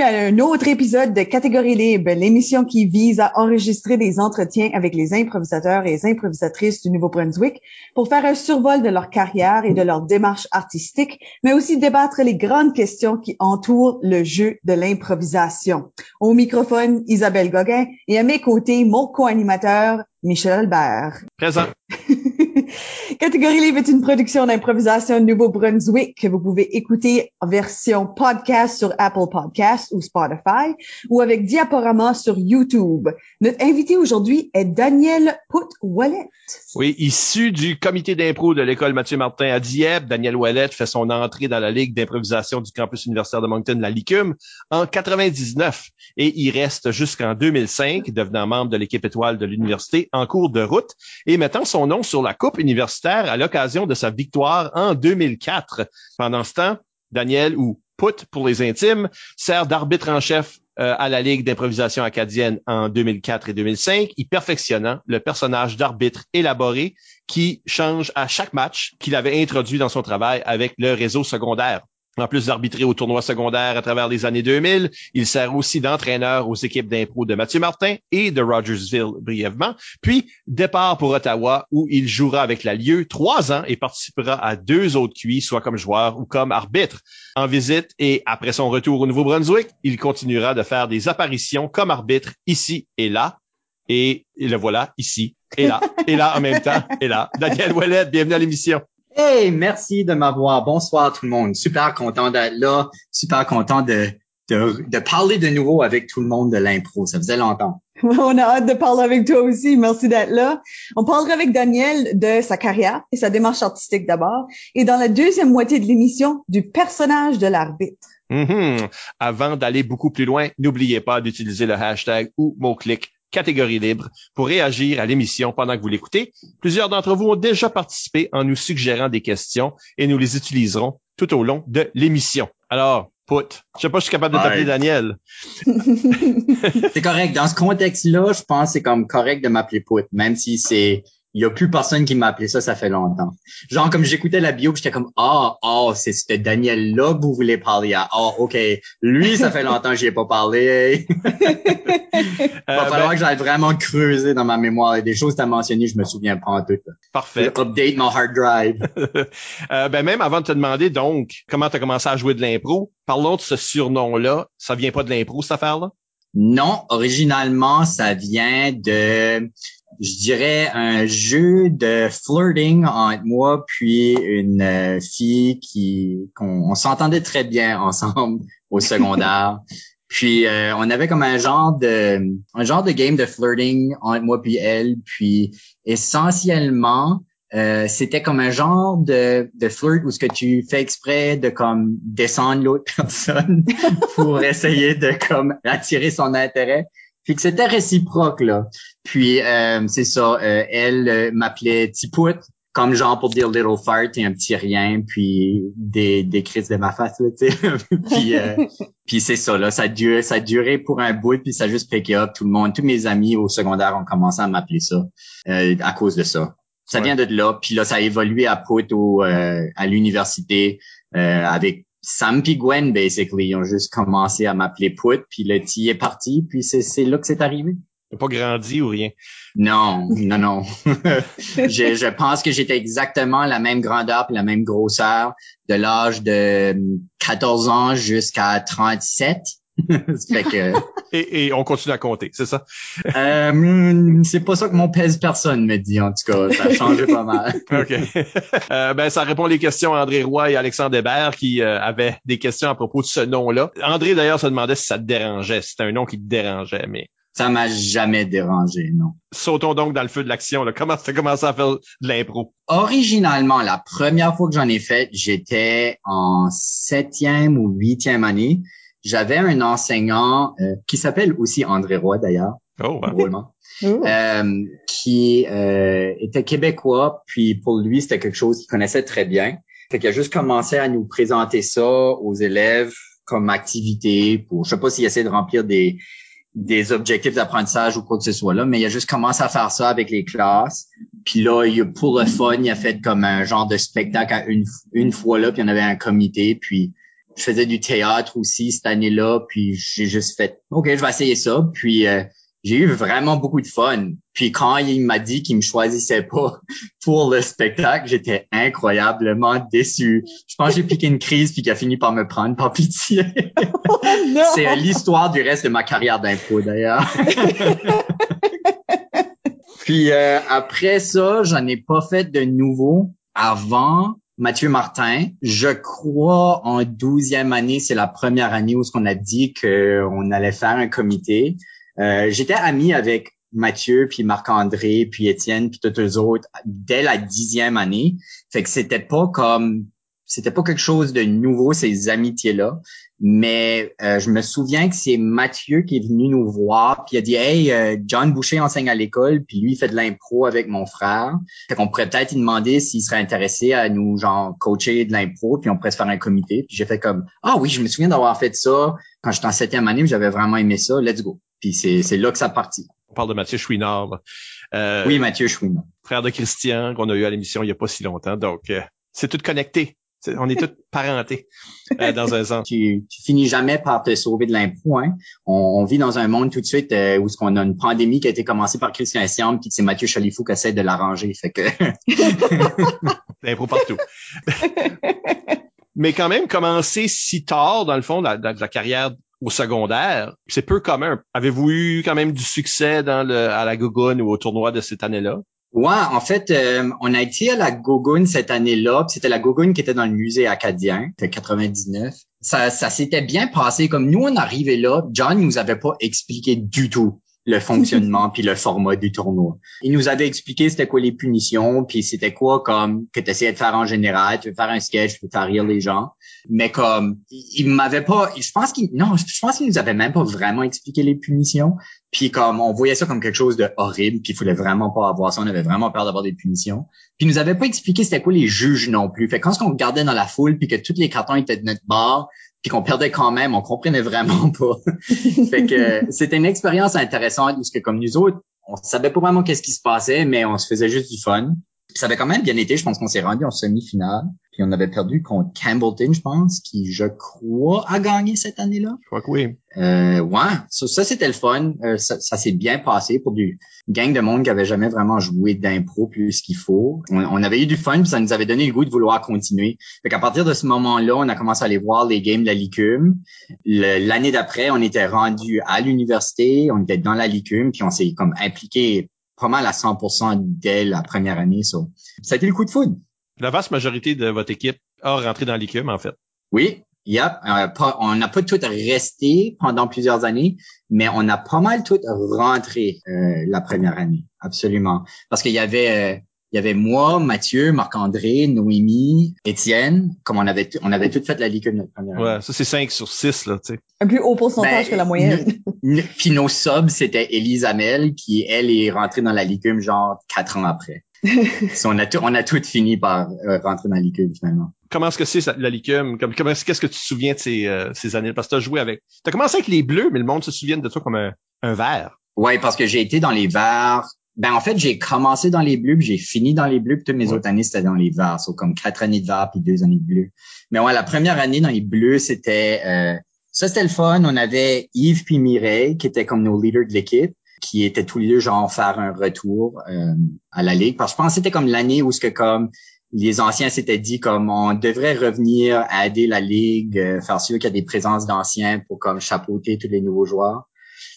À un autre épisode de Catégorie libre, l'émission qui vise à enregistrer des entretiens avec les improvisateurs et les improvisatrices du Nouveau-Brunswick pour faire un survol de leur carrière et de leur démarche artistique, mais aussi débattre les grandes questions qui entourent le jeu de l'improvisation. Au microphone, Isabelle Gauguin et à mes côtés, mon co-animateur, Michel Albert. Présent. Catégorie Livre est une production d'improvisation Nouveau-Brunswick que vous pouvez écouter en version podcast sur Apple Podcasts ou Spotify ou avec diaporama sur YouTube. Notre invité aujourd'hui est Daniel Put-Wallet. Oui, issu du comité d'impro de l'école Mathieu Martin à Dieppe, Daniel Wallet fait son entrée dans la Ligue d'improvisation du campus universitaire de Moncton, la LICUM, en 99 et il reste jusqu'en 2005, devenant membre de l'équipe étoile de l'université en cours de route et mettant son nom sur la Coupe universitaire à l'occasion de sa victoire en 2004. Pendant ce temps, Daniel, ou Put pour les intimes, sert d'arbitre en chef euh, à la Ligue d'improvisation acadienne en 2004 et 2005, y perfectionnant le personnage d'arbitre élaboré qui change à chaque match qu'il avait introduit dans son travail avec le réseau secondaire. En plus d'arbitrer au tournoi secondaire à travers les années 2000, il sert aussi d'entraîneur aux équipes d'impro de Mathieu Martin et de Rogersville brièvement. Puis, départ pour Ottawa où il jouera avec la Lieu trois ans et participera à deux autres QI, soit comme joueur ou comme arbitre. En visite et après son retour au Nouveau-Brunswick, il continuera de faire des apparitions comme arbitre ici et là. Et, le voilà ici et là, et là en même temps, et là. Daniel Ouellet, bienvenue à l'émission. Hey, merci de m'avoir. Bonsoir tout le monde. Super content d'être là. Super content de, de, de, parler de nouveau avec tout le monde de l'impro. Ça faisait longtemps. On a hâte de parler avec toi aussi. Merci d'être là. On parlera avec Daniel de sa carrière et sa démarche artistique d'abord. Et dans la deuxième moitié de l'émission, du personnage de l'arbitre. Mm-hmm. Avant d'aller beaucoup plus loin, n'oubliez pas d'utiliser le hashtag ou mot-clic catégorie libre pour réagir à l'émission pendant que vous l'écoutez. Plusieurs d'entre vous ont déjà participé en nous suggérant des questions et nous les utiliserons tout au long de l'émission. Alors, Put, je sais pas si je suis capable de t'appeler Daniel. c'est correct. Dans ce contexte-là, je pense que c'est comme correct de m'appeler Put, même si c'est il y a plus personne qui m'a appelé ça, ça fait longtemps. Genre, comme j'écoutais la bio, j'étais comme, ah, oh, c'est ce Daniel-là que vous voulez parler à. Ah, OK. Lui, ça fait longtemps que j'y ai pas parlé. Il va euh, falloir ben que j'aille vraiment creuser dans ma mémoire. Et des choses que tu as mentionnées, je me souviens pas en tout. Parfait. update mon hard drive. euh, ben, même avant de te demander, donc, comment tu as commencé à jouer de l'impro, parlons de ce surnom-là. Ça vient pas de l'impro, cette affaire-là? Non, originalement, ça vient de je dirais un jeu de flirting entre moi puis une euh, fille qui qu'on on, s'entendait très bien ensemble au secondaire. puis euh, on avait comme un genre de un genre de game de flirting entre moi puis elle. Puis essentiellement euh, c'était comme un genre de, de flirt où ce que tu fais exprès de comme descendre l'autre personne pour essayer de comme attirer son intérêt. Puis que c'était réciproque, là. Puis, euh, c'est ça, euh, elle euh, m'appelait Tipout, comme genre pour dire little fart et un petit rien, puis des, des crises de ma face, là, tu sais. puis, puis c'est ça, là, ça a, duré, ça a duré pour un bout, puis ça a juste piqué up tout le monde. Tous mes amis au secondaire ont commencé à m'appeler ça à cause de ça. Ça vient de là, puis là, ça a évolué à Pout au, à l'université avec Sam puis Gwen, basically, ils ont juste commencé à m'appeler Put, puis le T est parti, puis c'est là que c'est arrivé. T'as pas grandi ou rien? Non, non, non. je, je, pense que j'étais exactement la même grandeur puis la même grosseur de l'âge de 14 ans jusqu'à 37. et, on continue à compter, c'est ça? Euh, c'est pas ça que mon pèse personne me dit, en tout cas. Ça a changé pas mal. OK. Euh, ben, ça répond les questions à André Roy et Alexandre Hébert qui euh, avaient des questions à propos de ce nom-là. André, d'ailleurs, se demandait si ça te dérangeait. C'était un nom qui te dérangeait, mais... Ça m'a jamais dérangé, non. Sautons donc dans le feu de l'action. Comment tu as commencé à faire de l'impro? Originalement, la première fois que j'en ai fait, j'étais en septième ou huitième année j'avais un enseignant euh, qui s'appelle aussi André Roy d'ailleurs. Oh, wow. drôlement, Ouh. euh, qui euh, était québécois, puis pour lui, c'était quelque chose qu'il connaissait très bien. Fait qu'il a juste commencé à nous présenter ça aux élèves comme activité pour, je sais pas s'il essaie de remplir des des objectifs d'apprentissage ou quoi que ce soit là, mais il a juste commencé à faire ça avec les classes. Puis là, il, a- pour le fun, il a fait comme un genre de spectacle à une, une fois là, puis on avait un comité, puis je faisais du théâtre aussi cette année-là, puis j'ai juste fait OK, je vais essayer ça, puis euh, j'ai eu vraiment beaucoup de fun. Puis quand il m'a dit qu'il me choisissait pas pour le spectacle, j'étais incroyablement déçu. Je pense que j'ai piqué une crise puis qu'il a fini par me prendre par pitié. non! C'est l'histoire du reste de ma carrière d'impro d'ailleurs. Puis euh, après ça, j'en ai pas fait de nouveau avant Mathieu Martin. Je crois en douzième année, c'est la première année où qu'on a dit qu'on allait faire un comité. Euh, J'étais ami avec Mathieu, puis Marc-André, puis Étienne, puis tous les autres dès la dixième année. Fait que c'était pas comme c'était pas quelque chose de nouveau ces amitiés là mais euh, je me souviens que c'est Mathieu qui est venu nous voir puis il a dit hey euh, John Boucher enseigne à l'école puis lui il fait de l'impro avec mon frère. Fait qu'on pourrait peut-être lui demander s'il serait intéressé à nous genre coacher de l'impro puis on pourrait se faire un comité. Puis j'ai fait comme ah oui je me souviens d'avoir fait ça. Quand j'étais en septième année j'avais vraiment aimé ça. Let's go. Puis c'est c'est là que ça a parti. On parle de Mathieu Chouinard. Euh, oui Mathieu Chouinard. Frère de Christian, qu'on a eu à l'émission il y a pas si longtemps. Donc, euh, c'est tout connecté. On est tous parentés euh, dans un sens. tu, tu finis jamais par te sauver de l'impro. Hein. On, on vit dans un monde tout de suite euh, où ce qu'on a une pandémie qui a été commencée par Christian Siam, puis c'est Mathieu Chalifou qui essaie de l'arranger. Fait que L'impro partout. Mais quand même, commencer si tard, dans le fond, de la, carrière au secondaire, c'est peu commun. Avez-vous eu quand même du succès dans le, à la Gougoune ou au tournoi de cette année-là? Ouais, en fait, euh, on a été à la Gogoune cette année-là. puis C'était la Gogoune qui était dans le musée acadien, c'était 99. Ça, ça s'était bien passé. Comme nous, on arrivait là, John nous avait pas expliqué du tout le fonctionnement puis le format du tournoi. Il nous avait expliqué c'était quoi les punitions, puis c'était quoi comme que tu essayais de faire en général, tu veux faire un sketch, tu veux faire rire les gens. Mais comme il, m'avait pas, je pense qu'il non, je pense qu'il nous avait même pas vraiment expliqué les punitions. Puis comme on voyait ça comme quelque chose de horrible, puis il fallait vraiment pas avoir ça, on avait vraiment peur d'avoir des punitions. Puis il nous avait pas expliqué c'était quoi les juges non plus. Fait quand on regardait dans la foule puis que tous les cartons étaient de notre bord, puis qu'on perdait quand même, on comprenait vraiment pas. fait que c'était une expérience intéressante parce que comme nous autres, on savait pas vraiment qu'est-ce qui se passait, mais on se faisait juste du fun. Ça avait quand même bien été. Je pense qu'on s'est rendu en semi-finale. Puis on avait perdu contre Campbellton, je pense, qui, je crois, a gagné cette année-là. Je crois que oui. Euh, ouais, ça, ça, c'était le fun. Euh, ça ça s'est bien passé pour du gang de monde qui avait jamais vraiment joué d'impro plus qu'il faut. On, on avait eu du fun, puis ça nous avait donné le goût de vouloir continuer. Fait qu'à partir de ce moment-là, on a commencé à aller voir les games de la Licume. L'année d'après, on était rendu à l'université, on était dans la Licume, puis on s'est comme impliqué pas mal à 100% dès la première année. Ça, ça a été le coup de foudre. La vaste majorité de votre équipe a rentré dans l'ICUM, en fait. Oui, yep. Euh, pas- on n'a pas tout resté pendant plusieurs années, mais on a pas mal tout rentré euh, la première année, absolument. Parce qu'il y avait euh, il y avait moi, Mathieu, Marc-André, Noémie, Étienne, comme on avait on avait tout fait la ligue de notre première année. Ouais, ça c'est 5 sur 6, là, tu sais. Un plus haut pourcentage Ben, que la moyenne. Puis nos subs, c'était Amel, qui, elle, est rentrée dans la Licume genre quatre ans après. On a tout, on a tout fini par euh, rentrer dans la Licume, finalement. Comment est-ce que c'est la Licume? Comme, comment, est-ce- qu'est-ce que tu te souviens de ces, euh, ces années? Parce que t'as joué avec... T'as commencé avec les bleus, mais le monde se souvient de toi comme un, un vert. Ouais, parce que j'ai été dans les verts. Ben, en fait, j'ai commencé dans les bleus, puis j'ai fini dans les bleus, puis toutes mes Ouais. autres années, c'était dans les verts. So, comme quatre années de verts, puis deux années de bleus. Mais ouais, la première année dans les bleus, c'était... euh, ça, c'était le fun. On avait Yves puis Mireille, qui étaient comme nos leaders de l'équipe, qui étaient tous les deux, genre, faire un retour euh, à la Ligue. Parce que je pense que c'était comme l'année où ce que comme les anciens s'étaient dit comme on devrait revenir à aider la Ligue, euh, faire sûr qu'il y a des présences d'anciens pour comme chapeauter tous les nouveaux joueurs.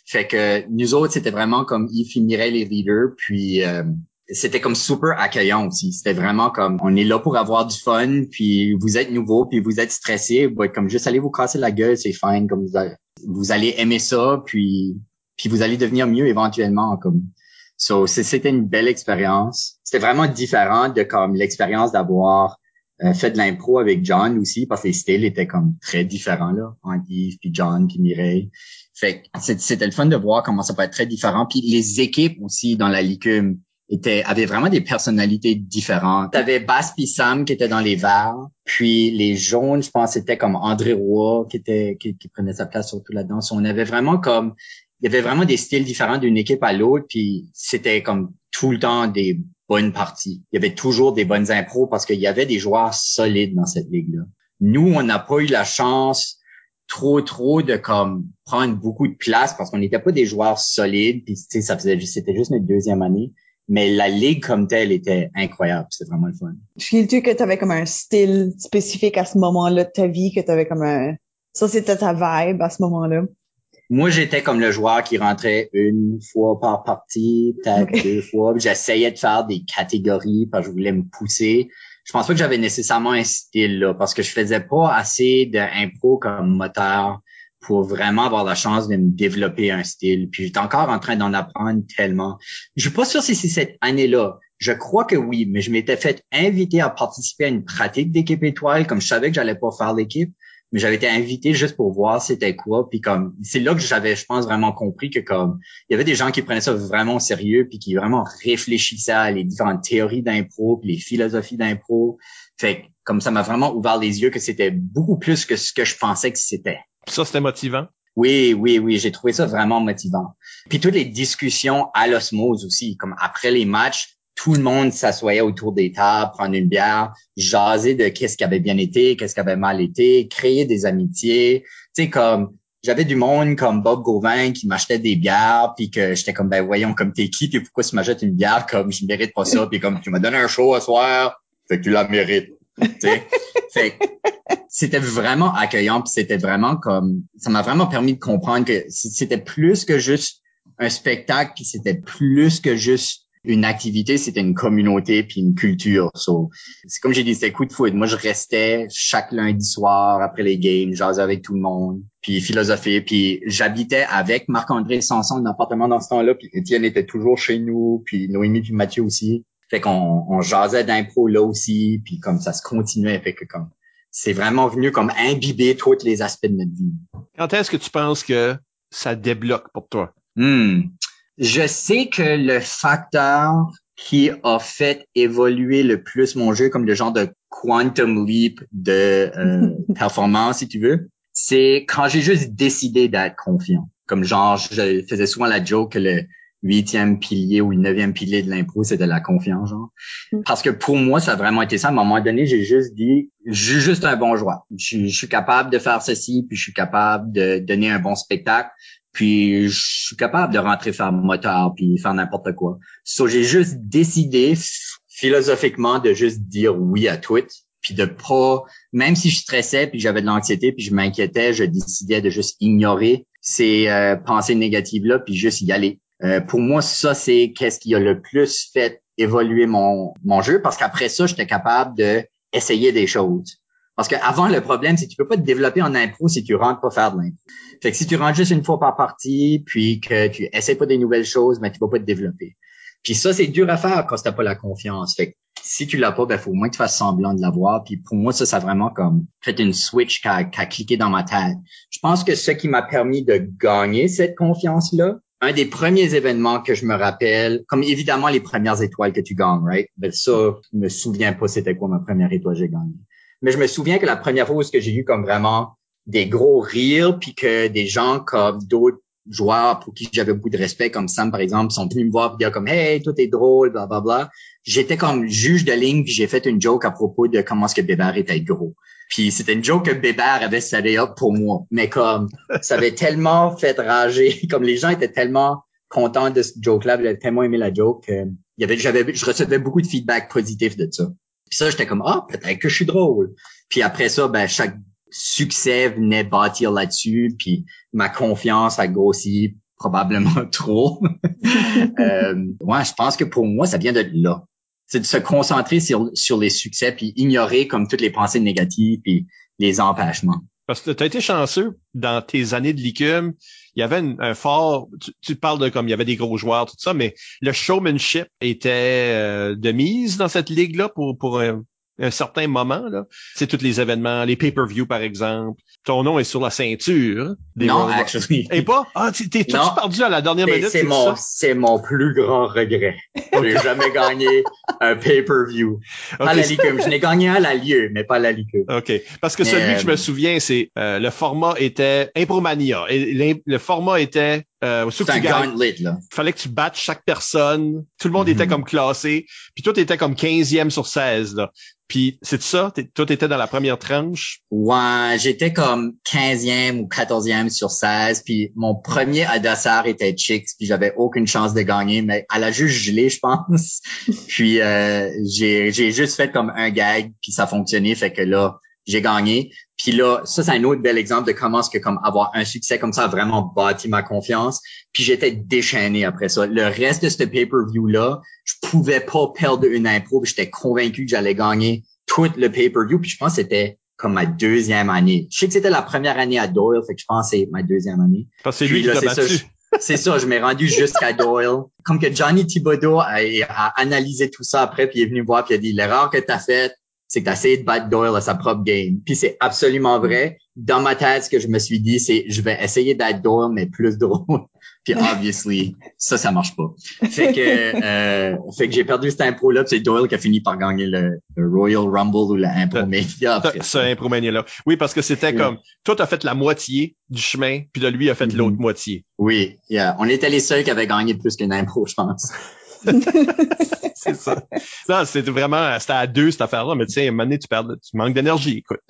Fait que nous autres, c'était vraiment comme Yves et Mireille les leaders, puis euh, c'était comme super accueillant aussi. C'était vraiment comme on est là pour avoir du fun, puis vous êtes nouveau, puis vous êtes stressé, bah, comme juste allez vous casser la gueule, c'est fine, comme vous allez, vous allez aimer ça, puis puis vous allez devenir mieux éventuellement comme so c'était une belle expérience. C'était vraiment différent de comme l'expérience d'avoir euh, fait de l'impro avec John aussi parce que les styles étaient comme très différents là entre Yves puis John puis Mireille. Fait c'était le fun de voir comment ça peut être très différent. Puis les équipes aussi dans la licume étaient avaient vraiment des personnalités différentes. T'avais Bass Sam qui étaient dans les verts, puis les jaunes, je pense c'était comme André Roy qui était qui, qui prenait sa place surtout là-dedans. On avait vraiment comme il y avait vraiment des styles différents d'une équipe à l'autre, puis c'était comme tout le temps des bonnes parties. Il y avait toujours des bonnes impros parce qu'il y avait des joueurs solides dans cette ligue-là. Nous, on n'a pas eu la chance trop trop de comme prendre beaucoup de place parce qu'on n'était pas des joueurs solides puis tu sais ça faisait c'était juste notre deuxième année mais la ligue comme telle était incroyable c'était vraiment le fun. Files-tu que tu avais comme un style spécifique à ce moment-là de ta vie que tu avais comme un ça c'était ta vibe à ce moment-là moi, j'étais comme le joueur qui rentrait une fois par partie, peut-être deux fois. J'essayais de faire des catégories parce que je voulais me pousser. Je pense pas que j'avais nécessairement un style là, parce que je faisais pas assez d'impro comme moteur pour vraiment avoir la chance de me développer un style. Puis j'étais encore en train d'en apprendre tellement. Je suis pas sûr si c'est cette année-là. Je crois que oui, mais je m'étais fait inviter à participer à une pratique d'équipe étoile, comme je savais que j'allais pas faire l'équipe mais j'avais été invité juste pour voir c'était quoi. Puis comme c'est là que j'avais je pense vraiment compris que comme il y avait des gens qui prenaient ça vraiment au sérieux puis qui vraiment réfléchissaient à les différentes théories d'impro puis les philosophies d'impro. Fait comme ça m'a vraiment ouvert les yeux que c'était beaucoup plus que ce que je pensais que c'était. Ça c'était motivant? Oui, oui, oui, j'ai trouvé ça vraiment motivant. Puis toutes les discussions à l'osmose aussi, comme après les matchs, tout le monde s'assoyait autour des tables, prendre une bière, jaser de qu'est-ce qui avait bien été, qu'est-ce qui avait mal été, créer des amitiés. Tu sais, comme j'avais du monde comme Bob Gauvin qui m'achetait des bières, puis que j'étais comme ben voyons comme t'es qui, puis pourquoi tu m'achètes une bière comme je mérite pas ça, puis comme tu m'as donné un show à soir, fait que tu la mérites. fait c'était vraiment accueillant, puis c'était vraiment comme ça m'a vraiment permis de comprendre que c'était plus que juste un spectacle, puis c'était plus que juste une activité, c'était une communauté puis une culture. So, c'est comme j'ai dit, c'était coup de foot. Moi, je restais chaque lundi soir après les games, j'asais avec tout le monde, puis philosopher. Puis j'habitais avec Marc-André Sanson dans l'appartement dans ce temps-là, puis Étienne était toujours chez nous, puis Noémie puis Mathieu aussi. Fait qu'on on jasait d'impro là aussi, puis comme ça se continuait. Fait que comme c'est vraiment venu comme imbiber tous les aspects de notre vie. Quand est-ce que tu penses que ça débloque pour toi? Hmm. Je sais que le facteur qui a fait évoluer le plus mon jeu comme le genre de quantum leap de euh, performance, si tu veux, c'est quand j'ai juste décidé d'être confiant. Comme genre, je faisais souvent la joke que le huitième pilier ou le neuvième pilier de l'impro, c'était la confiance, genre. Mm. Parce que pour moi, ça a vraiment été ça. À un moment donné, j'ai juste dit, je suis juste un bon joueur. Je, je, suis capable de faire ceci, puis je suis capable de donner un bon spectacle. Puis je suis capable de rentrer faire moteur puis faire n'importe quoi. So j'ai juste décidé philosophiquement de juste dire oui à tout puis de pas même si je stressais puis j'avais de l'anxiété puis je m'inquiétais, je décidais de juste ignorer ces euh, pensées négatives là puis juste y aller. Euh, pour moi ça c'est qu'est-ce qui a le plus fait évoluer mon mon jeu parce qu'après ça j'étais capable de essayer des choses. Parce qu'avant, le problème, c'est que tu peux pas te développer en impro si tu rentres pas faire de l'impro. Fait que si tu rentres juste une fois par partie, puis que tu essaies pas des nouvelles choses, ben, tu vas pas te développer. Puis ça, c'est dur à faire quand t'as pas la confiance. Fait que si tu l'as pas, ben, faut au moins que tu fasses semblant de l'avoir. Puis pour moi, ça, ça a vraiment comme fait une switch qui a, cliqué dans ma tête. Je pense que ce qui m'a permis de gagner cette confiance-là, un des premiers événements que je me rappelle, comme évidemment les premières étoiles que tu gagnes, right? Ben ça, je me souviens pas c'était quoi ma première étoile que j'ai gagnée. Mais je me souviens que la première fois où j'ai eu comme vraiment des gros rires, puis que des gens comme d'autres joueurs pour qui j'avais beaucoup de respect, comme Sam par exemple, sont venus me voir et dire comme Hey, tout est drôle, bla bla bla. J'étais comme juge de ligne, puis j'ai fait une joke à propos de comment est-ce que Bébert était gros. Puis c'était une joke que Bébert avait salé up pour moi. Mais comme ça avait tellement fait rager, comme les gens étaient tellement contents de ce joke-là, avaient tellement aimé la joke, avait, j'avais, je recevais beaucoup de feedback positif de ça. Puis ça, j'étais comme, ah, peut-être que je suis drôle. Puis après ça, ben, chaque succès venait bâtir là-dessus, puis ma confiance a grossi probablement trop. euh, ouais, je pense que pour moi, ça vient de là. C'est de se concentrer sur, sur les succès, puis ignorer comme toutes les pensées négatives, puis les empêchements. Parce que tu as été chanceux dans tes années de licume. Il y avait un, fort, tu, parles de comme il y avait des gros joueurs, tout ça, mais le showmanship était euh, de mise dans cette ligue-là pour, pour un, certain moment, là. C'est tous les événements, les pay-per-view, par exemple. Ton nom est sur la ceinture. Des non, actually. Et pas? Ah, tu- t'es tout perdu à la dernière minute. C'est mon, c'est mon plus grand regret. J'ai jamais gagné un pay-per-view. Ok, à la Licume. Je n'ai gagné un à la lieu, mais pas à la Licume. OK. Parce que Mais, celui que je me euh, souviens, c'est euh, le format était Impromania. Et le format était euh, C'est que un tu gagnes. gauntlet, là. fallait que tu battes chaque personne. Tout le monde Mhm. était comme classé. Puis toi, t'étais comme 15e sur 16. Là. Puis c'est ça? T'es- Toi, t'étais dans la première tranche? Ouais, j'étais comme 15e ou 14e sur 16, puis mon premier adversaire était Chicks, puis j'avais aucune chance de gagner, mais elle a juste gelé, je pense. puis euh, j'ai j'ai juste fait comme un gag, puis ça fonctionnait, fait que là, j'ai gagné. Puis là, ça c'est un autre bel exemple de comment est-ce que comme avoir un succès comme ça a vraiment bâti ma confiance. Puis j'étais déchaîné après ça. Le reste de ce pay-per-view là, je pouvais pas perdre une impro, j'étais convaincu que j'allais gagner tout le pay-per-view, puis je pense que c'était comme ma deuxième année. Je sais que c'était la première année à Doyle, fait que je pense que c'est ma deuxième année. Parce que c'est lui qui t'a c'est ça, battu. je- C'est ça, je m'ai rendu jusqu'à Doyle. Comme que Johnny Thibodeau a, a analysé tout ça après, puis il est venu me voir, puis il a dit, l'erreur que t'as faite, c'est que essayé de battre Doyle à sa propre game. Puis c'est absolument vrai. Dans ma tête, ce que je me suis dit, c'est, je vais essayer d'être Doyle, mais plus drôle. Puis obviously, ça, ça marche pas. Fait que, euh, fait que j'ai perdu cette impro-là, puis c'est Doyle qui a fini par gagner le, le Royal Rumble ou la Impro Mafia après Ce. Impromania-là. Oui, parce que c'était comme, toi, t'as fait la moitié du chemin, puis là, lui a fait Mhm. l'autre moitié. Oui, yeah. on était les seuls qui avaient gagné plus qu'une impro, je pense. C'est ça. Non, c'était vraiment, c'était à deux, cette affaire-là, mais tu sais, à un moment donné, tu perds, tu manques d'énergie, écoute.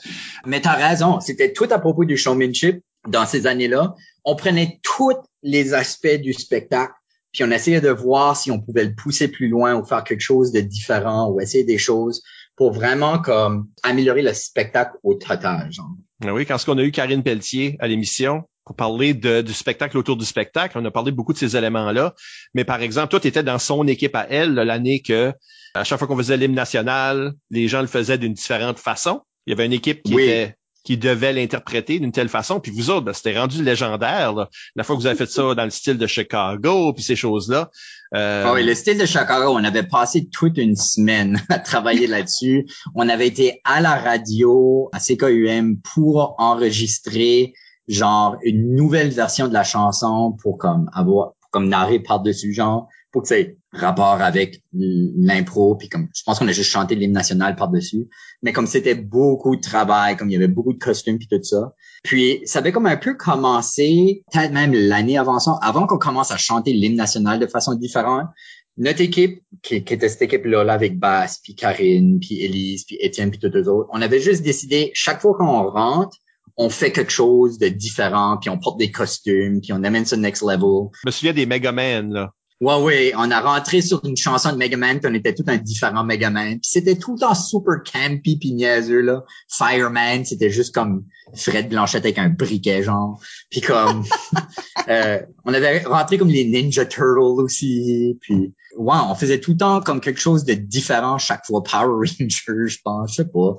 Mais t'as raison, c'était tout à propos du showmanship dans ces années-là. On prenait tous les aspects du spectacle, puis on essayait de voir si on pouvait le pousser plus loin ou faire quelque chose de différent ou essayer des choses pour vraiment comme améliorer le spectacle au total. Genre. Ah Oui, quand on a eu Karine Pelletier à l'émission pour parler de, du spectacle autour du spectacle, on a parlé beaucoup de ces éléments-là. Mais par exemple, toi, tu étais dans son équipe à elle l'année que à chaque fois qu'on faisait l'hymne national, les gens le faisaient d'une différente façon. Il y avait une équipe qui Oui. était qui devait l'interpréter d'une telle façon. Puis vous autres, ben, c'était rendu légendaire. là. La fois que vous avez fait ça dans le style de Chicago, puis ces choses-là. Euh, Ah oui, le style de Chicago, on avait passé toute une semaine à travailler là-dessus. On avait été à la radio, à CKUM, pour enregistrer genre une nouvelle version de la chanson pour comme avoir, pour comme narrer par-dessus genre, pour que ça ait rapport avec l'impro. Puis comme, je pense qu'on a juste chanté l'hymne national par-dessus. Mais comme c'était beaucoup de travail, comme il y avait beaucoup de costumes puis tout ça. Puis ça avait comme un peu commencé, peut-être même l'année avant ça, avant qu'on commence à chanter l'hymne national de façon différente. Notre équipe, qui, était cette équipe-là, là, avec Bass, puis Karine, puis Élise, puis Étienne, puis tous les autres, on avait juste décidé, chaque fois qu'on rentre, on fait quelque chose de différent, puis on porte des costumes, puis on amène ça next level. Je me souviens des Megaman, là. Ouais, ouais, on a rentré sur une chanson de Megaman, puis on était tout un différent Megaman. Puis c'était tout le temps super campy puis niaiseux, là. Fireman, c'était juste comme Fred Blanchette avec un briquet, genre. Puis comme... euh, on avait rentré comme les Ninja Turtles aussi, puis... Ouais, on faisait tout le temps comme quelque chose de différent chaque fois. Power Rangers, je pense, je sais pas.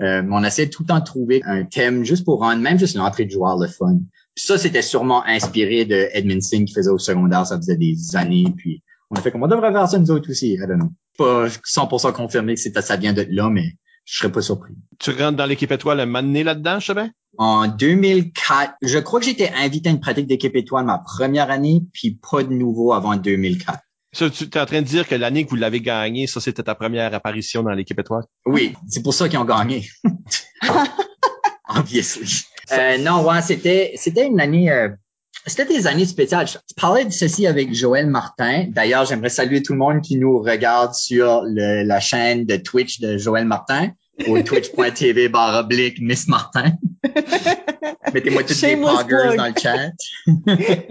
Euh, on essayait tout le temps de trouver un thème juste pour rendre même juste l'entrée de joueur le fun. Ça, c'était sûrement inspiré de Edmondson qui faisait au secondaire, ça faisait des années. Puis on a fait comme on devrait faire ça nous autres aussi. I don't know. Pas 100% confirmé que ça vient de là, mais je serais pas surpris. Tu rentres dans l'équipe étoile un donné là-dedans, je? En 2004, je crois que j'étais invité à une pratique d'équipe étoile ma première année, puis pas de nouveau avant 2004. Ça, tu es en train de dire que l'année que vous l'avez gagné, ça, c'était ta première apparition dans l'équipe étoile? Oui, c'est pour ça qu'ils ont gagné. Obviously. Euh, non, ouais, c'était c'était une année. euh, c'était des années spéciales. Je parlais de ceci avec Joël Martin. D'ailleurs, j'aimerais saluer tout le monde qui nous regarde sur le- la chaîne de Twitch de Joël Martin au twitch.tv barre oblique Miss Martin. Mettez-moi toutes les poggers dans le chat.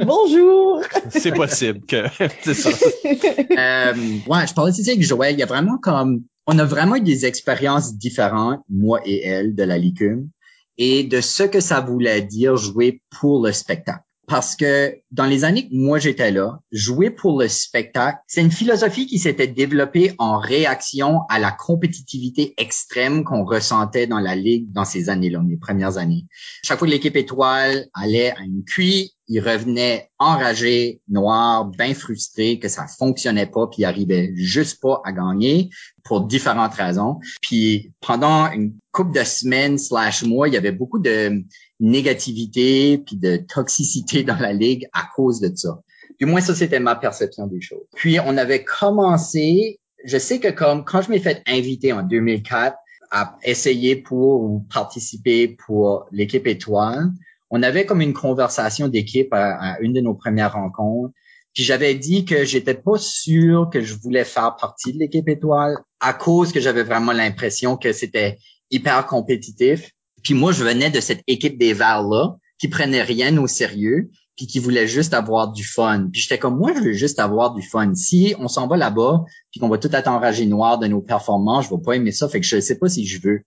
Bonjour! C'est possible que c'est ça. Euh, ouais, je parlais de ça avec Joël. Il y a vraiment comme, on a vraiment eu des expériences différentes, moi et elle, de la licume, et de ce que ça voulait dire jouer pour le spectacle. Parce que dans les années que moi j'étais là, jouer pour le spectacle, c'est une philosophie qui s'était développée en réaction à la compétitivité extrême qu'on ressentait dans la ligue dans ces années-là, mes premières années. Chaque fois que l'équipe étoile allait à une QI, il revenait enragé, noir, bien frustré que ça fonctionnait pas, puis il arrivait juste pas à gagner pour différentes raisons. Puis pendant une couple de semaines slash mois, il y avait beaucoup de négativité puis de toxicité dans la ligue à cause de ça. Du moins, ça, c'était ma perception des choses. Puis, on avait commencé, je sais que comme quand je m'ai fait inviter en 2004 à essayer pour ou participer pour l'équipe étoile, on avait comme une conversation d'équipe à, une de nos premières rencontres. Puis j'avais dit que j'étais pas sûr que je voulais faire partie de l'équipe étoile à cause que j'avais vraiment l'impression que c'était hyper compétitif. Puis moi, je venais de cette équipe des Verts là qui prenait rien au sérieux puis qui voulait juste avoir du fun. Puis j'étais comme moi, je veux juste avoir du fun. Si on s'en va là-bas, puis qu'on va tout être enragé noir de nos performances, je vais pas aimer ça. Fait que je sais pas si je veux.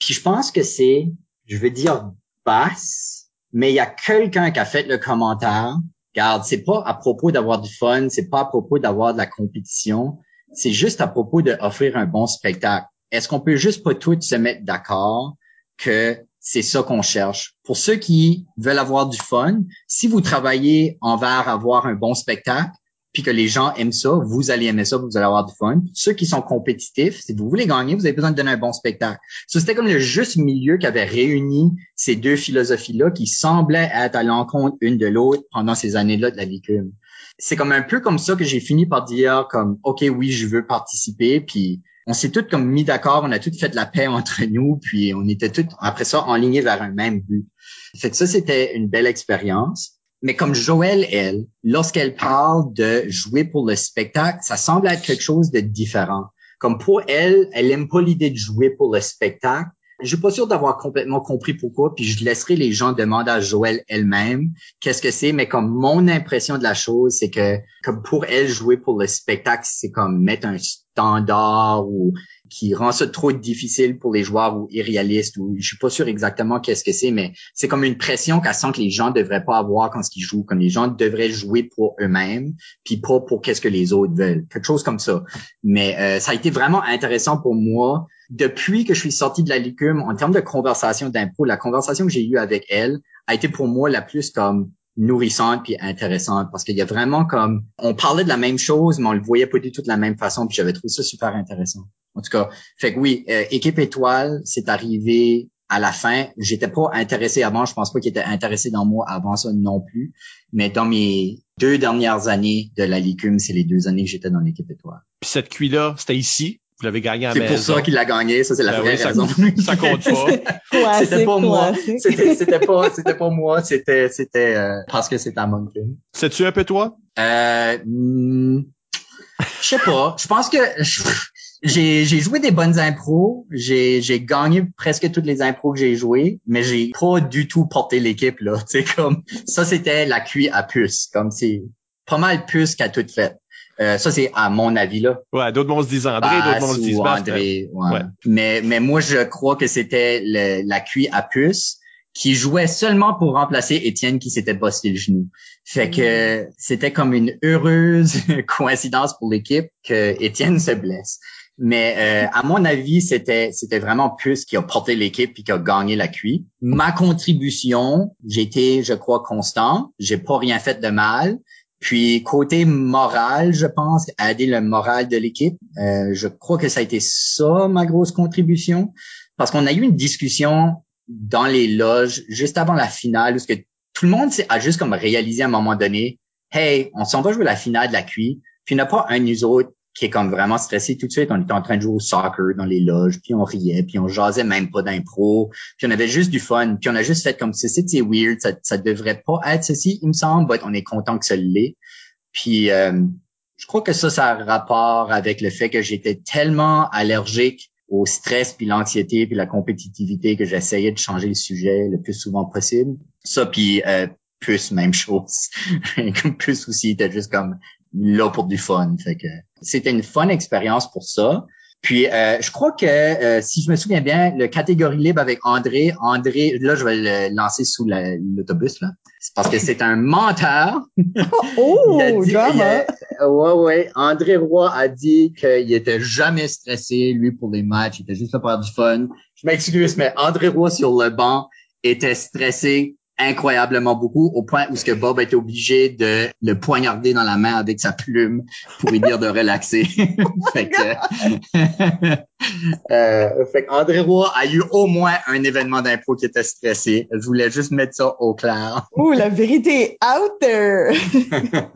Puis je pense que c'est, je veux dire basse, mais il y a quelqu'un qui a fait le commentaire. Regarde, c'est pas à propos d'avoir du fun, c'est pas à propos d'avoir de la compétition, c'est juste à propos d'offrir un bon spectacle. Est-ce qu'on peut juste pas tous se mettre d'accord que c'est ça qu'on cherche? Pour ceux qui veulent avoir du fun, si vous travaillez envers avoir un bon spectacle, puis que les gens aiment ça, vous allez aimer ça, vous allez avoir du fun. Ceux qui sont compétitifs, si vous voulez gagner, vous avez besoin de donner un bon spectacle. Ça, c'était comme le juste milieu qui avait réuni ces deux philosophies-là qui semblaient être à l'encontre une de l'autre pendant ces années-là de la vie C'est comme un peu comme ça que j'ai fini par dire comme, OK, oui, je veux participer, puis on s'est tous comme mis d'accord, on a tous fait la paix entre nous, puis on était tous après ça enlignés vers un même but. Fait que ça c'était une belle expérience. Mais comme Joël, elle, lorsqu'elle parle de jouer pour le spectacle, ça semble être quelque chose de différent. Comme pour elle, elle aime pas l'idée de jouer pour le spectacle, je suis pas sûr d'avoir complètement compris pourquoi, puis je laisserai les gens demander à Joël elle-même qu'est-ce que c'est, mais comme mon impression de la chose, c'est que comme pour elle jouer pour le spectacle, c'est comme mettre un standard ou qui rend ça trop difficile pour les joueurs ou irréaliste ou je suis pas sûr exactement qu'est-ce que c'est, mais c'est comme une pression qu'elle sent que les gens devraient pas avoir quand ils jouent, comme les gens devraient jouer pour eux-mêmes, puis pas pour qu'est-ce que les autres veulent, quelque chose comme ça. Mais euh, ça a été vraiment intéressant pour moi depuis que je suis sorti de la licume, en termes de conversation d'impro, la conversation que j'ai eue avec elle a été pour moi la plus comme nourrissante puis intéressante parce qu'il y a vraiment comme on parlait de la même chose mais on le voyait pas du tout de la même façon puis j'avais trouvé ça super intéressant. En tout cas, fait que oui, euh, équipe étoile, c'est arrivé à la fin. J'étais pas intéressé avant, je pense pas qu'il était intéressé dans moi avant ça non plus, mais dans mes deux dernières années de la licume, c'est les deux années que j'étais dans l'équipe étoile. Puis cette cuit là, c'était ici? Vous l'avez gagné à C'est pour ça qu'il l'a gagné, ça c'est la ben vraie raison. Ça, compte pas. c'était pas moi. C'était pas c'était pas moi, c'était c'était euh, parce que c'était à Moncton. C'est-tu un peu toi? Euh hmm, je sais pas, je pense que j'ai j'ai joué des bonnes impros, j'ai j'ai gagné presque toutes les impros que j'ai jouées, mais j'ai pas du tout porté l'équipe là, tu sais comme ça c'était la cuit à puce, comme c'est pas mal puce qu'à tout fait. Euh, ça, c'est à mon avis, là. Ouais, d'autres mondes se disent André, d'autres mondes se disent André, ouais. Mais, mais moi, je crois que c'était la QI à puce qui jouait seulement pour remplacer Étienne qui s'était bossé le genou. Fait que c'était comme une heureuse coïncidence pour l'équipe que Étienne se blesse. Mais euh, à mon avis, c'était c'était vraiment Puce qui a porté l'équipe et qui a gagné la QI. Ma contribution, j'étais, je crois, constant. J'ai pas rien fait de mal. Puis côté moral, je pense, aider le moral de l'équipe, euh, je crois que ça a été ça ma grosse contribution, parce qu'on a eu une discussion dans les loges juste avant la finale, où que tout le monde a juste comme réalisé à un moment donné, hey, on s'en va jouer la finale de la QI, puis il n'y a pas un nous qui est comme vraiment stressé tout de suite. On était en train de jouer au soccer dans les loges, puis on riait, puis on jasait même pas d'impro, puis on avait juste du fun, puis on a juste fait comme si c'était weird, ça, ça devrait pas être ceci, il me semble, on est content que ça l'est. Puis euh, je crois que ça, ça a rapport avec le fait que j'étais tellement allergique au stress, puis l'anxiété, puis la compétitivité que j'essayais de changer le sujet le plus souvent possible. Ça, puis euh, plus même chose. plus aussi, était juste comme là pour du fun. Fait que c'était une fun expérience pour ça. Puis euh, je crois que euh, si je me souviens bien, le catégorie libre avec André, André, là je vais le lancer sous l'autobus là, c'est parce que c'est un menteur. oh, drama. ouais ouais, André Roy a dit qu'il était jamais stressé lui pour les matchs, il était juste là pour avoir du fun. Je m'excuse, mais André Roy sur le banc était stressé incroyablement beaucoup au point où ce que Bob a été obligé de le poignarder dans la main avec sa plume pour lui dire de relaxer. fait que, euh, fait André Roy a eu au moins un événement d'impro qui était stressé. Je voulais juste mettre ça au clair. Ouh, la vérité out there.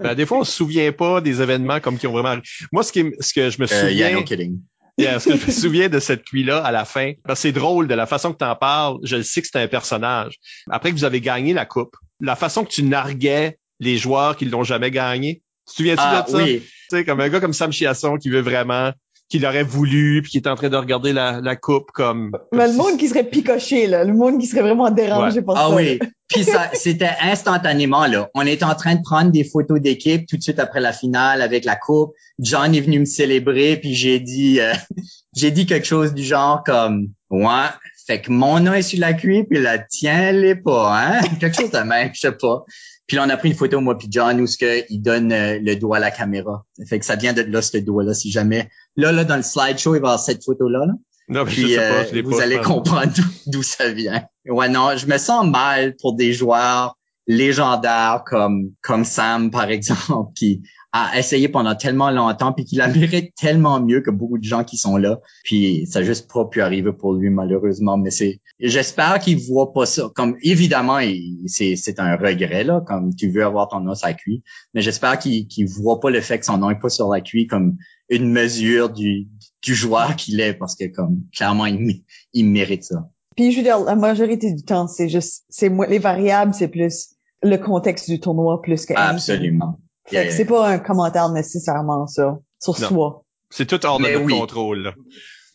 ben, des fois, on se souvient pas des événements comme qui ont vraiment. Moi, ce qui, ce que je me souviens. Euh, yeah, no kidding. Yeah, ce que je me souviens de cette cuit-là à la fin, parce que c'est drôle de la façon que tu en parles, je sais que c'est un personnage. Après que vous avez gagné la coupe, la façon que tu narguais les joueurs qui l'ont jamais gagné, tu te souviens-tu Ah, de ça? oui. Tu sais, comme un gars comme Sam Chiasson qui veut vraiment, qu'il aurait voulu, puis qui est en train de regarder la, la coupe comme... Mais le monde qui serait picoché, là. Le monde qui serait vraiment dérangé par Ah ça. oui. là. Puis ça, c'était instantanément, là. On était en train de prendre des photos d'équipe tout de suite après la finale avec la coupe. John est venu me célébrer, puis j'ai dit, euh, j'ai dit quelque chose du genre comme, ouais, fait que mon nom est sur la cuisse, puis la tienne, elle est pas, hein? quelque chose de même, je sais pas. Puis là, on a pris une photo, moi puis John, où ce que il donne euh, le doigt à la caméra. Fait que ça vient de là, ce doigt-là, si jamais. Là, là, dans le slideshow, il va y avoir cette photo-là, là. Non, mais je Puis sais euh, pas, je l'ai vous pas, allez je comprendre d'où- d'où ça vient. Ouais, non, je me sens mal pour des joueurs légendaires comme comme Sam par exemple qui a essayé pendant tellement longtemps puis qui la mérite tellement mieux que beaucoup de gens qui sont là. Puis ça a juste pas pu arriver pour lui malheureusement, mais c'est j'espère qu'il voit pas ça comme évidemment c'est c'est un regret là comme tu veux avoir ton sur la cuisse, mais j'espère qu'il qu'il voit pas le fait que son nom est pas sur la cuisse comme une mesure du du joueur qu'il est parce que comme clairement il, il mérite ça. Puis je veux dire, la majorité du temps, c'est juste, c'est les variables, c'est plus le contexte du tournoi plus que Absolument. Fait Yeah, que yeah. c'est pas un commentaire nécessairement ça sur Non. soi. C'est tout hors de Mais oui. contrôle. là.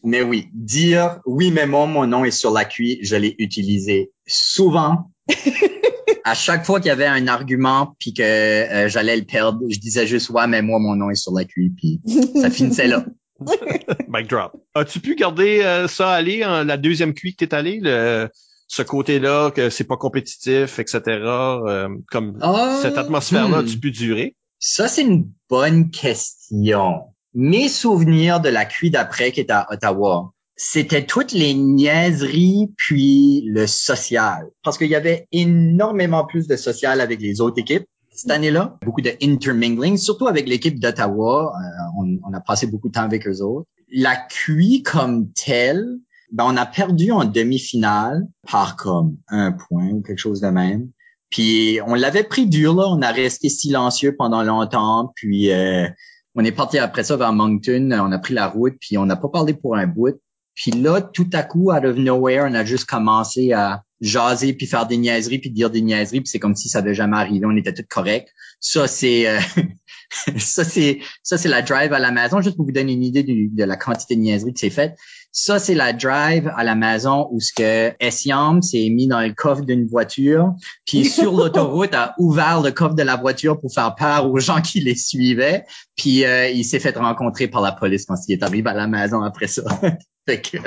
Mais oui, dire oui, mais moi, mon nom est sur la cuisse, je l'ai utilisé souvent. à chaque fois qu'il y avait un argument puis que euh, j'allais le perdre, je disais juste ouais, mais moi, mon nom est sur la cuisse, puis ça finissait là. Mic drop. As-tu pu garder euh, ça aller en la deuxième cuite que t'es allé, le, ce côté-là, que c'est pas compétitif, etc. euh, comme Ah, cette atmosphère-là, hmm. tu peux durer? Ça, c'est une bonne question. Mes souvenirs de la cuite d'après qui était à Ottawa, c'était toutes les niaiseries puis le social. Parce qu'il y avait énormément plus de social avec les autres équipes cette année-là. Beaucoup de intermingling, surtout avec l'équipe d'Ottawa. Euh, on, a passé beaucoup de temps avec eux autres. La cuite comme telle, ben, on a perdu en demi-finale par comme un point ou quelque chose de même. Puis on l'avait pris dur, là. On a resté silencieux pendant longtemps. Puis euh, on est parti après ça vers Moncton. On a pris la route, puis on n'a pas parlé pour un bout. Puis là, tout à coup, out of nowhere, on a juste commencé à jaser, puis faire des niaiseries, puis dire des niaiseries, puis c'est comme si ça avait jamais arrivé. On était tous corrects. Ça, c'est euh, ça, c'est ça, c'est la drive à la maison. Juste pour vous donner une idée de la quantité de niaiseries que c'est faite. Ça, c'est la drive à la maison où ce que Essiam s'est mis dans le coffre d'une voiture, puis sur l'autoroute a ouvert le coffre de la voiture pour faire peur aux gens qui les suivaient, puis euh, il s'est fait rencontrer par la police quand il est arrivé à la maison après ça. fait que,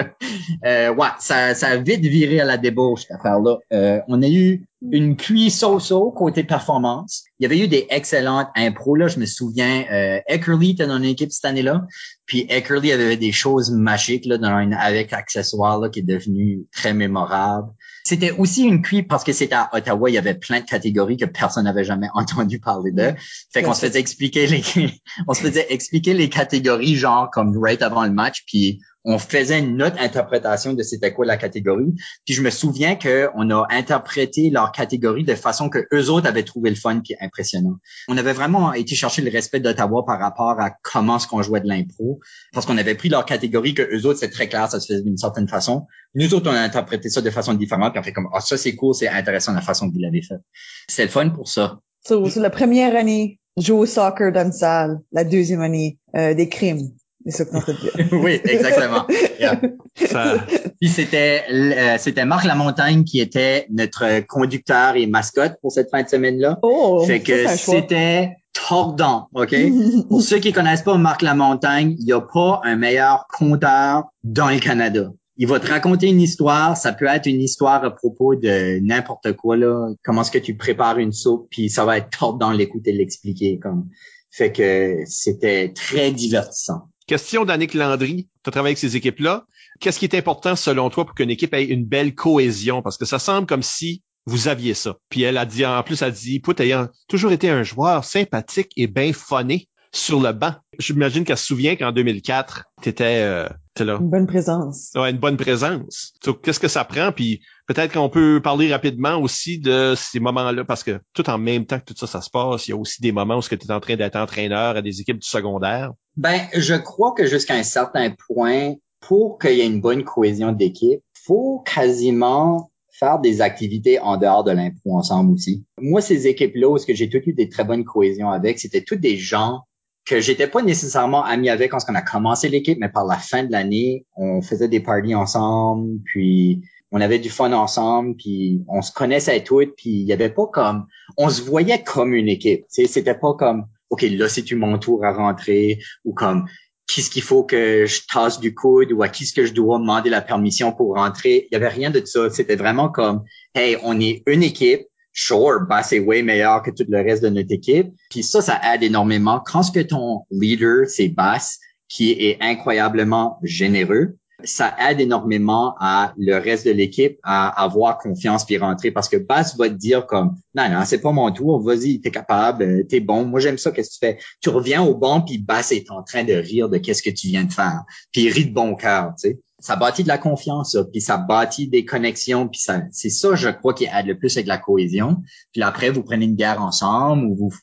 euh, ouais, ça, ça a vite viré à la débauche cette affaire-là. Euh, on a eu une cuisse so-so côté performance. Il y avait eu des excellentes impros là. Je me souviens, euh, Eckerly était dans une équipe cette année-là. Puis Eckerly avait des choses magiques là, dans un, avec accessoires là, qui est devenu très mémorable. C'était aussi une cuisse parce que c'était à Ottawa, il y avait plein de catégories que personne n'avait jamais entendu parler de. Fait qu'on se faisait expliquer les, on se faisait expliquer les catégories genre comme right avant le match, puis on faisait notre interprétation de c'était quoi la catégorie. Puis je me souviens que on a interprété leur catégorie de façon que eux autres avaient trouvé le fun puis impressionnant. On avait vraiment été chercher le respect d'Ottawa par rapport à comment ce qu'on jouait de l'impro, parce qu'on avait pris leur catégorie que eux autres c'est très clair, ça se faisait d'une certaine façon. Nous autres on a interprété ça de façon différente, puis on fait comme ah ça c'est cool, c'est intéressant la façon que vous l'avez fait. C'est le fun pour ça. So, so la première année, jouer au soccer dans une salle. La deuxième année, euh, des crimes. Dire. oui, exactement. Yeah. Ça, Puis c'était euh, c'était Marc Lamontagne qui était notre conducteur et mascotte pour cette fin de semaine-là. Oh, fait que c'était tordant, OK? pour ceux qui connaissent pas Marc Lamontagne, il n'y a pas un meilleur conteur dans le Canada. Il va te raconter une histoire, ça peut être une histoire à propos de n'importe quoi là, comment est-ce que tu prépares une soupe, puis ça va être tordant l'écouter l'expliquer comme. Fait que c'était très divertissant. Question d'Annick Landry. Tu as travaillé avec ces équipes-là. Qu'est-ce qui est important selon toi pour qu'une équipe ait une belle cohésion? Parce que ça semble comme si vous aviez ça. Puis elle a dit, en plus, elle a dit, Pout ayant toujours été un joueur sympathique et bien phoné sur le banc. J'imagine qu'elle se souvient qu'en 2004, t'étais euh, là. Une bonne présence. Ouais, une bonne présence. Qu'est-ce que ça prend? Puis peut-être qu'on peut parler rapidement aussi de ces moments-là, parce que tout en même temps que tout ça, ça se passe, il y a aussi des moments où tu es en train d'être entraîneur à des équipes du secondaire. Ben, je crois que jusqu'à un certain point, pour qu'il y ait une bonne cohésion d'équipe, faut quasiment faire des activités en dehors de l'impro ensemble aussi. Moi, ces équipes-là, où ce que j'ai toutes eu des très bonnes cohésions avec, c'était tous des gens que j'étais pas nécessairement ami avec quand on a commencé l'équipe, mais par la fin de l'année, on faisait des parties ensemble, puis on avait du fun ensemble, puis on se connaissait toutes, puis il y avait pas comme, on se voyait comme une équipe. C'était pas comme, ok, là c'est tu mon tour à rentrer, ou comme, qu'est-ce qu'il faut que je tasse du coude, ou à qui est-ce que je dois demander la permission pour rentrer? Il y avait rien de ça. C'était vraiment comme, hey, on est une équipe, sure, Bass est way meilleur que tout le reste de notre équipe. Puis ça, ça aide énormément. Quand ce que ton leader, c'est Bass, qui est incroyablement généreux, ça aide énormément à le reste de l'équipe à avoir confiance puis rentrer parce que Bass va te dire comme non non c'est pas mon tour vas-y t'es capable euh, t'es bon moi j'aime ça qu'est-ce que tu fais? Tu reviens au banc puis Bass est en train de rire de qu'est-ce que tu viens de faire puis il rit de bon cœur tu sais ça bâtit de la confiance, ça, puis ça bâtit des connexions, puis ça, c'est ça, je crois, qui aide le plus avec la cohésion. Puis après, vous prenez une bière ensemble, ou vous,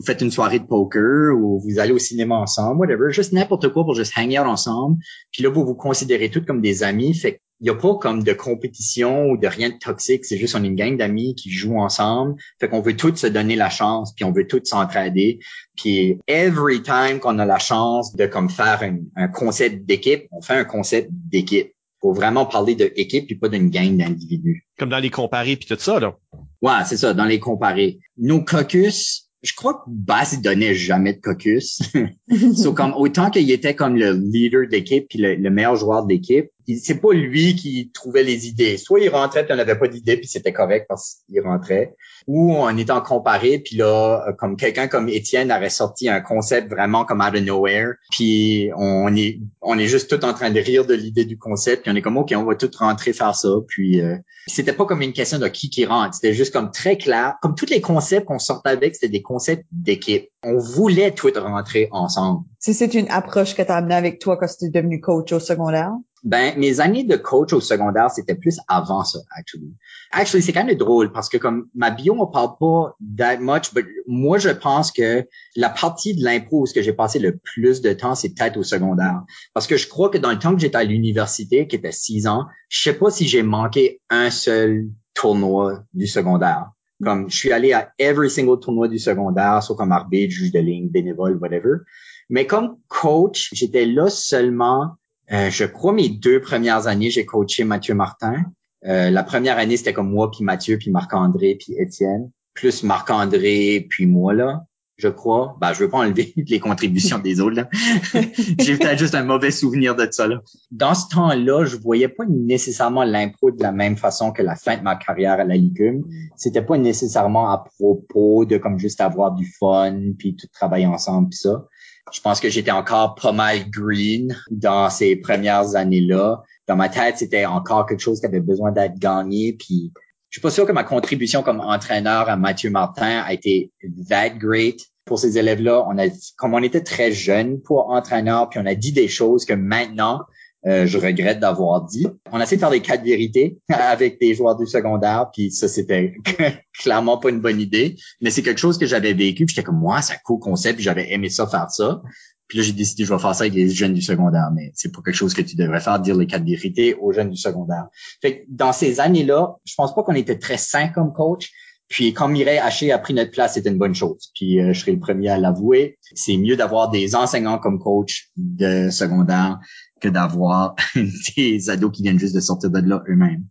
vous faites une soirée de poker, ou vous allez au cinéma ensemble, whatever, juste n'importe quoi pour juste hang out ensemble. Puis là, vous vous considérez tous comme des amis, fait il n'y a pas comme de compétition ou de rien de toxique. C'est juste on est une gang d'amis qui jouent ensemble. Fait qu'on veut tous se donner la chance, puis on veut tous s'entraider. Puis every time qu'on a la chance de comme faire un, concept d'équipe, on fait un concept d'équipe. Faut vraiment parler de équipe puis pas d'une gang d'individus. Comme dans les comparés puis tout ça, là. Ouais, c'est ça, dans les comparés. Nos caucus, je crois que Bass il donnait jamais de caucus. so, comme autant qu'il était comme le leader d'équipe puis le, le, meilleur joueur de l'équipe, c'est pas lui qui trouvait les idées. Soit il rentrait puis on n'avait pas d'idée puis c'était correct parce qu'il rentrait ou on est en comparé, puis là, euh, comme quelqu'un comme Étienne aurait sorti un concept vraiment comme out of nowhere, puis on est on est juste tout en train de rire de l'idée du concept, puis on est comme ok, on va tout rentrer faire ça, puis euh, c'était pas comme une question de qui qui rentre, c'était juste comme très clair, comme tous les concepts qu'on sortait avec, c'était des concepts d'équipe. On voulait tout rentrer ensemble. Si c'est une approche que tu as amenée avec toi quand tu es devenu coach au secondaire? Ben, mes années de coach au secondaire, c'était plus avant ça, actually. Actually, c'est quand même drôle parce que comme ma bio, on parle pas that much, mais moi, je pense que la partie de l'impro où que j'ai passé le plus de temps, c'est peut-être au secondaire. Parce que je crois que dans le temps que j'étais à l'université, qui était six ans, je sais pas si j'ai manqué un seul tournoi du secondaire. Comme je suis allé à every single tournoi du secondaire, soit comme arbitre, juge de ligne, bénévole, whatever. Mais comme coach, j'étais là seulement euh, je crois mes deux premières années, j'ai coaché Mathieu Martin. Euh, la première année, c'était comme moi, puis Mathieu, puis Marc-André, puis Étienne. Plus Marc-André, puis moi, là, je crois. Ben, je veux pas enlever les contributions des autres, là. j'ai peut-être juste un mauvais souvenir de ça, là. Dans ce temps-là, je voyais pas nécessairement l'impro de la même façon que la fin de ma carrière à la Licume. C'était pas nécessairement à propos de comme juste avoir du fun, puis tout travailler ensemble, puis ça. Je pense que j'étais encore pas mal green dans ces premières années-là. Dans ma tête, c'était encore quelque chose qui avait besoin d'être gagné. Puis, je suis pas sûr que ma contribution comme entraîneur à Mathieu Martin a été that great pour ces élèves-là. On a, comme on était très jeunes pour entraîneur, puis on a dit des choses que maintenant, euh, je regrette d'avoir dit. On a essayé de faire des quatre vérités avec des joueurs du secondaire, puis ça, c'était clairement pas une bonne idée, mais c'est quelque chose que j'avais vécu, puis j'étais comme, moi, c'est un cool concept, puis j'avais aimé ça faire ça. Puis là, j'ai décidé, je vais faire ça avec les jeunes du secondaire, mais c'est pas quelque chose que tu devrais faire, dire les quatre vérités aux jeunes du secondaire. Fait que dans ces années-là, je pense pas qu'on était très sains comme coach, puis quand Mireille Haché a pris notre place, c'était une bonne chose. Puis euh, je serai le premier à l'avouer. C'est mieux d'avoir des enseignants comme coach de secondaire que d'avoir des ados qui viennent juste de sortir de là eux-mêmes.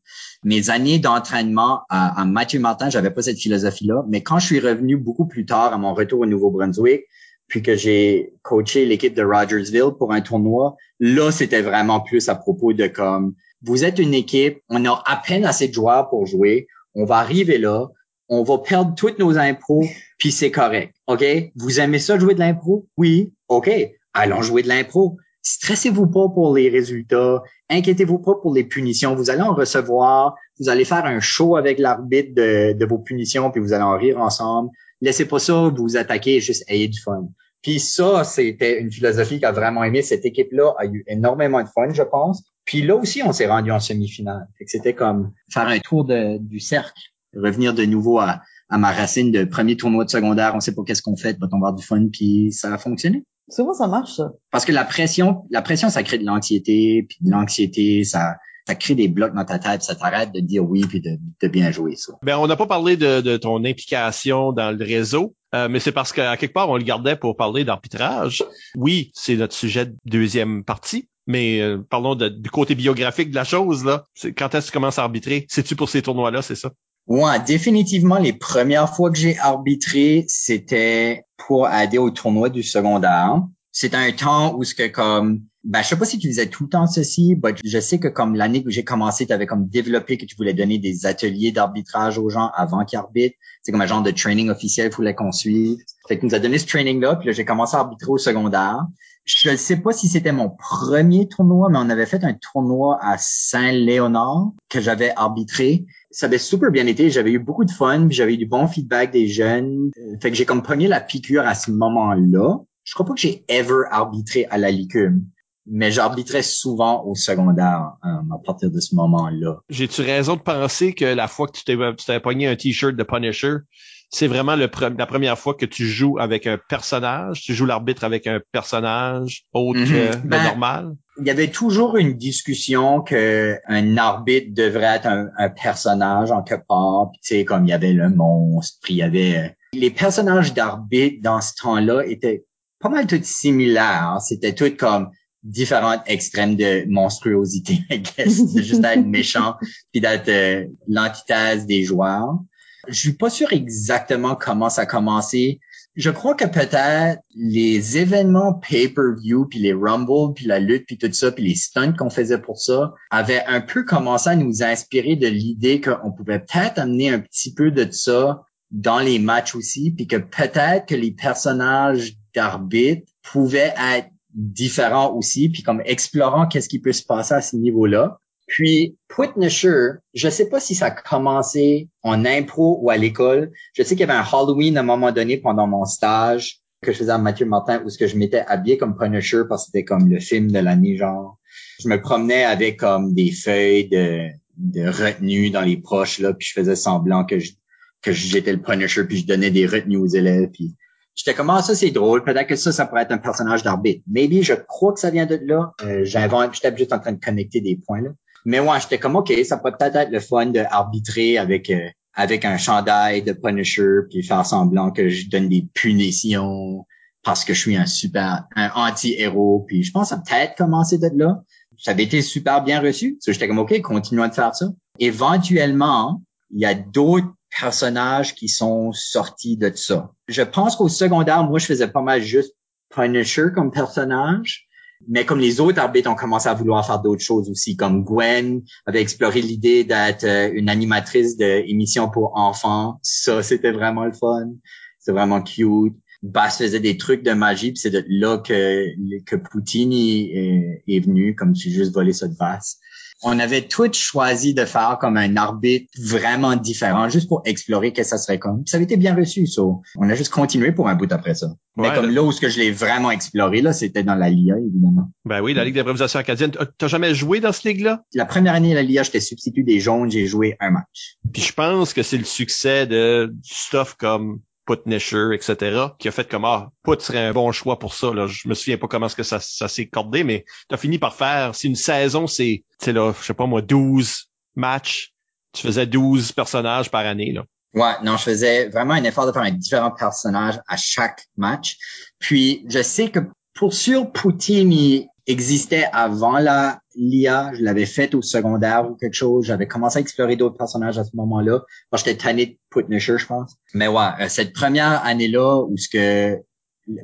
Mes années d'entraînement à, Mathieu Martin, j'avais pas cette philosophie-là, mais quand je suis revenu beaucoup plus tard à mon retour au Nouveau-Brunswick, puis que j'ai coaché l'équipe de Rogersville pour un tournoi, là, c'était vraiment plus à propos de comme, vous êtes une équipe, on a à peine assez de joueurs pour jouer, on va arriver là, on va perdre toutes nos impros, puis c'est correct, OK? Vous aimez ça jouer de l'impro? Oui, OK, allons jouer de l'impro stressez-vous pas pour les résultats, inquiétez-vous pas pour les punitions. Vous allez en recevoir, vous allez faire un show avec l'arbitre de, vos punitions, puis vous allez en rire ensemble. Laissez pas ça vous attaquer, juste ayez du fun. Puis ça, c'était une philosophie qu'a vraiment aimé. Cette équipe-là a eu énormément de fun, je pense. Puis là aussi, on s'est rendu en semi-finale. C'était comme faire un tour du cercle, revenir de nouveau à, à ma racine de premier tournoi de secondaire. On sait pas qu'est-ce qu'on fait, va tomber du fun, puis ça a fonctionné. Souvent, ça marche, ça. Parce que la pression, la pression, ça crée de l'anxiété, puis de l'anxiété, ça, ça crée des blocs dans ta tête, ça t'arrête de dire oui puis de, de bien jouer ça. Ben on n'a pas parlé de, de, ton implication dans le réseau, euh, mais c'est parce qu'à quelque part on le gardait pour parler d'arbitrage. Oui, c'est notre sujet de deuxième partie, mais euh, parlons de, du côté biographique de la chose là. Quand est-ce que tu commences à arbitrer? C'est-tu pour ces tournois-là, c'est ça? Ouais, définitivement, les premières fois que j'ai arbitré, c'était pour aider au tournoi du secondaire. C'était un temps où ce que comme ben, je sais pas si tu faisais tout le temps ceci, mais je sais que comme l'année où j'ai commencé, tu avais comme développé que tu voulais donner des ateliers d'arbitrage aux gens avant qu'ils arbitrent. C'est comme un genre de training officiel, il fallait qu'on suive. Fait que nous a donné ce training-là, puis là, j'ai commencé à arbitrer au secondaire. Je ne sais pas si c'était mon premier tournoi, mais on avait fait un tournoi à Saint-Léonard que j'avais arbitré. Ça avait super bien été. J'avais eu beaucoup de fun, j'avais eu du bon feedback des jeunes. Fait que j'ai comme pogné la piqûre à ce moment-là. Je crois pas que j'ai ever arbitré à la licume mais j'arbitrais souvent au secondaire hein, à partir de ce moment-là. J'ai-tu raison de penser que la fois que tu t'es, pogné un t-shirt de Punisher, c'est vraiment le la première fois que tu joues avec un personnage, tu joues l'arbitre avec un personnage autre que mhm. ben, normal? Il y avait toujours une discussion que un arbitre devrait être un, personnage en quelque part. tu sais, comme il y avait le monstre, puis il y avait euh, les personnages d'arbitre dans ce temps-là étaient pas mal tous similaires. C'était tout comme différentes extrêmes de monstruosité, I guess, de juste être méchant puis d'être euh, l'antithèse des joueurs. Je suis pas sûr exactement comment ça a commencé. Je crois que peut-être les événements pay-per-view puis les rumble puis la lutte puis tout ça puis les stunts qu'on faisait pour ça avaient un peu commencé à nous inspirer de l'idée qu'on pouvait peut-être amener un petit peu de ça dans les matchs aussi puis que peut-être que les personnages d'arbitre pouvaient être différent aussi, puis comme explorant qu'est-ce qui peut se passer à ce niveau-là. Puis Putnisher, je sais pas si ça a commencé en impro ou à l'école. Je sais qu'il y avait un Halloween à un moment donné pendant mon stage que je faisais à Mathieu Martin où ce que je m'étais habillé comme Punisher parce que c'était comme le film de l'année genre. Je me promenais avec comme des feuilles de, de retenue dans les proches là, puis je faisais semblant que je, que j'étais le Punisher puis je donnais des retenues aux élèves puis J'étais comme, ah, ça, c'est drôle. Peut-être que ça, ça pourrait être un personnage d'arbitre. Maybe, je crois que ça vient de là. Euh, j'invente, j'étais juste en train de connecter des points, là. Mais ouais, j'étais comme, OK, ça pourrait peut-être être le fun d'arbitrer avec, euh, avec un chandail de Punisher puis faire semblant que je donne des punitions parce que je suis un super, un anti-héros. Puis je pense que ça peut-être commencé de là. Ça avait été super bien reçu. j'étais comme, OK, continuons de faire ça. Éventuellement, il y a d'autres personnages qui sont sortis de ça. Je pense qu'au secondaire, moi, je faisais pas mal juste Punisher comme personnage. Mais comme les autres arbitres ont commencé à vouloir faire d'autres choses aussi, comme Gwen avait exploré l'idée d'être euh, une animatrice d'émissions pour enfants. Ça, c'était vraiment le fun. C'est vraiment cute. Bass faisait des trucs de magie, puis c'est de là que, que Poutine est, est venu, comme tu juste volé ça de Bass on avait tout choisi de faire comme un arbitre vraiment différent, juste pour explorer qu'est-ce que ça serait comme. ça avait été bien reçu, ça. On a juste continué pour un bout après ça. Mais comme là où ce que je l'ai vraiment exploré, là, c'était dans la LIA, évidemment. Ben oui, la Ligue d'improvisation acadienne. T'as jamais joué dans cette ligue-là? La première année de la LIA, j'étais substitut des jaunes, j'ai joué un match. Puis je pense que c'est le succès de stuff comme Putnisher, etc., qui a fait comme ah, Put serait un bon choix pour ça. Là. Je me souviens pas comment est-ce que ça, s'est cordé, mais tu as fini par faire, si une saison, c'est, tu là, je sais pas moi, 12 matchs, tu faisais 12 personnages par année. Là. Ouais, non, je faisais vraiment un effort de faire un différent personnage à chaque match. Puis je sais que pour sûr, Poutine existait avant la l'IA, je l'avais fait au secondaire ou quelque chose. J'avais commencé à explorer d'autres personnages à ce moment-là. Moi, j'étais tanné de Putnisher, je pense. Mais ouais, euh, cette première année-là où ce que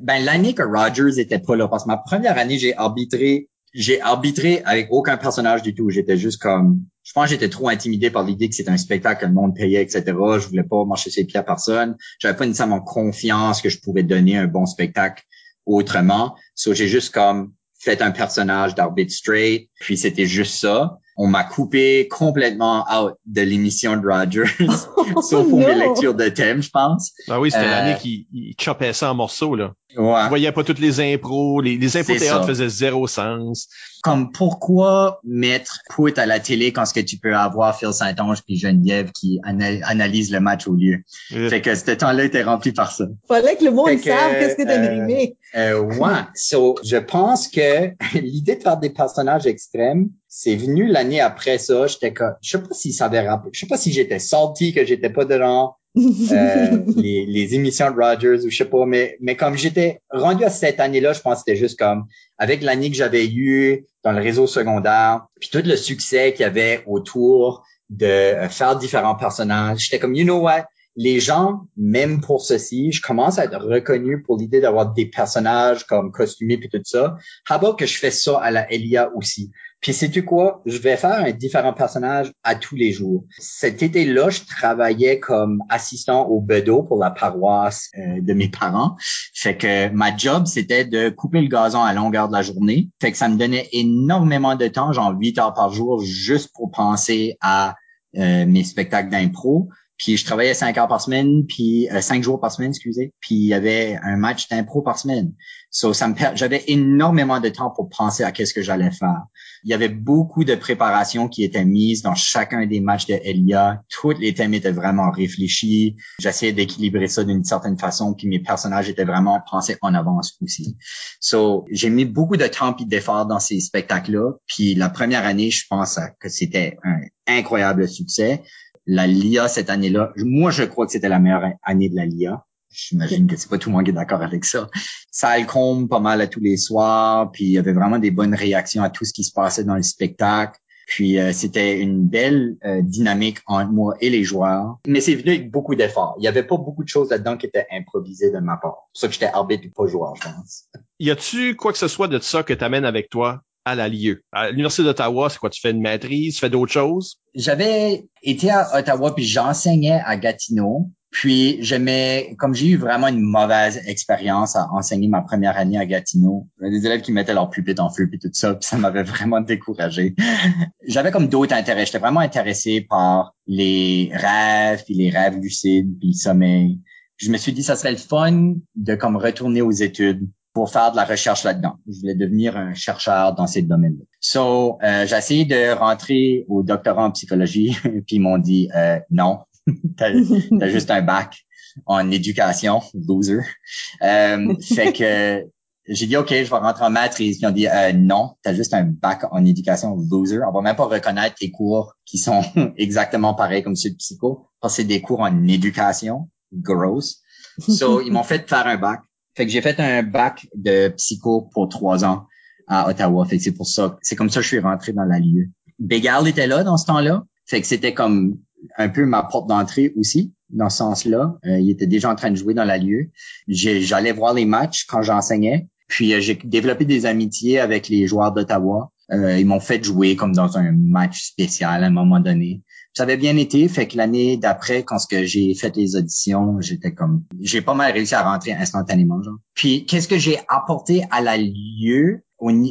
ben l'année que Rogers était pas là, parce que ma première année, j'ai arbitré, j'ai arbitré avec aucun personnage du tout. J'étais juste comme, je pense j'étais trop intimidé par l'idée que c'était un spectacle que le monde payait, etc. Je voulais pas marcher ses pieds à personne. J'avais pas nécessairement confiance que je pouvais donner un bon spectacle autrement. So, j'ai juste comme faites un personnage d'arbitre straight, puis c'était juste ça. On m'a coupé complètement out de l'émission de Rogers, sauf pour mes lectures de thème, je pense. Ah oui, c'était Euh, l'année qui il chopait ça en morceaux, là. Ouais. On voyait pas toutes les impros, les, les impros théâtre faisaient zéro sens. Comme pourquoi mettre put à la télé quand ce que tu peux avoir Phil Saint-Onge puis Geneviève qui ana- analyse le match au lieu? Euh, Fait que ce temps-là était rempli par ça. Fallait que le monde sache qu'est-ce que t'as euh, dérivé. Euh, ouais. So, je pense que l'idée de faire des personnages extrêmes, c'est venu l'année après ça. J'étais comme, je sais pas s'il s'avait rappelé, je sais pas si j'étais salty que j'étais pas dedans euh, les, émissions de Rogers ou je sais pas, mais, mais comme j'étais rendu à cette année-là, je pense que c'était juste comme avec l'année que j'avais eue dans le réseau secondaire, puis tout le succès qu'il y avait autour de euh, faire différents personnages, j'étais comme, you know what, les gens, même pour ceci, je commence à être reconnu pour l'idée d'avoir des personnages comme costumés puis tout ça. How about que je fais ça à la LIA aussi? Puis sais-tu quoi? Je vais faire un différent personnage à tous les jours. Cet été-là, je travaillais comme assistant au bedeau pour la paroisse euh, de mes parents. Fait que ma job, c'était de couper le gazon à longueur de la journée. Fait que ça me donnait énormément de temps, genre 8 heures par jour, juste pour penser à euh, mes spectacles d'impro. Puis je travaillais cinq heures par semaine, puis euh, cinq jours par semaine, excusez. Puis il y avait un match d'impro par semaine. So j'avais énormément de temps pour penser à qu'est-ce que j'allais faire. Il y avait beaucoup de préparation qui étaient mises dans chacun des matchs de Elia. Tous les thèmes étaient vraiment réfléchis. J'essayais d'équilibrer ça d'une certaine façon, puis mes personnages étaient vraiment pensés en avance aussi. So, j'ai mis beaucoup de temps et d'efforts dans ces spectacles-là. Puis la première année, je pense que c'était un incroyable succès. La LIA cette année-là, moi je crois que c'était la meilleure année de la LIA. J'imagine que c'est pas tout le monde qui est d'accord avec ça. Ça le comble pas mal à tous les soirs, puis il y avait vraiment des bonnes réactions à tout ce qui se passait dans le spectacle. Puis euh, c'était une belle euh, dynamique entre moi et les joueurs. Mais c'est venu avec beaucoup d'efforts. Il y avait pas beaucoup de choses là-dedans qui étaient improvisées de ma part. C'est pour ça que j'étais arbitre et pas joueur, je pense. Y a-tu quoi que ce soit de ça que t'amènes avec toi? À la LIE? À l'Université d'Ottawa, c'est quoi? Tu fais une maîtrise? Tu fais d'autres choses? J'avais été à Ottawa puis j'enseignais à Gatineau. Puis j'aimais, comme j'ai eu vraiment une mauvaise expérience à enseigner ma première année à Gatineau, des élèves qui mettaient leur pupitre en feu puis tout ça, puis ça m'avait vraiment découragé. J'avais comme d'autres intérêts. J'étais vraiment intéressé par les rêves, puis les rêves lucides, puis le sommeil. Je me suis dit, ça serait le fun de comme retourner aux études pour faire de la recherche là-dedans. Je voulais devenir un chercheur dans ces domaines-là. So, euh, j'ai essayé de rentrer au doctorat en psychologie, puis ils m'ont dit euh, non, t'as t'as juste un bac en éducation, loser. Euh, fait que j'ai dit OK, je vais rentrer en maîtrise. Puis ils ont dit euh, non, t'as juste un bac en éducation, loser. On va même pas reconnaître tes cours qui sont exactement pareils comme ceux de psycho, parce que c'est des cours en éducation, gross. So ils m'ont fait faire un bac. Fait que j'ai fait un bac de psycho pour trois ans à Ottawa. Fait que c'est pour ça, c'est comme ça que je suis rentré dans la lieu. Bégal était là dans ce temps-là. Fait que c'était comme un peu ma porte d'entrée aussi, dans ce sens-là. Euh, il était déjà en train de jouer dans la lieu. J'allais voir les matchs quand j'enseignais. Puis euh, j'ai développé des amitiés avec les joueurs d'Ottawa. Euh, ils m'ont fait jouer comme dans un match spécial à un moment donné. Ça avait bien été, fait que l'année d'après, quand ce que j'ai fait les auditions, j'étais comme, j'ai pas mal réussi à rentrer instantanément, genre. Puis, qu'est-ce que j'ai apporté à la lieu?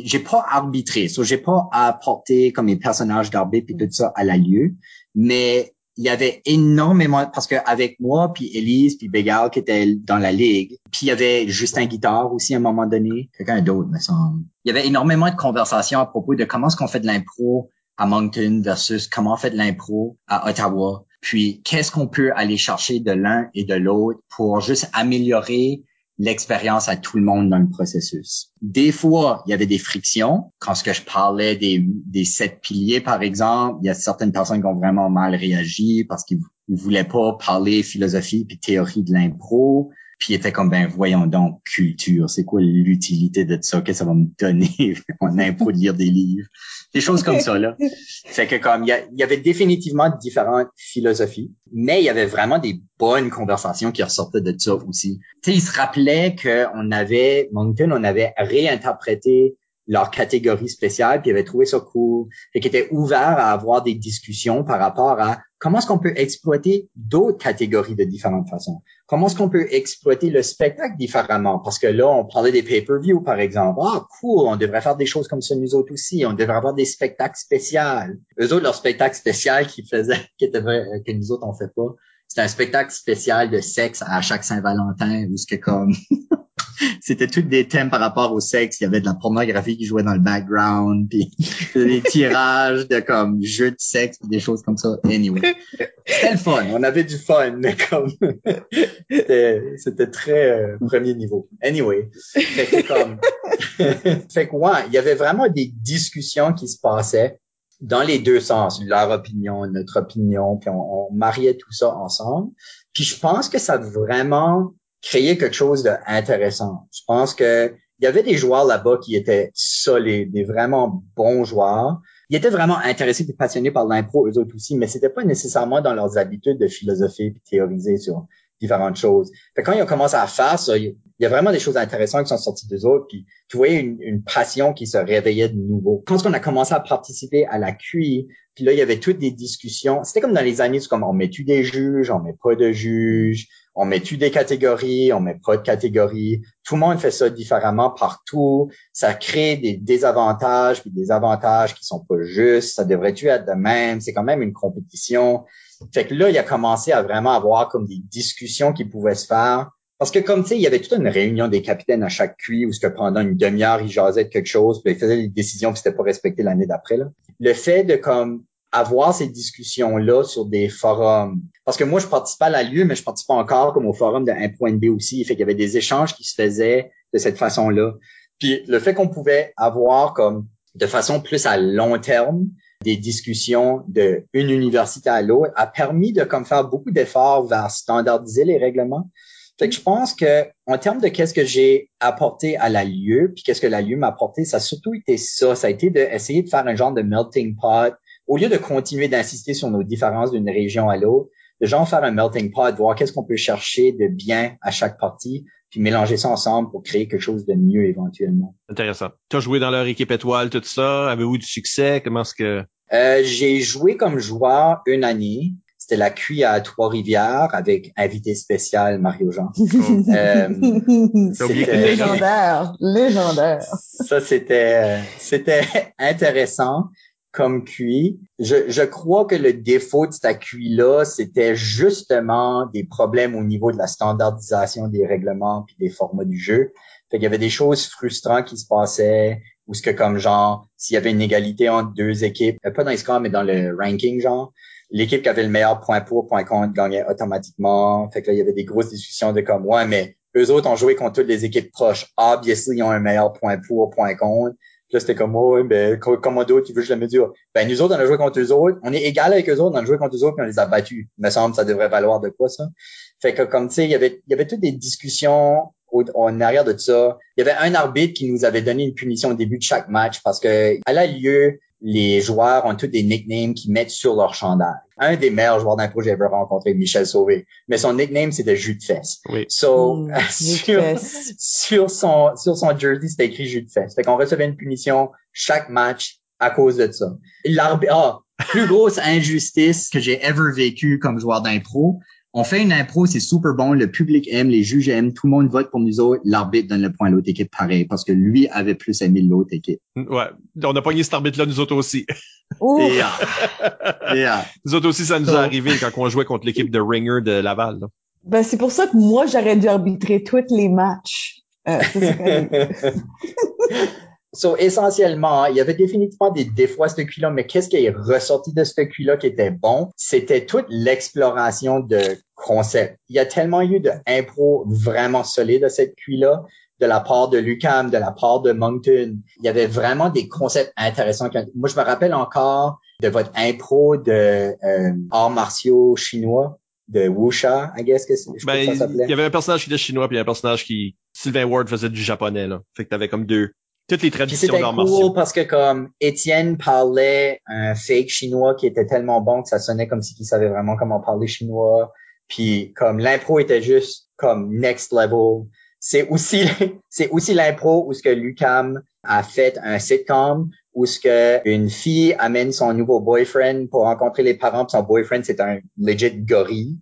J'ai pas arbitré, so j'ai pas apporté comme les personnages d'arbitre puis tout ça à la lieu, mais il y avait énormément parce que avec moi puis Elise puis Bégal qui étaient dans la ligue, puis il y avait Justin Guitare aussi à un moment donné, quelqu'un d'autre me semble. Il y avait énormément de conversations à propos de comment est-ce qu'on fait de l'impro à Moncton versus comment fait de l'impro à Ottawa. Puis qu'est-ce qu'on peut aller chercher de l'un et de l'autre pour juste améliorer l'expérience à tout le monde dans le processus? Des fois, il y avait des frictions. Quand ce que je parlais des, des sept piliers, par exemple, il y a certaines personnes qui ont vraiment mal réagi parce qu'ils ils voulaient pas parler philosophie puis théorie de l'impro. Puis ils étaient comme, ben voyons donc, culture, c'est quoi l'utilité de ça? Qu'est-ce que ça va me donner en impro de lire des livres? Des choses comme ça, là. Fait que comme il y, avait définitivement différentes philosophies, mais il y avait vraiment des bonnes conversations qui ressortaient de ça aussi. Tu sais, il se rappelait qu'on avait, Moncton, on avait réinterprété leur catégorie spéciale, puis ils avaient trouvé ça cool, et qu'ils étaient ouverts à avoir des discussions par rapport à comment est-ce qu'on peut exploiter d'autres catégories de différentes façons? Comment est-ce qu'on peut exploiter le spectacle différemment? Parce que là, on parlait des pay-per-view, par exemple. Ah, cool, on devrait faire des choses comme ça nous autres aussi. On devrait avoir des spectacles spéciaux. Eux autres, leur spectacle spécial qu'ils faisaient, qui était vrai, que nous autres, on fait pas, c'était un spectacle spécial de sexe à chaque Saint-Valentin, où ce que comme c'était tous des thèmes par rapport au sexe. Il y avait de la pornographie qui jouait dans le background, puis des tirages de comme jeux de sexe, des choses comme ça. Anyway, c'était le fun. On avait du fun, mais comme c'était très euh, premier niveau. Anyway, c'était comme fait que ouais, il y avait vraiment des discussions qui se passaient dans les deux sens, leur opinion, notre opinion, puis on, on mariait tout ça ensemble. Puis je pense que ça a vraiment créé quelque chose d'intéressant. Je pense que il y avait des joueurs là-bas qui étaient solides, des vraiment bons joueurs. Ils étaient vraiment intéressés et passionnés par l'impro, eux autres aussi, mais c'était pas nécessairement dans leurs habitudes de philosopher et théoriser sur différentes choses. Fait quand ils ont commencé à faire ça, il y a vraiment des choses intéressantes qui sont sorties d'eux autres, puis tu voyais une, une, passion qui se réveillait de nouveau. Quand on a commencé à participer à la QI, puis là, il y avait toutes des discussions. C'était comme dans les années, c'est comme on met-tu des juges, on met pas de juges, on met-tu des catégories, on met pas de catégories. Tout le monde fait ça différemment partout. Ça crée des désavantages puis des avantages qui sont pas justes. Ça devrait-tu être de même? C'est quand même une compétition. Fait que là, il a commencé à vraiment avoir comme des discussions qui pouvaient se faire. Parce que comme tu sais, il y avait toute une réunion des capitaines à chaque cuit où ce que pendant une demi-heure, ils jasaient quelque chose, puis ils faisaient des décisions, puis c'était pas respecté l'année d'après. Le fait de comme avoir ces discussions-là sur des forums. Parce que moi, je participe à la lieu, mais je participe encore comme au forum de 1.b aussi. Fait qu'il y avait des échanges qui se faisaient de cette façon-là. Puis le fait qu'on pouvait avoir comme de façon plus à long terme des discussions de une université à l'autre a permis de comme faire beaucoup d'efforts vers standardiser les règlements. Fait que je pense que en termes de qu'est-ce que j'ai apporté à la lieu, puis qu'est-ce que la lieu m'a apporté, ça a surtout été ça. Ça a été d'essayer de faire un genre de melting pot. Au lieu de continuer d'insister sur nos différences d'une région à l'autre, de genre faire un melting pot, voir qu'est-ce qu'on peut chercher de bien à chaque partie, puis mélanger ça ensemble pour créer quelque chose de mieux éventuellement. Intéressant. Tu as joué dans leur équipe étoile, tout ça. Avez-vous du succès? Comment est-ce que... Euh, j'ai joué comme joueur une année. C'était la cuit à Trois-Rivières avec invité spécial Mario Jean. euh, légendaire, légendaire. Ça c'était c'était intéressant comme cuit. Je, je crois que le défaut de cette cuit-là, c'était justement des problèmes au niveau de la standardisation des règlements puis des formats du jeu. Fait qu'il y avait des choses frustrantes qui se passaient, ou ce que comme genre, s'il y avait une égalité entre deux équipes, euh, pas dans les scores, mais dans le ranking, genre, l'équipe qui avait le meilleur point pour, point contre gagnait automatiquement. Fait que là, il y avait des grosses discussions de comme, ouais, mais eux autres ont joué contre toutes les équipes proches. Obviously, ils ont un meilleur point pour, point contre. Puis là, c'était comme, ouais, ben, comment d'autres, tu veux que je le mesure? Ben, nous autres, on a joué contre eux autres. On est égal avec eux autres, on a joué contre eux autres, puis on les a battus. Il me semble, ça devrait valoir de quoi, ça? Fait que, comme, tu sais, il y avait, il y avait toutes des discussions en arrière de ça. Il y avait un arbitre qui nous avait donné une punition au début de chaque match parce que à la lieu, les joueurs ont tous des nicknames qu'ils mettent sur leur chandail. Un des meilleurs joueurs d'impro que j'ai ever rencontré, Michel Sauvé. Mais son nickname, c'était jus de fesse. Oui. So, mmh, sur, sur, son, sur son jersey, c'était écrit jus de fesse. Fait qu'on recevait une punition chaque match à cause de ça. L'arbitre, ah, plus grosse injustice que j'ai ever vécu comme joueur d'impro, on fait une impro, c'est super bon, le public aime, les juges aiment, tout le monde vote pour nous autres, l'arbitre donne le point à l'autre équipe pareil, parce que lui avait plus aimé l'autre équipe. Ouais, on a pogné cet arbitre-là, nous autres aussi. Yeah. yeah. Nous autres aussi, ça nous est arrivé quand on jouait contre l'équipe de Ringer de Laval. Là. Ben, c'est pour ça que moi, j'aurais dû arbitrer tous les matchs. Euh, So, essentiellement, il y avait définitivement des défauts à ce cuit-là, mais qu'est-ce qui est ressorti de ce cuit-là qui était bon? C'était toute l'exploration de concepts. Il y a tellement eu de impro vraiment solide à cette cuit-là de la part de Lucam, de la part de Moncton. Il y avait vraiment des concepts intéressants. Moi, je me rappelle encore de votre impro de euh, arts martiaux chinois de Wuxia, I guess que, je ben, que ça s'appelait. Il y avait un personnage qui était chinois puis un personnage qui Sylvain Ward faisait du japonais là. Fait que t'avais comme deux toutes les traditions d'arts cool parce que comme Étienne parlait un fake chinois qui était tellement bon que ça sonnait comme si il savait vraiment comment parler chinois. Puis comme l'impro était juste comme next level. c'est aussi c'est aussi l'impro où ce que Lucam a fait un sitcom où ce que une fille amène son nouveau boyfriend pour rencontrer les parents, son boyfriend c'est un legit gorille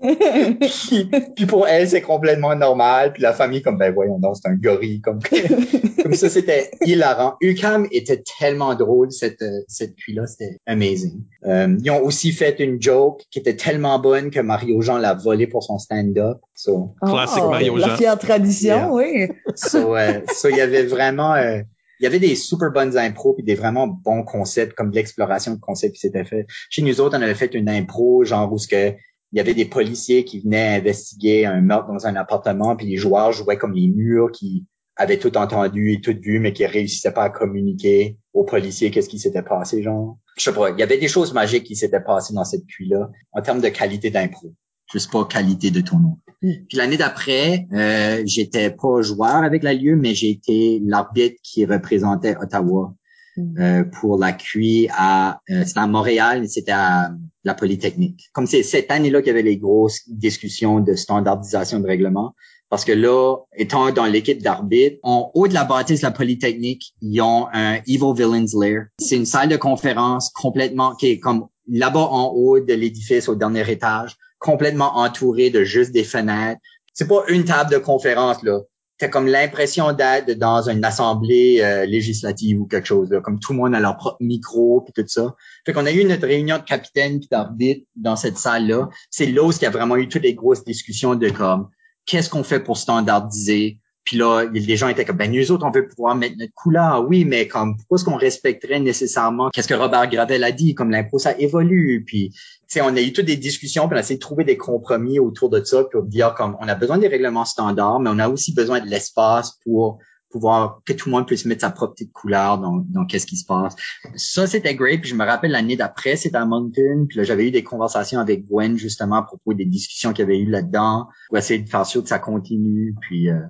puis, pour elle, c'est complètement normal. Puis la famille, comme, ben voyons non, c'est un gorille. Comme, comme ça, c'était hilarant. UCAM était tellement drôle, cette, cette là C'était amazing. Euh, ils ont aussi fait une joke qui était tellement bonne que Mario Jean l'a volé pour son stand-up. So, Classique oh, Mario Jean. La fière tradition, oui. So, euh, so, il y avait vraiment... Euh, il y avait des super bonnes impros puis des vraiment bons concepts comme l'exploration de concepts qui s'étaient fait. Chez nous autres, on avait fait une impro genre où ce que il y avait des policiers qui venaient investiguer un meurtre dans un appartement, puis les joueurs jouaient comme les murs qui avaient tout entendu et tout vu, mais qui réussissaient pas à communiquer aux policiers qu'est-ce qui s'était passé, genre. Je sais pas, il y avait des choses magiques qui s'étaient passées dans cette pluie-là, en termes de qualité d'impro. Juste pas qualité de tournoi. Mm. Puis l'année d'après, euh, j'étais pas joueur avec la lieu, mais j'ai été l'arbitre qui représentait Ottawa Mm. Euh, pour la QI à euh, c'était à Montréal, c'était à la Polytechnique. Comme c'est cette année-là qu'il y avait les grosses discussions de standardisation de règlement. Parce que là, étant dans l'équipe d'arbitre, en haut de la bâtisse de la Polytechnique, ils ont un Evil Villains Lair. C'est une salle de conférence complètement, qui est comme là-bas en haut de l'édifice au dernier étage, complètement entourée de juste des fenêtres. C'est pas une table de conférence, là t'as comme l'impression d'être dans une assemblée euh, législative ou quelque chose, là, comme tout le monde a leur propre micro puis tout ça. Fait qu'on a eu notre réunion de capitaine puis d'arbitre dans cette salle-là. C'est là où y a vraiment eu toutes les grosses discussions de comme qu'est-ce qu'on fait pour standardiser, puis là, les gens étaient comme, ben nous autres, on veut pouvoir mettre notre couleur, oui, mais comme pourquoi est-ce qu'on respecterait nécessairement qu'est-ce que Robert Gravel a dit, comme l'impôt, ça évolue. Puis, on a eu toutes des discussions, puis on a essayé de trouver des compromis autour de ça, pour dire comme on a besoin des règlements standards, mais on a aussi besoin de l'espace pour pouvoir que tout le monde puisse mettre sa propre petite couleur dans, dans qu'est-ce qui se passe. Ça, c'était great. Puis je me rappelle l'année d'après, c'était à Moncton. Puis là, j'avais eu des conversations avec Gwen justement à propos des discussions qu'il y avait eu là-dedans pour essayer de faire sûr que ça continue. Puis euh,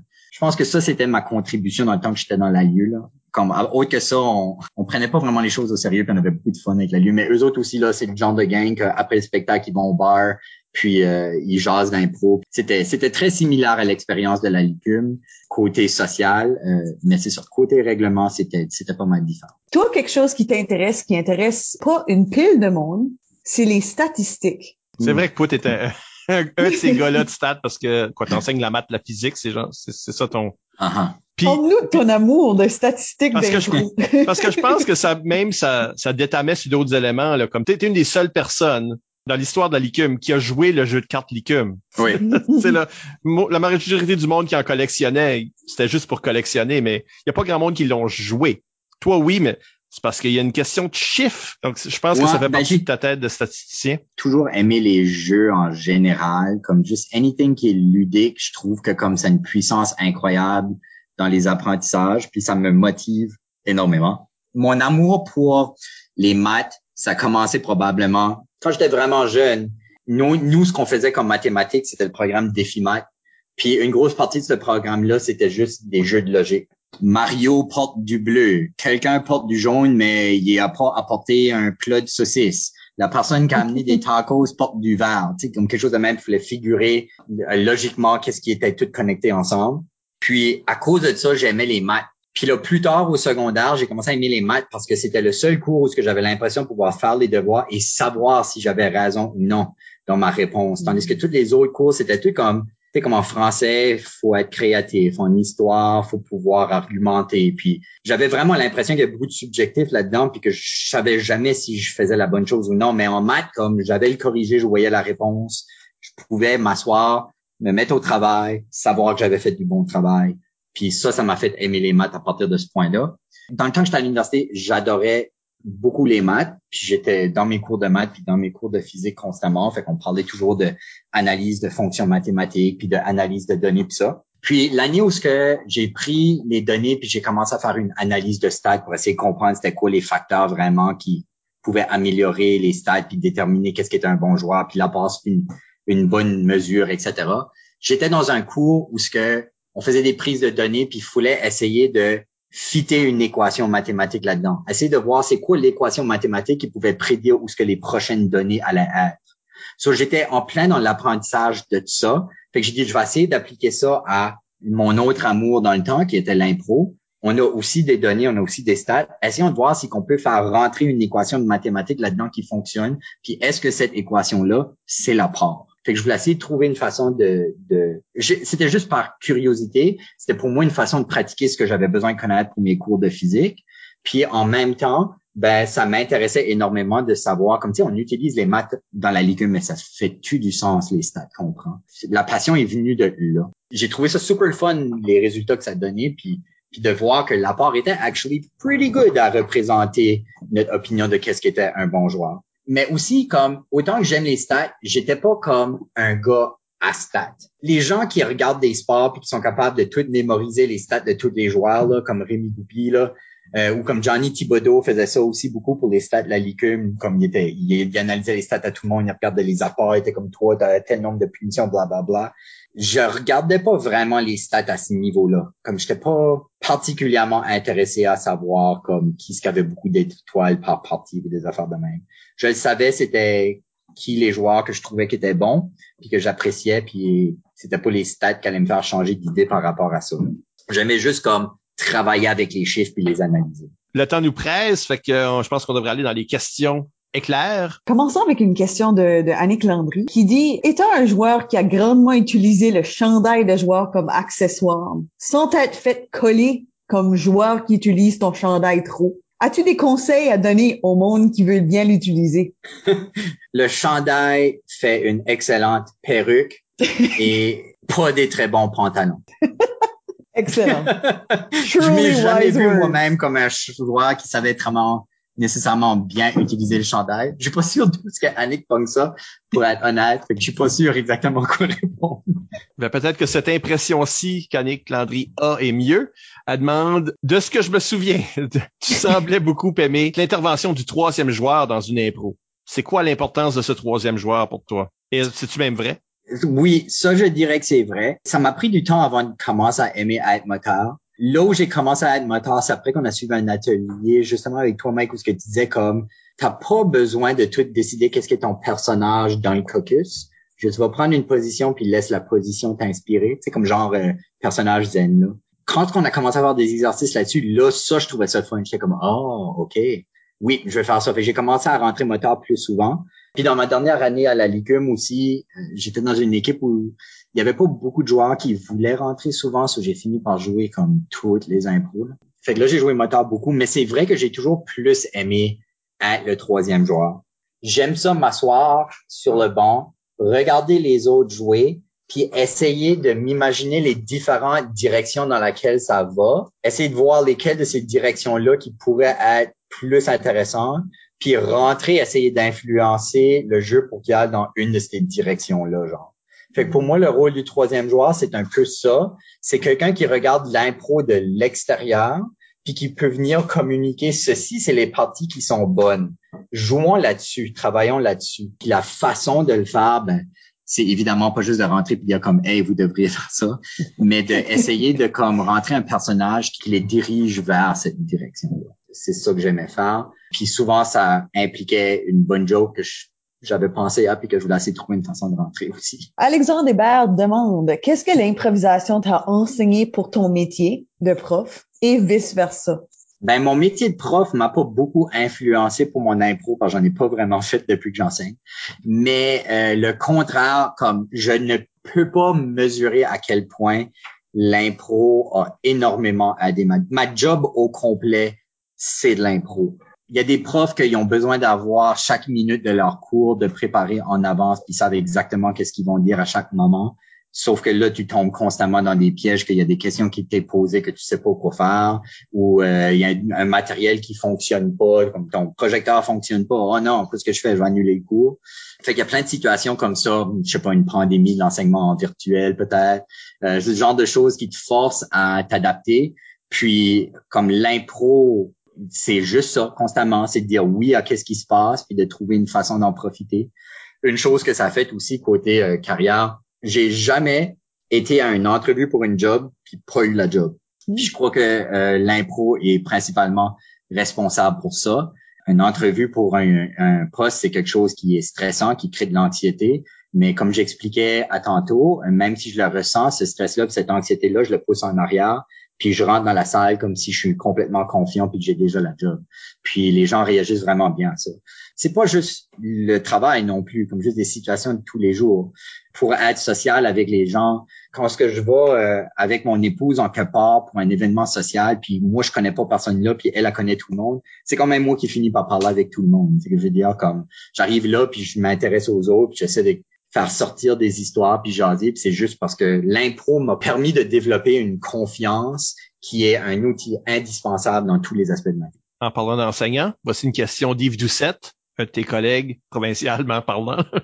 pense que ça, c'était ma contribution dans le temps que j'étais dans la lieu. Là. Comme autre que ça, on, on prenait pas vraiment les choses au sérieux, puis on avait beaucoup de fun avec la lieu. Mais eux autres aussi, là, c'est le genre de gang qu'après le spectacle, ils vont au bar, puis euh, ils jasent d'impro. C'était c'était très similaire à l'expérience de la licume, côté social, euh, mais c'est sur côté règlement, c'était c'était pas mal différent. Toi, quelque chose qui t'intéresse, qui intéresse pas une pile de monde, c'est les statistiques. C'est vrai que toi, t'étais un, de ces gars-là de stats parce que quoi t'enseignes la maths, la physique, c'est genre c'est ça ton. Uh nous ton amour de statistiques parce que je, parce que je pense que ça même ça ça détamait sur d'autres éléments là comme t'es une des seules personnes dans l'histoire de la Licume qui a joué le jeu de cartes Licume. Oui. c'est la, la majorité du monde qui en collectionnait, c'était juste pour collectionner, mais il y a pas grand monde qui l'ont joué. Toi, oui, mais c'est parce qu'il y a une question de chiffres. Donc, je pense que ça fait ben, partie de ta tête de statisticien. Toujours aimé les jeux en général, comme juste anything qui est ludique. Je trouve que comme ça a une puissance incroyable dans les apprentissages, puis ça me motive énormément. Mon amour pour les maths, ça a commencé probablement quand j'étais vraiment jeune. Nous, nous ce qu'on faisait comme mathématiques, c'était le programme Défi Math. Puis une grosse partie de ce programme-là, c'était juste des jeux de logique. Mario porte du bleu, quelqu'un porte du jaune, mais il a pas apporté un plat de saucisse. La personne qui a amené des tacos porte du vert, tu sais, comme quelque chose de même qui voulait figurer euh, logiquement qu'est-ce qui était tout connecté ensemble. Puis à cause de ça, j'aimais les maths. Puis là, plus tard au secondaire, j'ai commencé à aimer les maths parce que c'était le seul cours où j'avais l'impression de pouvoir faire les devoirs et savoir si j'avais raison ou non dans ma réponse. Tandis que tous les autres cours, c'était tout comme sais, comme en français, faut être créatif. En histoire, faut pouvoir argumenter. Puis j'avais vraiment l'impression qu'il y avait beaucoup de subjectifs là-dedans, puis que je savais jamais si je faisais la bonne chose ou non. Mais en maths, comme j'avais le corrigé, je voyais la réponse, je pouvais m'asseoir, me mettre au travail, savoir que j'avais fait du bon travail. Puis ça, ça m'a fait aimer les maths à partir de ce point-là. Dans le temps que j'étais à l'université, j'adorais beaucoup les maths, puis j'étais dans mes cours de maths puis dans mes cours de physique constamment, fait qu'on parlait toujours de analyse de fonctions mathématiques puis de analyse de données puis ça. Puis l'année où ce que j'ai pris les données puis j'ai commencé à faire une analyse de stats pour essayer de comprendre c'était quoi les facteurs vraiment qui pouvaient améliorer les stats puis déterminer qu'est-ce qui était un bon joueur puis la passe une, une bonne mesure etc. J'étais dans un cours où ce que on faisait des prises de données puis il fallait essayer de fitter une équation mathématique là-dedans. Essayer de voir c'est quoi l'équation mathématique qui pouvait prédire où ce que les prochaines données allaient être. So, j'étais en plein dans l'apprentissage de tout ça. Fait que j'ai dit, je vais essayer d'appliquer ça à mon autre amour dans le temps, qui était l'impro. On a aussi des données, on a aussi des stats. Essayons de voir si on peut faire rentrer une équation de mathématiques là-dedans qui fonctionne. Puis est-ce que cette équation-là, c'est la part? Fait que je voulais essayer de trouver une façon de... de... C'était juste par curiosité. C'était pour moi une façon de pratiquer ce que j'avais besoin de connaître pour mes cours de physique. Puis en même temps, ben ça m'intéressait énormément de savoir, comme tu sais, on utilise les maths dans la légume, mais ça fait-tu du sens, les stats? Qu'on prend? La passion est venue de là. J'ai trouvé ça super fun, les résultats que ça donnait, puis puis de voir que l'apport était actually pretty good à représenter notre opinion de qu'est-ce qu'était un bon joueur. Mais aussi, comme, autant que j'aime les stats, j'étais pas comme un gars à stats. Les gens qui regardent des sports puis qui sont capables de tout mémoriser les stats de tous les joueurs, là, comme Rémi Goupil, là, euh, ou comme Johnny Thibodeau faisait ça aussi beaucoup pour les stats de la licume, comme il était, il, analysait les stats à tout le monde, il regardait les apports, il était comme toi, t'as tel nombre de punitions, bla bla bla. Je regardais pas vraiment les stats à ce niveau-là. Comme j'étais pas particulièrement intéressé à savoir comme qui ce qui avait beaucoup d'étoiles par partie et des affaires de même. Je le savais, c'était qui les joueurs que je trouvais qui étaient bons, puis que j'appréciais, puis c'était pas les stats qui allaient me faire changer d'idée par rapport à ça. J'aimais juste comme travailler avec les chiffres puis les analyser. Le temps nous presse, fait que euh, je pense qu'on devrait aller dans les questions éclairs. Commençons avec une question de, de Annick Landry qui dit Étant un joueur qui a grandement utilisé le chandail de joueur comme accessoire, sans être fait coller comme joueur qui utilise ton chandail trop, As-tu des conseils à donner au monde qui veut bien l'utiliser? le chandail fait une excellente perruque et pas des très bons pantalons. Excellent. je m'ai jamais vu moi-même comme un joueur qui savait vraiment nécessairement bien utiliser le chandail. Je suis pas sûr de ce qu'Annick pense ça, pour être honnête. Fait que je suis pas sûr exactement quoi répondre. Ben, peut-être que cette impression-ci qu'Annick Landry a est mieux. Elle demande, de ce que je me souviens, tu semblais beaucoup aimer l'intervention du troisième joueur dans une impro. C'est quoi l'importance de ce troisième joueur pour toi? Et c'est-tu même vrai? Oui, ça, je dirais que c'est vrai. Ça m'a pris du temps avant de commencer à aimer être moteur. Là où j'ai commencé à être moteur, c'est après qu'on a suivi un atelier, justement avec toi, Mike, où ce que tu disais comme, t'as pas besoin de tout décider qu'est-ce est ton personnage dans le caucus. Je tu vas prendre une position puis laisse la position t'inspirer. C'est comme genre euh, personnage zen, là. Quand on a commencé à avoir des exercices là-dessus, là, ça, je trouvais ça fun. J'étais comme, oh, OK. Oui, je vais faire ça. J'ai commencé à rentrer moteur plus souvent. Puis dans ma dernière année à la Licume aussi, euh, j'étais dans une équipe où il y avait pas beaucoup de joueurs qui voulaient rentrer souvent, so j'ai fini par jouer comme toutes les impros. Fait que là, j'ai joué moteur beaucoup, mais c'est vrai que j'ai toujours plus aimé être le troisième joueur. J'aime ça m'asseoir sur le banc, regarder les autres jouer, puis essayer de m'imaginer les différentes directions dans lesquelles ça va, essayer de voir lesquelles de ces directions-là qui pourraient être plus intéressantes, puis rentrer, essayer d'influencer le jeu pour qu'il aille dans une de ces directions-là, genre. Fait que pour moi, le rôle du troisième joueur, c'est un peu ça. C'est quelqu'un qui regarde l'impro de l'extérieur, puis qui peut venir communiquer ceci, c'est les parties qui sont bonnes. Jouons là-dessus, travaillons là-dessus. Puis la façon de le faire, ben, c'est évidemment pas juste de rentrer puis dire comme hey vous devriez faire ça mais d'essayer de comme rentrer un personnage qui les dirige vers cette direction là c'est ça que j'aimais faire puis souvent ça impliquait une bonne joke que j'avais pensé à puis que je voulais essayer de trouver une façon de rentrer aussi. Alexandre Hébert demande qu'est-ce que l'improvisation t'a enseigné pour ton métier de prof et vice versa. Ben mon métier de prof m'a pas beaucoup influencé pour mon impro parce que j'en ai pas vraiment fait depuis que j'enseigne. Mais euh, le contraire, comme je ne peux pas mesurer à quel point l'impro a énormément aidé ma, ma job au complet, c'est de l'impro. Il y a des profs qui ont besoin d'avoir chaque minute de leur cours de préparer en avance, puis savent exactement qu'est-ce qu'ils vont dire à chaque moment. Sauf que là, tu tombes constamment dans des pièges, qu'il y a des questions qui t'es posées que tu sais pas quoi faire, ou euh, il y a un matériel qui fonctionne pas, comme ton projecteur fonctionne pas. Oh non, qu'est-ce que je fais? Je vais annuler le cours. Fait qu'il y a plein de situations comme ça, je sais pas, une pandémie, l'enseignement en virtuel peut-être, euh, ce genre de choses qui te forcent à t'adapter. Puis comme l'impro, c'est juste ça constamment, c'est de dire oui à qu'est-ce qui se passe, puis de trouver une façon d'en profiter. Une chose que ça fait aussi côté euh, carrière, j'ai jamais été à une entrevue pour une job puis pas eu la job. Hmm. je crois que euh, l'impro est principalement responsable pour ça. Une entrevue pour un, un poste, c'est quelque chose qui est stressant, qui crée de l'anxiété. Mais comme j'expliquais à tantôt, même si je le ressens, ce stress-là, cette anxiété-là, je le pousse en arrière, puis je rentre dans la salle comme si je suis complètement confiant puis que j'ai déjà la job. Puis les gens réagissent vraiment bien à ça. C'est pas juste le travail non plus, comme juste des situations de tous les jours. Pour être social avec les gens, quand ce que je vais euh, avec mon épouse en quelque part pour un événement social, puis moi je connais pas personne là, puis elle a connaît tout le monde, c'est quand même moi qui finis par parler avec tout le monde. C'est que je veux dire comme j'arrive là puis je m'intéresse aux autres, puis j'essaie de faire sortir des histoires puis jaser, puis c'est juste parce que l'impro m'a permis de développer une confiance qui est un outil indispensable dans tous les aspects de ma vie. En parlant d'enseignants, voici une question d'Yves Doucette, un de tes collègues, provincialement parlant.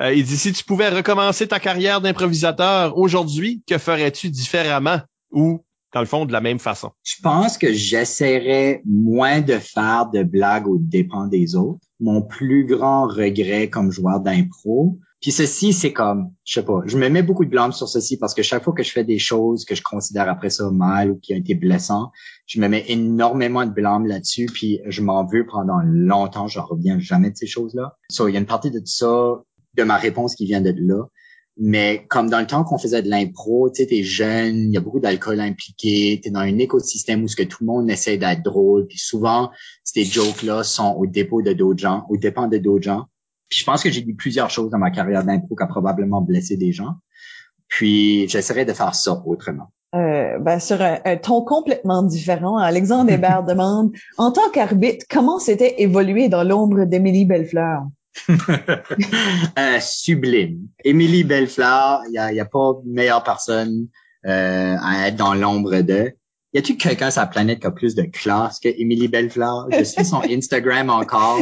Euh, il dit, si tu pouvais recommencer ta carrière d'improvisateur aujourd'hui, que ferais-tu différemment ou, dans le fond, de la même façon? Je pense que j'essaierais moins de faire de blagues aux dépens des autres. Mon plus grand regret comme joueur d'impro, puis ceci, c'est comme, je sais pas, je me mets beaucoup de blâme sur ceci parce que chaque fois que je fais des choses que je considère après ça mal ou qui ont été blessantes, je me mets énormément de blâme là-dessus, puis je m'en veux pendant longtemps, je reviens jamais de ces choses-là. So, il y a une partie de ça, de ma réponse qui vient de là. Mais comme dans le temps qu'on faisait de l'impro, tu sais, t'es jeune, il y a beaucoup d'alcool impliqué, t'es dans un écosystème où ce que tout le monde essaie d'être drôle, puis souvent, ces jokes-là sont au dépôt de d'autres gens, au dépend de d'autres gens. Puis je pense que j'ai dit plusieurs choses dans ma carrière d'impro qui a probablement blessé des gens. Puis j'essaierai de faire ça autrement. Euh, ben, sur un, ton complètement différent, Alexandre Hébert demande, en tant qu'arbitre, comment s'était évolué dans l'ombre d'Émilie Bellefleur? euh, sublime. Émilie Bellefleur, il n'y a, y a pas meilleure personne euh, à être dans l'ombre de. Y a-tu quelqu'un sur la planète qui a plus de classe que Émilie Bellefleur? Je suis son Instagram encore.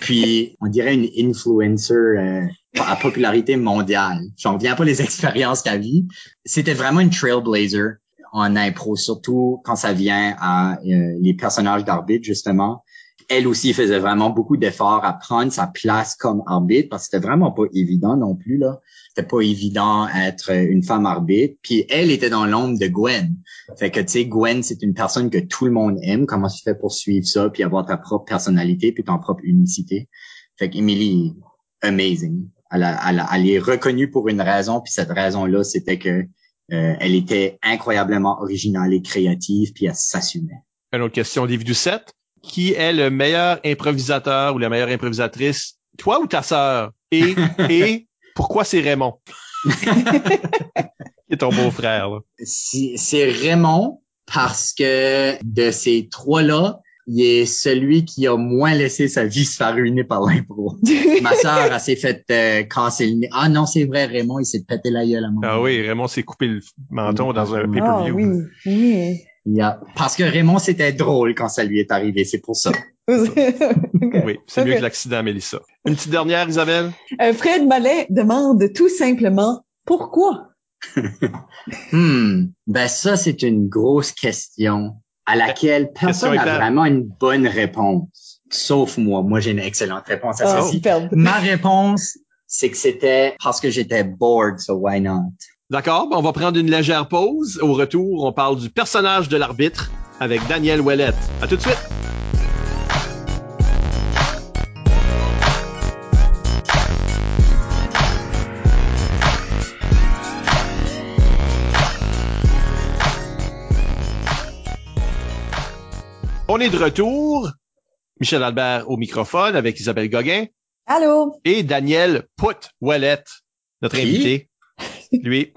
Puis, on dirait une influencer euh, à popularité mondiale. J'en reviens pas les expériences qu'elle vit. C'était vraiment une trailblazer en impro, surtout quand ça vient à euh, les personnages d'arbitre, justement elle aussi faisait vraiment beaucoup d'efforts à prendre sa place comme arbitre parce que c'était vraiment pas évident non plus là. C'était pas évident être une femme arbitre. Puis elle était dans l'ombre de Gwen. Fait que tu sais Gwen c'est une personne que tout le monde aime. Comment tu fais pour suivre ça puis avoir ta propre personnalité puis ton propre unicité? Fait qu'Emily amazing. Elle, a, elle, est reconnue pour une raison puis cette raison là c'était que euh, elle était incroyablement originale et créative puis elle s'assumait. Une autre question d'Yves Doucette qui est le meilleur improvisateur ou la meilleure improvisatrice, toi ou ta sœur? Et, et pourquoi c'est Raymond? qui est ton beau-frère. C'est Raymond parce que de ces trois-là, il est celui qui a moins laissé sa vie se faire ruiner par l'impro. Ma sœur, elle s'est fait euh, casser le nez. Ah non, c'est vrai, Raymond, il s'est pété la gueule à moi. Ah oui, Raymond s'est coupé le menton dans un pay-per-view. Ah oui, oui. Yeah. Parce que Raymond, c'était drôle quand ça lui est arrivé, c'est pour ça. oui, c'est mieux que l'accident, Mélissa. Une petite dernière, Isabelle? Euh, Fred Mallet demande tout simplement pourquoi? hmm. Ben ça, c'est une grosse question à laquelle personne n'a vraiment une bonne réponse. Sauf moi. Moi, j'ai une excellente réponse à oh, Ma réponse, c'est que c'était parce que j'étais bored, so why not? D'accord, on va prendre une légère pause. Au retour, on parle du personnage de l'arbitre avec Daniel Ouellette. À tout de suite. On est de retour. Michel Albert au microphone avec Isabelle Gauguin. Allô? Et Daniel Put Ouellette, notre invité lui.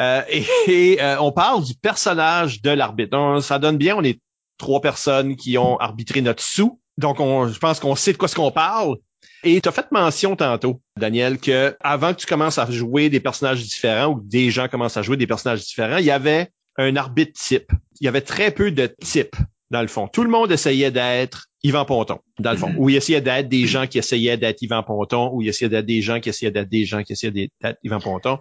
Euh, et, euh, on parle du personnage de l'arbitre. Ça donne bien, on est trois personnes qui ont arbitré notre sou. Donc, on, je pense qu'on sait de quoi ce qu'on parle. Et tu as fait mention tantôt, Daniel, que avant que tu commences à jouer des personnages différents ou que des gens commencent à jouer des personnages différents, il y avait un arbitre type. Il y avait très peu de types, dans le fond. Tout le monde essayait d'être Yvan Ponton, dans le fond. Ou il essayait d'être des gens qui essayaient d'être Yvan Ponton, ou il essayait d'être des gens qui essayaient d'être des gens qui essayaient d'être Yvan Ponton.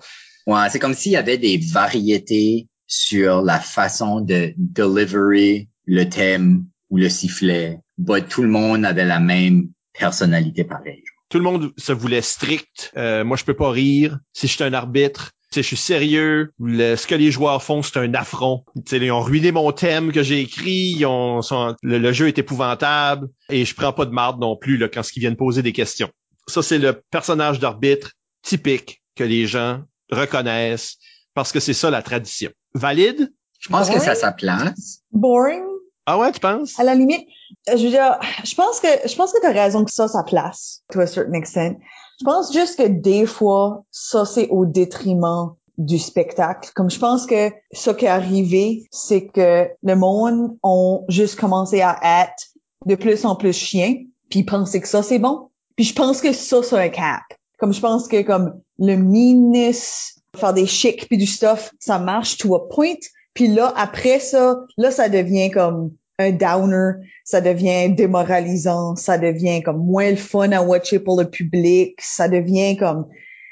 C'est comme s'il y avait des variétés sur la façon de delivery le thème ou le sifflet. But tout le monde avait la même personnalité pareille. Tout le monde se voulait strict. Euh, moi, je peux pas rire. Si je suis un arbitre, je suis sérieux. ce que les joueurs font, c'est un affront. ils ont ruiné mon thème que j'ai écrit. Ont, le, jeu est épouvantable et je prends pas de marde non plus là, quand ils viennent poser des questions. Ça, c'est le personnage d'arbitre typique que les gens reconnaissent parce que c'est ça la tradition. Valide? Je pense que Boring? ça a sa place. Boring, Ah ouais, tu penses? à la limite. euh, Je veux dire, je pense que je pense que t'as raison que ça, ça place, to a certain extent. Je pense juste que des fois, ça c'est au détriment du spectacle. Comme je pense que ce qui est arrivé, c'est que le monde ont juste commencé à être de plus en plus chien, puis penser que ça c'est bon. Puis je pense que ça c'est un cap. Comme je pense que comme le meanness, faire des chics puis du stuff, ça marche to a point. Puis là après ça, là ça devient comme un downer, ça devient démoralisant, ça devient comme moins le fun à watcher pour le public, ça devient comme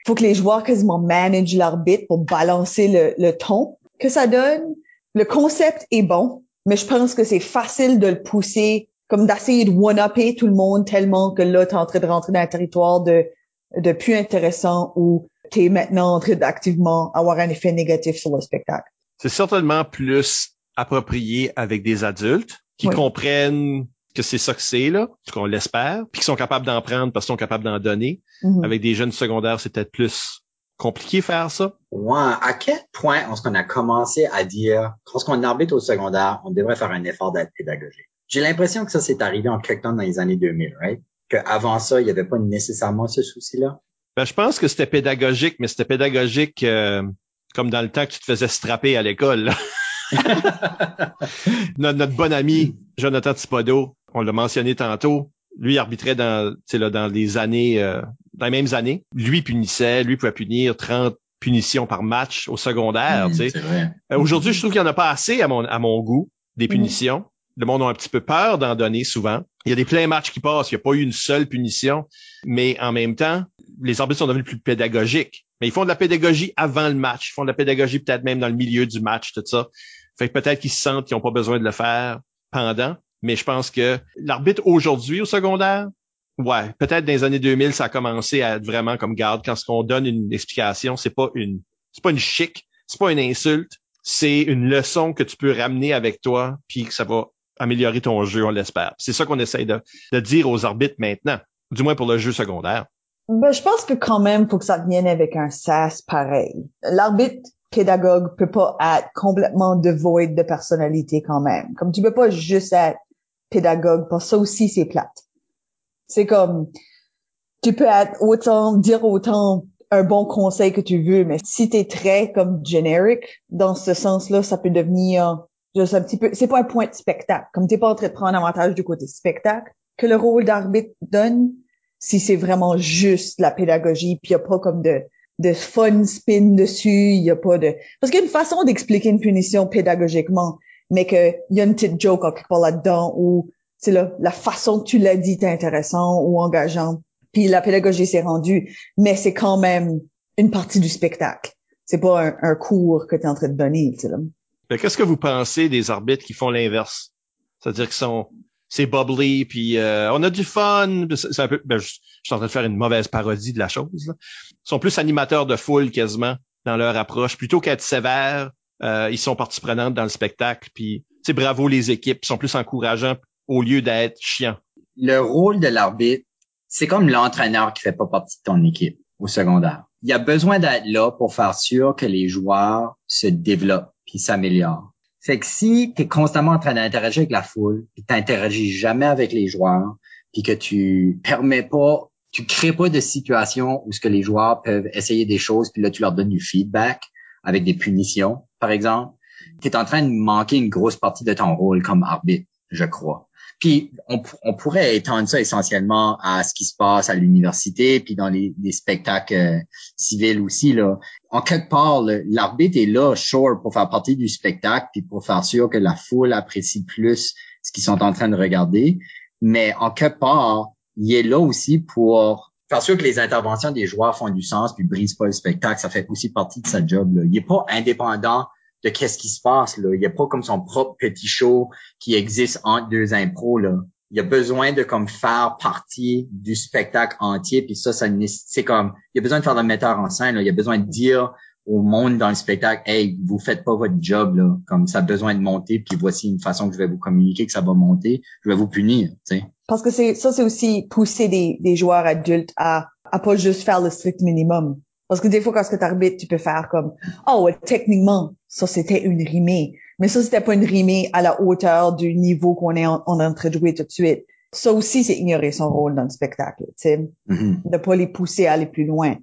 faut que les joueurs quasiment managent l'arbitre pour balancer le, le ton que ça donne. Le concept est bon, mais je pense que c'est facile de le pousser, comme d'essayer de one-upper tout le monde tellement que là, t'es en train de rentrer dans un territoire de, de plus intéressant où t'es maintenant en train d'activement avoir un effet négatif sur le spectacle. C'est certainement plus approprié avec des adultes qui Oui. comprennent que c'est ça que c'est, là, qu'on l'espère, puis qui sont capables d'en prendre parce qu'ils sont capables d'en donner. Mhm. Avec des jeunes secondaires, c'est peut-être plus compliqué faire ça. Ouais, à quel point est-ce qu'on a commencé à dire, lorsqu'on arbitre au secondaire, on devrait faire un effort d'être pédagogique? J'ai l'impression que ça s'est arrivé en quelque temps dans les années 2000, right? Qu'avant ça, il n'y avait pas nécessairement ce souci-là? Ben, je pense que c'était pédagogique, mais c'était pédagogique euh, comme dans le temps que tu te faisais strapper à l'école. notre, notre bon ami Jonathan Thibodeau, on l'a mentionné tantôt, lui arbitrait dans, tu sais, là, dans les années, euh, dans les mêmes années. Lui punissait, lui pouvait punir 30 punitions par match au secondaire. Mmh. Euh, Aujourd'hui, je trouve qu'il n'y en a pas assez à mon, à mon goût, des punitions. Le monde a un petit peu peur d'en donner souvent. Il y a des pleins matchs qui passent, il n'y a pas eu une seule punition, mais en même temps, les arbitres sont devenus plus pédagogiques. Mais ils font de la pédagogie avant le match, ils font de la pédagogie peut-être même dans le milieu du match, tout ça. Fait que peut-être qu'ils se sentent qu'ils n'ont pas besoin de le faire pendant, mais je pense que l'arbitre aujourd'hui au secondaire, ouais, peut-être dans les années 2000, ça a commencé à être vraiment comme garde quand ce qu'on donne une explication, c'est pas une, c'est pas une chic, c'est pas une insulte, c'est une leçon que tu peux ramener avec toi, puis que ça va améliorer ton jeu, on l'espère. C'est ça qu'on essaye de, dire aux arbitres maintenant, du moins pour le jeu secondaire. Ben, je pense que quand même, faut que ça vienne avec un sas pareil. L'arbitre pédagogue peut pas être complètement devoid de personnalité quand même. Comme tu peux pas juste être pédagogue, parce que ça aussi, c'est plate. C'est comme, tu peux être autant, dire autant un bon conseil que tu veux, mais si t'es très comme generic, dans ce sens-là, ça peut devenir c'est pas un point de spectacle. Comme t'es pas en train de prendre avantage du côté spectacle que le rôle d'arbitre donne, si c'est vraiment juste la pédagogie, puis y a pas comme de de fun spin dessus, y a pas de parce qu'il y a une façon d'expliquer une punition pédagogiquement, mais que y a une petite joke quelque part là-dedans où c'est là la façon que tu l'as dit est intéressant ou engageant, puis la pédagogie s'est rendue, mais c'est quand même une partie du spectacle. C'est pas un, cours que tu es en train de donner. Qu'est-ce que vous pensez des arbitres qui font l'inverse? C'est-à-dire qu'ils sont c'est bubbly, puis euh, on a du fun. C'est un peu, ben, je, suis en train de faire une mauvaise parodie de la chose. Ils sont plus animateurs de foule quasiment dans leur approche, plutôt qu'être sévères. euh, ils sont partie prenante dans le spectacle, puis c'est bravo les équipes, ils sont plus encourageants au lieu d'être chiants. Le rôle de l'arbitre, c'est comme l'entraîneur qui fait pas partie de ton équipe au secondaire. Il y a besoin d'être là pour faire sûr que les joueurs se développent puis s'améliorent. Fait que si tu es constamment en train d'interagir avec la foule, puis t'interagis jamais avec les joueurs, puis que tu permets pas, tu crées pas de situation où ce que les joueurs peuvent essayer des choses, puis là tu leur donnes du feedback avec des punitions, par exemple, tu es en train de manquer une grosse partie de ton rôle comme arbitre, je crois. Puis on, pourrait étendre ça essentiellement à ce qui se passe à l'université, puis dans les, les spectacles euh, civils aussi. Là. En quelque part, l'arbitre est là, sure, pour faire partie du spectacle, puis pour faire sûr que la foule apprécie plus ce qu'ils sont en train de regarder. Mais en quelque part, il est là aussi pour faire sûr que les interventions des joueurs font du sens, puis brisent pas le spectacle. Ça fait aussi partie de sa job. Là. Il est pas indépendant de qu'est-ce qui se passe. Là. Il n'y a pas comme son propre petit show qui existe entre deux impros. Là. Il y a besoin de comme faire partie du spectacle entier. Puis ça, ça c'est comme il y a besoin de faire le metteur en scène. Là. Il y a besoin de dire au monde dans le spectacle, hey, vous faites pas votre job là, comme ça a besoin de monter. Puis voici une façon que je vais vous communiquer que ça va monter. Je vais vous punir. Parce que c'est ça, c'est aussi pousser des, des joueurs adultes à à pas juste faire le strict minimum. Parce que des fois, quand tu arbitres, tu peux faire comme, oh, ouais, techniquement, ça c'était une rimée. Mais ça, c'était pas une rimée à la hauteur du niveau qu'on est en, en train de jouer tout de suite. Ça aussi, c'est ignorer son rôle dans le spectacle, tu sais. Mhm. De pas les pousser à aller plus loin.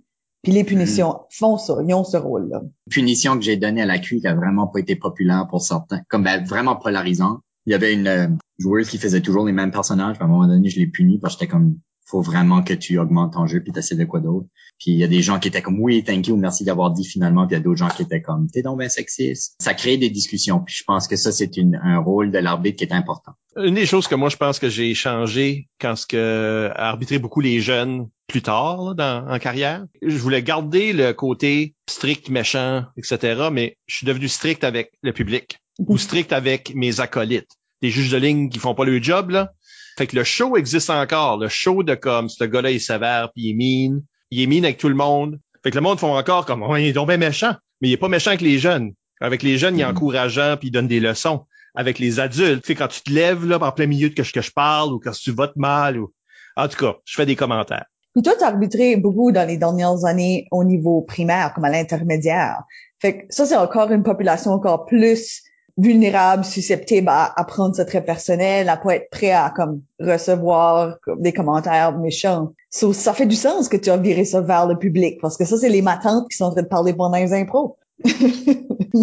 Puis les punitions Mm. font ça, ils ont ce rôle-là. Punition que j'ai donnée à la QI qui a vraiment pas été populaire pour certains, comme ben, vraiment polarisant. Il y avait une euh, joueuse qui faisait toujours les mêmes personnages. puis À un moment donné, je l'ai punie parce que j'étais comme, faut vraiment que tu augmentes ton jeu puis t'essaies de quoi d'autre. Puis il y a des gens qui étaient comme, oui, thank you, merci d'avoir dit finalement. Puis il y a d'autres gens qui étaient comme, t'es donc bien sexiste. Ça crée des discussions. Puis je pense que ça, c'est une- un rôle de l'arbitre qui est important. Une des choses que moi je pense que j'ai changé quand ce que arbitrer beaucoup les jeunes plus tard là, dans, en carrière, je voulais garder le côté strict, méchant, etc. Mais je suis devenu strict avec le public ou strict avec mes acolytes, des juges de ligne qui font pas le job là. Fait que le show existe encore, le show de comme ce gars-là il est sévère puis il est mean, il est mean avec tout le monde. Fait que le monde font encore comme oh, il est donc bien méchant, mais il est pas méchant avec les jeunes. Avec les jeunes, il est Mhm. encourageant puis il donne des leçons avec les adultes. Tu quand tu te lèves là, en plein milieu de que, je- que je parle ou quand tu votes mal ou en tout cas, je fais des commentaires. Puis toi, tu as arbitré beaucoup dans les dernières années au niveau primaire, comme à l'intermédiaire. Fait que ça, c'est encore une population encore plus vulnérable, susceptible à, à prendre ça très personnel, à pas être prêt à comme recevoir des commentaires méchants. So, ça fait du sens que tu as viré ça vers le public, parce que ça, c'est les matantes qui sont en train de parler pendant les impros.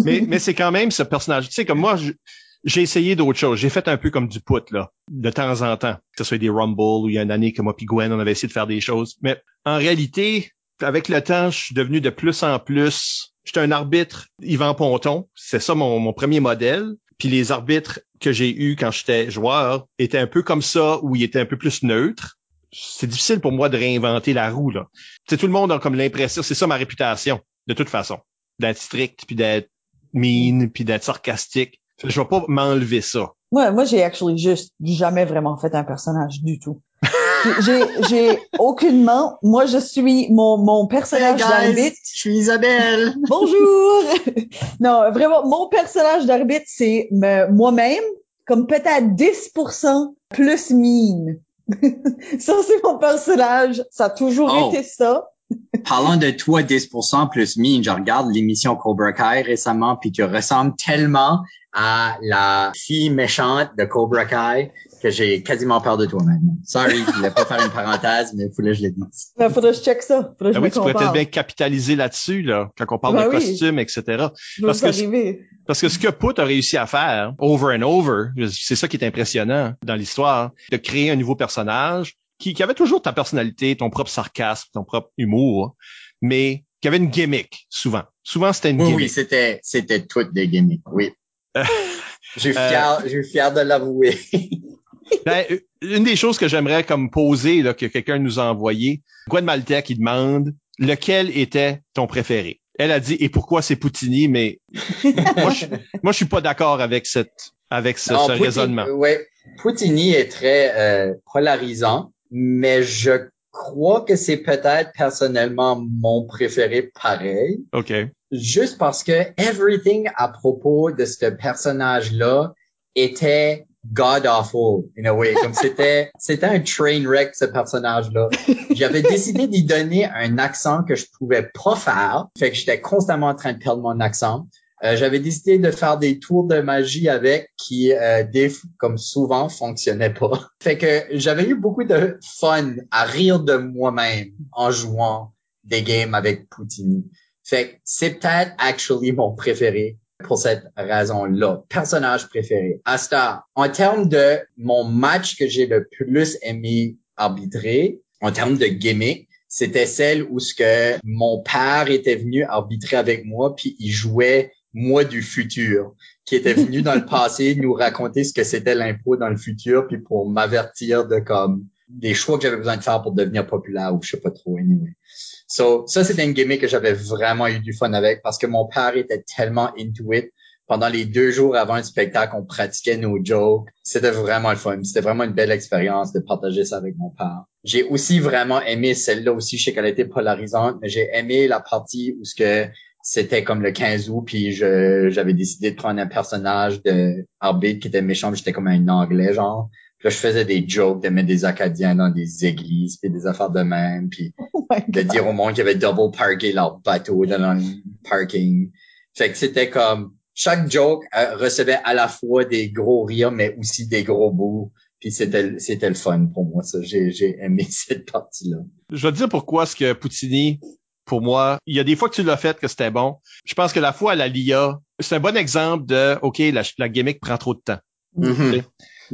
Mais, mais c'est quand même ce personnage. Tu sais, comme moi, j'ai essayé d'autres choses. J'ai fait un peu comme du put, là, de temps en temps. Que ce soit des Rumble ou il y a une année que moi puis Gwen, on avait essayé de faire des choses. Mais en réalité, avec le temps, je suis devenu de plus en plus... J'étais un arbitre Yvan Ponton. C'est ça mon, mon premier modèle. Puis les arbitres que j'ai eus quand j'étais joueur étaient un peu comme ça, où ils étaient un peu plus neutres. C'est difficile pour moi de réinventer la roue, là. Tout le monde a comme l'impression, c'est ça ma réputation, de toute façon. D'être strict, puis d'être mean, puis d'être sarcastique. Je vais pas m'enlever ça. Moi, moi, j'ai actually juste jamais vraiment fait un personnage du tout. J'ai, j'ai aucunement, moi, je suis mon, mon personnage d'arbitre. je suis Isabelle. Bonjour! non, vraiment, mon personnage d'arbitre, c'est me- moi-même, comme peut-être 10% plus mine. ça, c'est mon personnage. Ça a toujours Oh. été ça. Parlant de toi 10% plus mine, je regarde l'émission Cobra Kai récemment, puis tu ressembles tellement à la fille méchante de Cobra Kai que j'ai quasiment peur de toi maintenant. Sorry, je voulais pas faire une parenthèse, mais il fallait que je le dise. Il faudrait que je check ça. Faudrait que Ah je oui, tu pourrais peut-être bien capitaliser là-dessus, là, quand on parle Ben de oui. costumes, etc. Parce que- arriver. Parce que ce que Put a réussi à faire, over and over, c'est ça qui est impressionnant dans l'histoire, de créer un nouveau personnage qui, qui avait toujours ta personnalité, ton propre sarcasme, ton propre humour, mais qui avait une gimmick, souvent. Souvent, c'était une Oui, gimmick. oui, c'était, c'était toutes des gimmicks, oui. Je suis Euh, fier, je suis fier de l'avouer. Ben, une des choses que j'aimerais comme poser, là, que quelqu'un nous a envoyé, Gwen qui demande lequel était ton préféré? Elle a dit et pourquoi c'est Poutini, mais moi je, moi je suis pas d'accord avec cette avec ce, Non, ce Poutine- raisonnement. Ouais, Poutini est très euh, polarisant, mais je crois que c'est peut-être personnellement mon préféré pareil, OK. juste parce que everything à propos de ce personnage-là était god awful in a way. Comme c'était, c'était un train wreck ce personnage-là. J'avais décidé d'y donner un accent que je pouvais pas faire, fait que j'étais constamment en train de perdre mon accent. Euh, j'avais décidé de faire des tours de magie avec qui, euh, des, comme souvent, fonctionnaient pas. Fait que j'avais eu beaucoup de fun à rire de moi-même en jouant des games avec Poutini. Fait que c'est peut-être actually mon préféré pour cette raison-là. Personnage préféré. Asta, en termes de mon match que j'ai le plus aimé arbitrer, en termes de gimmick, c'était celle où ce que mon père était venu arbitrer avec moi, puis il jouait moi du futur, qui était venu dans le passé nous raconter ce que c'était l'impôt dans le futur, puis pour m'avertir de comme des choix que j'avais besoin de faire pour devenir populaire ou je sais pas trop anyway. So, ça, c'était une gimmick que j'avais vraiment eu du fun avec parce que mon père était tellement into it. Pendant les deux jours avant le spectacle, on pratiquait nos jokes. C'était vraiment le fun. C'était vraiment une belle expérience de partager ça avec mon père. J'ai aussi vraiment aimé celle-là aussi. Je sais qu'elle était polarisante, mais j'ai aimé la partie où ce que c'était comme le 15 août, puis j'avais décidé de prendre un personnage de arbitre qui était méchant, j'étais comme un anglais, genre. Là, je faisais des jokes de mettre des Acadiens dans des églises, puis des affaires de même, puis Oh de God. dire au monde qu'ils avaient double parké leur bateau dans le parking. Fait que c'était comme chaque joke euh, recevait à la fois des gros rires, mais aussi des gros bouts. Puis c'était c'était le fun pour moi, ça. J'ai j'ai aimé cette partie-là. Je vais te dire pourquoi ce que Poutini, pour moi, il y a des fois que tu l'as fait que c'était bon. Je pense que la fois à la LIA, c'est un bon exemple de, OK, la, la gimmick prend trop de temps.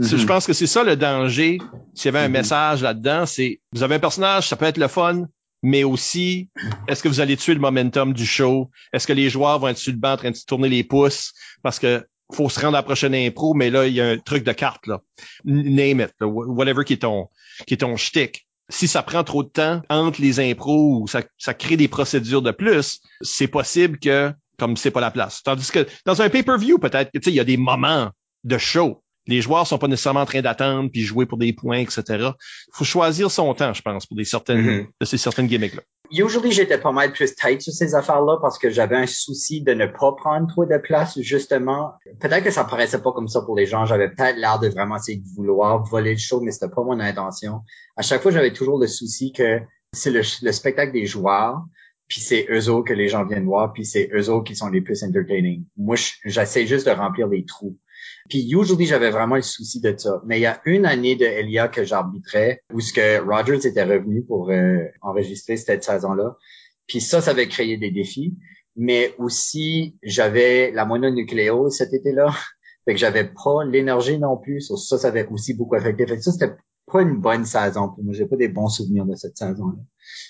Je Mhm. pense que c'est ça le danger. S'il y avait un Mhm. message là-dedans, c'est vous avez un personnage, ça peut être le fun, mais aussi est-ce que vous allez tuer le momentum du show? Est-ce que les joueurs vont être sur le banc en train de se tourner les pouces? Parce que faut se rendre à la prochaine impro, mais là il y a un truc de carte là, name it, là, wh- whatever qui est ton qui est ton shtick. Si ça prend trop de temps entre les impros ou ça, ça crée des procédures de plus, c'est possible que comme c'est pas la place. Tandis que dans un pay-per-view peut-être tu sais il y a des moments de show les joueurs sont pas nécessairement en train d'attendre puis jouer pour des points, etc. Il faut choisir son temps, je pense, pour des certaines Mhm. de ces certaines gimmicks-là. Usually, j'étais pas mal plus tight sur ces affaires-là parce que j'avais un souci de ne pas prendre trop de place, justement. Peut-être que ça paraissait pas comme ça pour les gens. J'avais peut-être l'air de vraiment essayer de vouloir voler le show, mais c'était pas mon intention. À chaque fois, j'avais toujours le souci que c'est le, le spectacle des joueurs, puis c'est eux autres que les gens viennent voir, puis c'est eux autres qui sont les plus entertaining. Moi, je- j'essaie juste de remplir les trous. Puis usually, j'avais vraiment le souci de ça. Mais il y a une année de Elia que j'arbitrais où ce que Rogers était revenu pour euh, enregistrer cette saison-là. Puis ça, ça avait créé des défis. Mais aussi, j'avais la mononucléose cet été-là. Fait que j'avais pas l'énergie non plus. Ça, ça avait aussi beaucoup affecté. Fait que ça, c'était pas une bonne saison pour moi. J'ai pas des bons souvenirs de cette saison-là.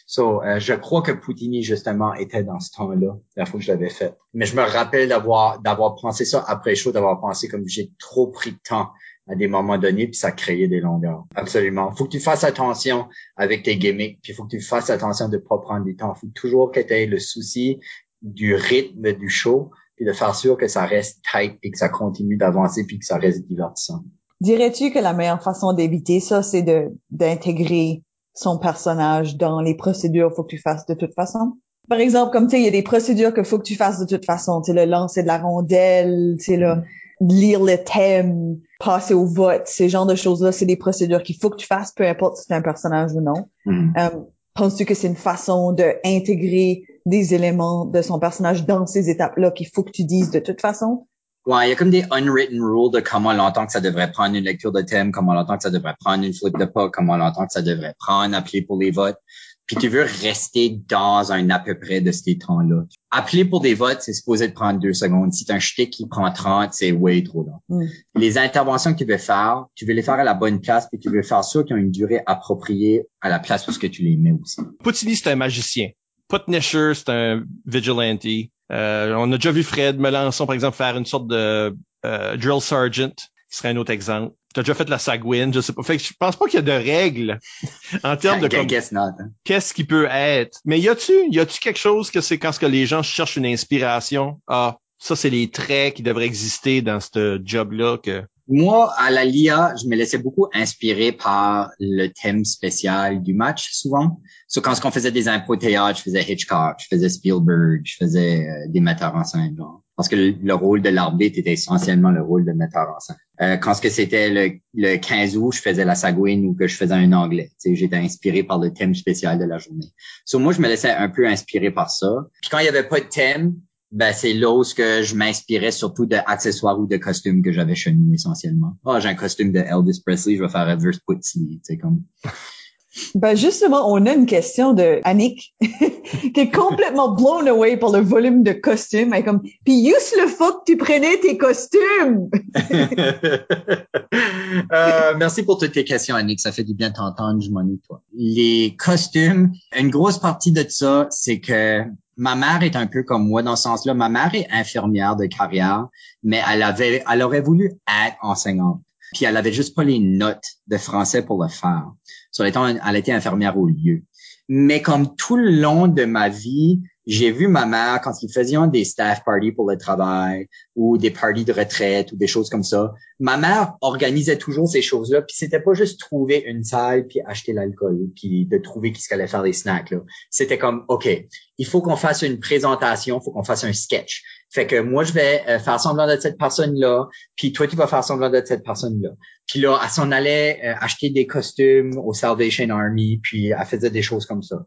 So, euh, je crois que Poutini, justement, était dans ce temps-là, la fois que je l'avais fait. Mais je me rappelle d'avoir, d'avoir pensé ça après chaud, d'avoir pensé comme j'ai trop pris de temps à des moments donnés, puis ça créait des longueurs. Absolument. Faut que tu fasses attention avec tes gimmicks, puis faut que tu fasses attention de pas prendre du temps. Faut toujours que tu aies le souci du rythme du show, puis de faire sûr que ça reste tight, et que ça continue d'avancer, puis que ça reste divertissant. Dirais-tu que la meilleure façon d'éviter ça, c'est de d'intégrer son personnage dans les procédures faut que tu fasses de toute façon? Par exemple, comme tu sais, il y a des procédures que faut que tu fasses de toute façon. Tu sais, le lancer de la rondelle, tu sais, le lire le thème, passer au vote, ces genres de choses-là, c'est des procédures qu'il faut que tu fasses, peu importe si c'est un personnage ou non. Mhm. Euh, Penses-tu que c'est une façon de intégrer des éléments de son personnage dans ces étapes-là qu'il faut que tu dises de toute façon? Ouais, il y a comme des unwritten rules de comment longtemps que ça devrait prendre une lecture de thème, comment longtemps que ça devrait prendre une flip de pas, comment longtemps que ça devrait prendre, appeler pour les votes. Puis tu veux rester dans un à peu près de ces temps-là. Appeler pour des votes, c'est supposé de prendre deux secondes. Si t'as un shtick qui prend 30, c'est way trop long. Mm. Les interventions que tu veux faire, tu veux les faire à la bonne place, puis tu veux faire sûr qu'ils ont une durée appropriée à la place où ce que tu les mets aussi. Poutini, c'est un magicien. Putnisher, c'est un vigilante. Euh, on a déjà vu Fred Melançon, par exemple, faire une sorte de euh, drill sergeant, qui serait un autre exemple. T'as déjà fait la Sagouine, je sais pas. Fait que je pense pas qu'il y a de règles en termes de hein. qu'est-ce qui peut être. Mais y a-tu, y a-tu quelque chose que c'est quand ce que les gens cherchent une inspiration? Ah, ça c'est les traits qui devraient exister dans ce job-là que. Moi, à la LIA, je me laissais beaucoup inspirer par le thème spécial du match, souvent. So, quand on faisait des impro théâtre, je faisais Hitchcock, je faisais Spielberg, je faisais euh, des metteurs en scène, genre. Parce que le, le rôle de l'arbitre était essentiellement le rôle de metteur en scène. Euh, quand ce que c'était le, le 15 août, je faisais la Sagouine ou que je faisais un anglais. J'étais inspiré par le thème spécial de la journée. So, moi, je me laissais un peu inspirer par ça. Puis quand il y avait pas de thème, ben c'est là où que je m'inspirais surtout d'accessoires ou de costumes que j'avais chez nous essentiellement. Ah, j'ai un costume de Elvis Presley, je vais faire Reverse Putsy, tu sais comme. Ben justement, on a une question de Annick qui est complètement blown away par le volume de costumes. Elle est comme, puis juste le que tu prenais tes costumes. Euh, merci pour toutes tes questions, Annick. Ça fait du bien de t'entendre. Je m'ennuie, toi. Les costumes, une grosse partie de ça, c'est que ma mère est un peu comme moi dans ce sens-là. Ma mère est infirmière de carrière, mais elle avait, elle aurait voulu être enseignante. Puis elle avait juste pas les notes de français pour le faire. Sur elle était infirmière au lieu. Mais comme tout le long de ma vie, j'ai vu ma mère quand ils faisaient des staff parties pour le travail ou des parties de retraite ou des choses comme ça. Ma mère organisait toujours ces choses-là, puis c'était pas juste trouver une salle puis acheter l'alcool puis de trouver qui allait faire des snacks. C'était comme OK, il faut qu'on fasse une présentation, il faut qu'on fasse un sketch. Fait que moi je vais euh, faire semblant de cette personne-là, puis toi tu vas faire semblant de cette personne-là. Puis là, elle s'en allait euh, acheter des costumes au Salvation Army, puis elle faisait des choses comme ça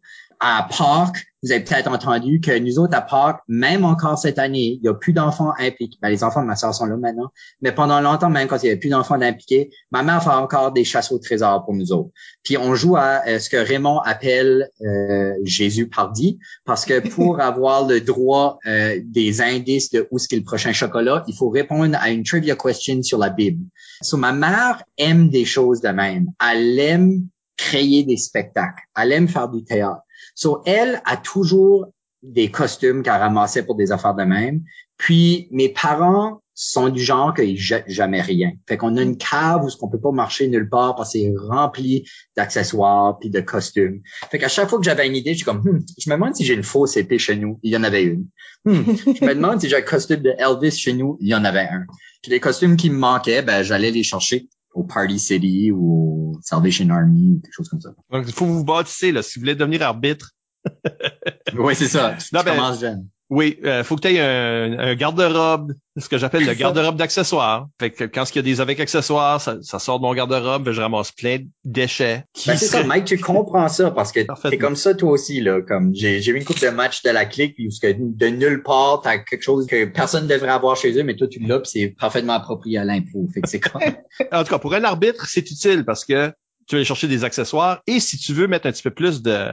à Pâques, vous avez peut-être entendu que nous autres à Pâques, même encore cette année, il y a plus d'enfants impliqués. Ben, les enfants de ma soeur sont là maintenant, mais pendant longtemps, même quand il y avait plus d'enfants impliqués, ma mère fait encore des chasses au trésor pour nous autres. Puis on joue à euh, ce que Raymond appelle euh, Jésus pardi, parce que pour avoir le droit euh, des indices de où est-ce qu'est le prochain chocolat, il faut répondre à une trivia question sur la Bible. So, ma mère aime des choses de même. Elle aime créer des spectacles. Elle aime faire du théâtre. So, elle a toujours des costumes qu'elle ramassait pour des affaires de même. Puis, mes parents sont du genre qu'ils jettent jamais rien. Fait qu'on a une cave où ce qu'on peut pas marcher nulle part parce que c'est rempli d'accessoires puis de costumes. Fait qu'à chaque fois que j'avais une idée, je comme, hmm, je me demande si j'ai une fausse épée chez nous. Il y en avait une. Hmm, je me demande si j'ai un costume de Elvis chez nous. Il y en avait un. Les costumes qui me manquaient, ben, j'allais les chercher au Party City ou au Salvation Army, quelque chose comme ça. Donc, il faut vous bâtisser, là, si vous voulez devenir arbitre. oui, c'est ça. Tu, non, ben, commences jeune. Oui, euh, faut que tu aies un, un garde-robe, ce que j'appelle le garde-robe d'accessoires. Fait que quand il y a des avec accessoires, ça, ça sort de mon garde-robe, ben, je ramasse plein de déchets. Ben, c'est ça, Mike, tu comprends ça parce que t'es comme ça toi aussi là. Comme j'ai j'ai vu une coupe de match de la clique puis que de nulle part t'as quelque chose que personne devrait avoir chez eux, mais toi tu l'as puis c'est parfaitement approprié à l'impro. Fait que c'est comme. en tout cas, pour un arbitre, c'est utile parce que tu vas aller chercher des accessoires et si tu veux mettre un petit peu plus de,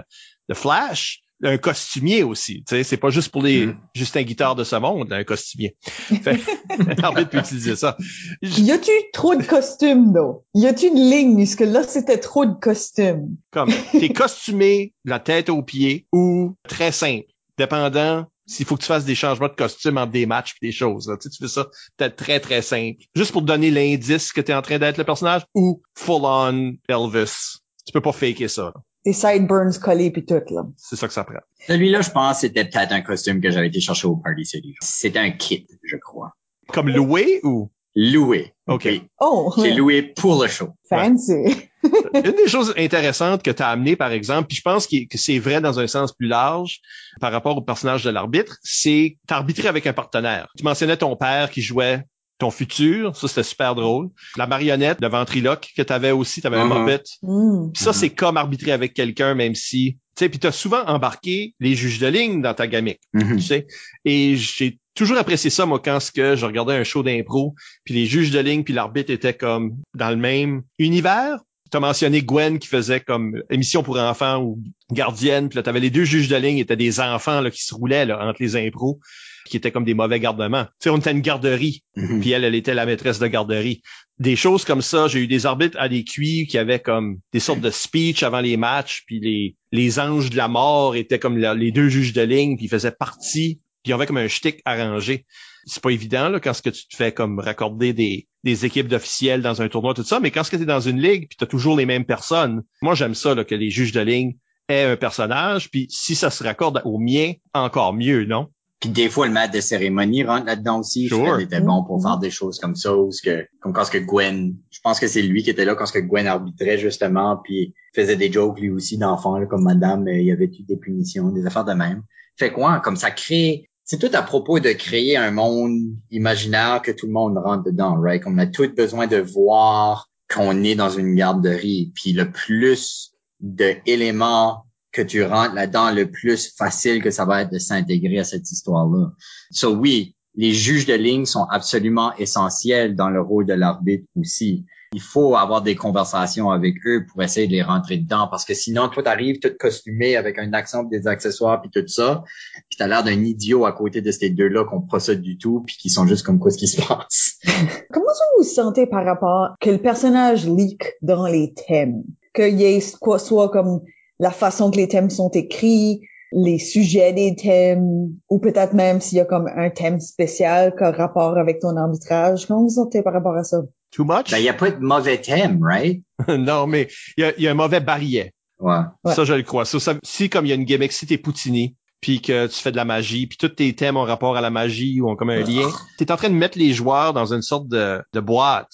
de flash, un costumier aussi. Tu sais, c'est pas juste pour les mm. Justin Guitare de ce monde, un costumier. L'arbitre peut utiliser ça. Y a-tu trop de costumes, non? Y a-tu une ligne, puisque là, c'était trop de costumes? Comme, t'es costumé de la tête aux pieds ou très simple, dépendant s'il faut que tu fasses des changements de costume entre des matchs et des choses. Tu, sais, tu fais ça peut-être très, très simple. Juste pour te donner l'indice que tu es en train d'être le personnage ou full-on Elvis? Tu peux pas faker ça. Des sideburns collés puis tout, là. C'est ça que ça prend. Celui-là, je pense, c'était peut-être un costume que j'avais été chercher au Party City. C'était un kit, je crois. Comme loué ou? Loué. OK. Oh. J'ai loué pour le show. Fancy. Une des choses intéressantes que tu as amené, par exemple, puis je pense que c'est vrai dans un sens plus large par rapport au personnage de l'arbitre, c'est t'arbitrer avec un partenaire. Tu mentionnais ton père qui jouait ton futur, ça c'était super drôle. La marionnette, le ventriloque que tu avais aussi, tu avais un uh-huh. mm. ça c'est comme arbitrer avec quelqu'un même si tu sais puis tu as souvent embarqué les juges de ligne dans ta gamique, mm-hmm. tu sais. Et j'ai toujours apprécié ça moi quand ce que je regardais un show d'impro, puis les juges de ligne puis l'arbitre étaient comme dans le même univers. Tu as mentionné Gwen qui faisait comme émission pour enfants ou gardienne, puis là tu avais les deux juges de ligne étaient des enfants là qui se roulaient là, entre les impros qui étaient comme des mauvais gardements. Tu sais, on était une garderie, Mhm. puis elle, elle était la maîtresse de garderie. Des choses comme ça, j'ai eu des arbitres à des cuits qui avaient comme des sortes de speech avant les matchs, puis les, les anges de la mort étaient comme la- les deux juges de ligne, puis ils faisaient partie, puis ils avaient comme un shtick arrangé. C'est pas évident là, quand ce que tu te fais comme raccorder des, des équipes d'officiels dans un tournoi, tout ça, mais quand ce que tu es dans une ligue, puis tu as toujours les mêmes personnes, moi j'aime ça là, que les juges de ligne aient un personnage, puis si ça se raccorde au mien, encore mieux, non? Puis des fois, le maître de cérémonie rentre là-dedans aussi. Sure. Je trouve qu'il était bon pour Mhm. faire des choses comme ça. Ou ce que, comme quand ce que Gwen, je pense que c'est lui qui était là quand ce que Gwen arbitrait justement, puis faisait des jokes lui aussi d'enfant, là, comme madame, il y avait eu des punitions, des affaires de même. Fait quoi, comme ça crée, c'est tout à propos de créer un monde imaginaire que tout le monde rentre dedans, right? Comme on a tout besoin de voir qu'on est dans une garderie, puis le plus de éléments que tu rentres là-dedans, le plus facile que ça va être de s'intégrer à cette histoire-là. So oui, les juges de ligne sont absolument essentiels dans le rôle de l'arbitre aussi. Il faut avoir des conversations avec eux pour essayer de les rentrer dedans parce que sinon, toi, t'arrives tout costumé avec un accent, des accessoires puis tout ça, puis t'as l'air d'un idiot à côté de ces deux-là qu'on ça du tout puis qui sont juste comme quoi ce qui se passe? Comment ça vous sentez par rapport que le personnage leak dans les thèmes? Qu'il y ait quoi, soit comme la façon que les thèmes sont écrits, les sujets des thèmes, ou peut-être même s'il y a comme un thème spécial qui a rapport avec ton arbitrage. Comment vous sentez par rapport à ça? Too much? Ben, il y a pas de mauvais thème, right? non, mais il y a, il y a un mauvais barillet. Ouais. Ouais. Ça, je le crois. Ça, ça- si, comme il y a une gimmick, si t'es Poutini, puis que tu fais de la magie, puis tous tes thèmes ont rapport à la magie ou ont comme un lien, tu es en train de mettre les joueurs dans une sorte de, de boîte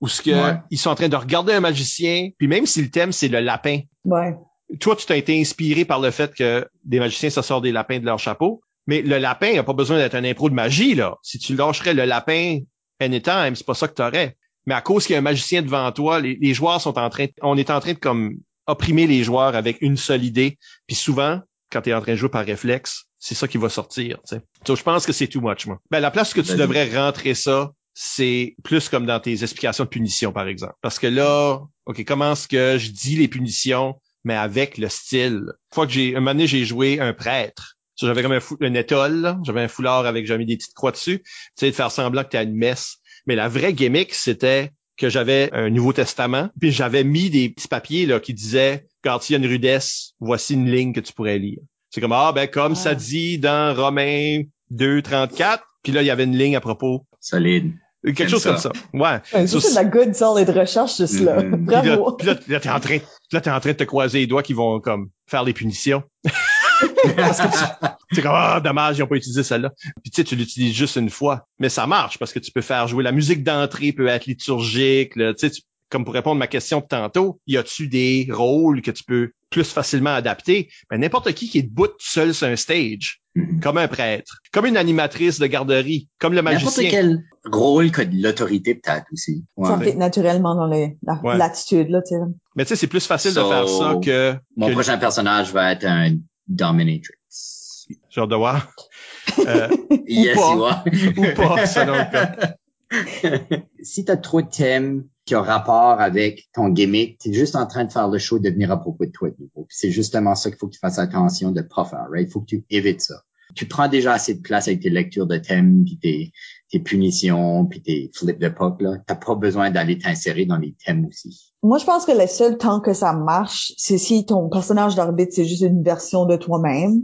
où ce que Ouais. ils sont en train de regarder un magicien, puis même si le thème c'est le lapin, Ouais. Toi tu t'as été inspiré par le fait que des magiciens se sortent des lapins de leur chapeau, mais le lapin a pas besoin d'être un impro de magie là. Si tu lâcherais le lapin anytime, c'est pas ça que t'aurais. Mais à cause qu'il y a un magicien devant toi, les, les joueurs sont en train, on est en train de comme opprimer les joueurs avec une seule idée. Puis souvent, quand tu es en train de jouer par réflexe, c'est ça qui va sortir. tu je pense que c'est too much, moi. Ben, la place que tu Vas-y. devrais rentrer ça, c'est plus comme dans tes explications de punition, par exemple. Parce que là, OK, comment est-ce que je dis les punitions, mais avec le style? Une fois que j'ai, un moment donné, j'ai joué un prêtre. J'avais comme un, fou, une étole, j'avais un foulard avec, j'avais mis des petites croix dessus. Tu sais, de faire semblant que t'es à une messe. Mais la vraie gimmick, c'était que j'avais un Nouveau Testament, puis j'avais mis des petits papiers là qui disaient quand il y a une rudesse, voici une ligne que tu pourrais lire. C'est comme ah ben comme Ah. ça dit dans Romains 2:34, puis là il y avait une ligne à propos Solide. Quelque chose ça. comme ça. Ouais. Ouais, So, ça, c'est de la good solid recherche, juste là. Mhm. puis là, Bravo. puis là, là, t'es en train, là t'es en train de te croiser les doigts qui vont comme faire les punitions. C'est comme ah dommage ils ont pas utilisé celle-là. Puis tu sais tu l'utilises juste une fois, mais ça marche parce que tu peux faire jouer la musique d'entrée peut être liturgique, là, tu sais comme pour répondre à ma question de tantôt, y a-tu des rôles que tu peux plus facilement adapter Ben n'importe qui qui est debout tout seul sur un stage, Mhm. comme un prêtre, comme une animatrice de garderie, comme le N'importe magicien. quel rôle que de l'autorité peut-être aussi. Ouais. Ça naturellement dans les, la Ouais. l'attitude, là, tu sais. Mais tu sais c'est plus facile de faire ça que, Mon que prochain personnage va être un dominatrix. genre de voir. Euh, yes, pas. you ou pas, selon le cas. si tu trop de thèmes qui ont rapport avec ton gimmick, tu es juste en train de faire le show devenir à propos de toi de nouveau. C'est justement ça qu'il faut que tu fasses attention de pas faire, right? Il faut que tu évites ça. Tu prends déjà assez de place avec tes lectures de thèmes, puis tes, punitions, puis tes flips de pop, là. T'as pas besoin d'aller t'insérer dans les thèmes aussi. Moi, je pense que le seul temps que ça marche, c'est si ton personnage d'arbitre, c'est juste une version de toi-même,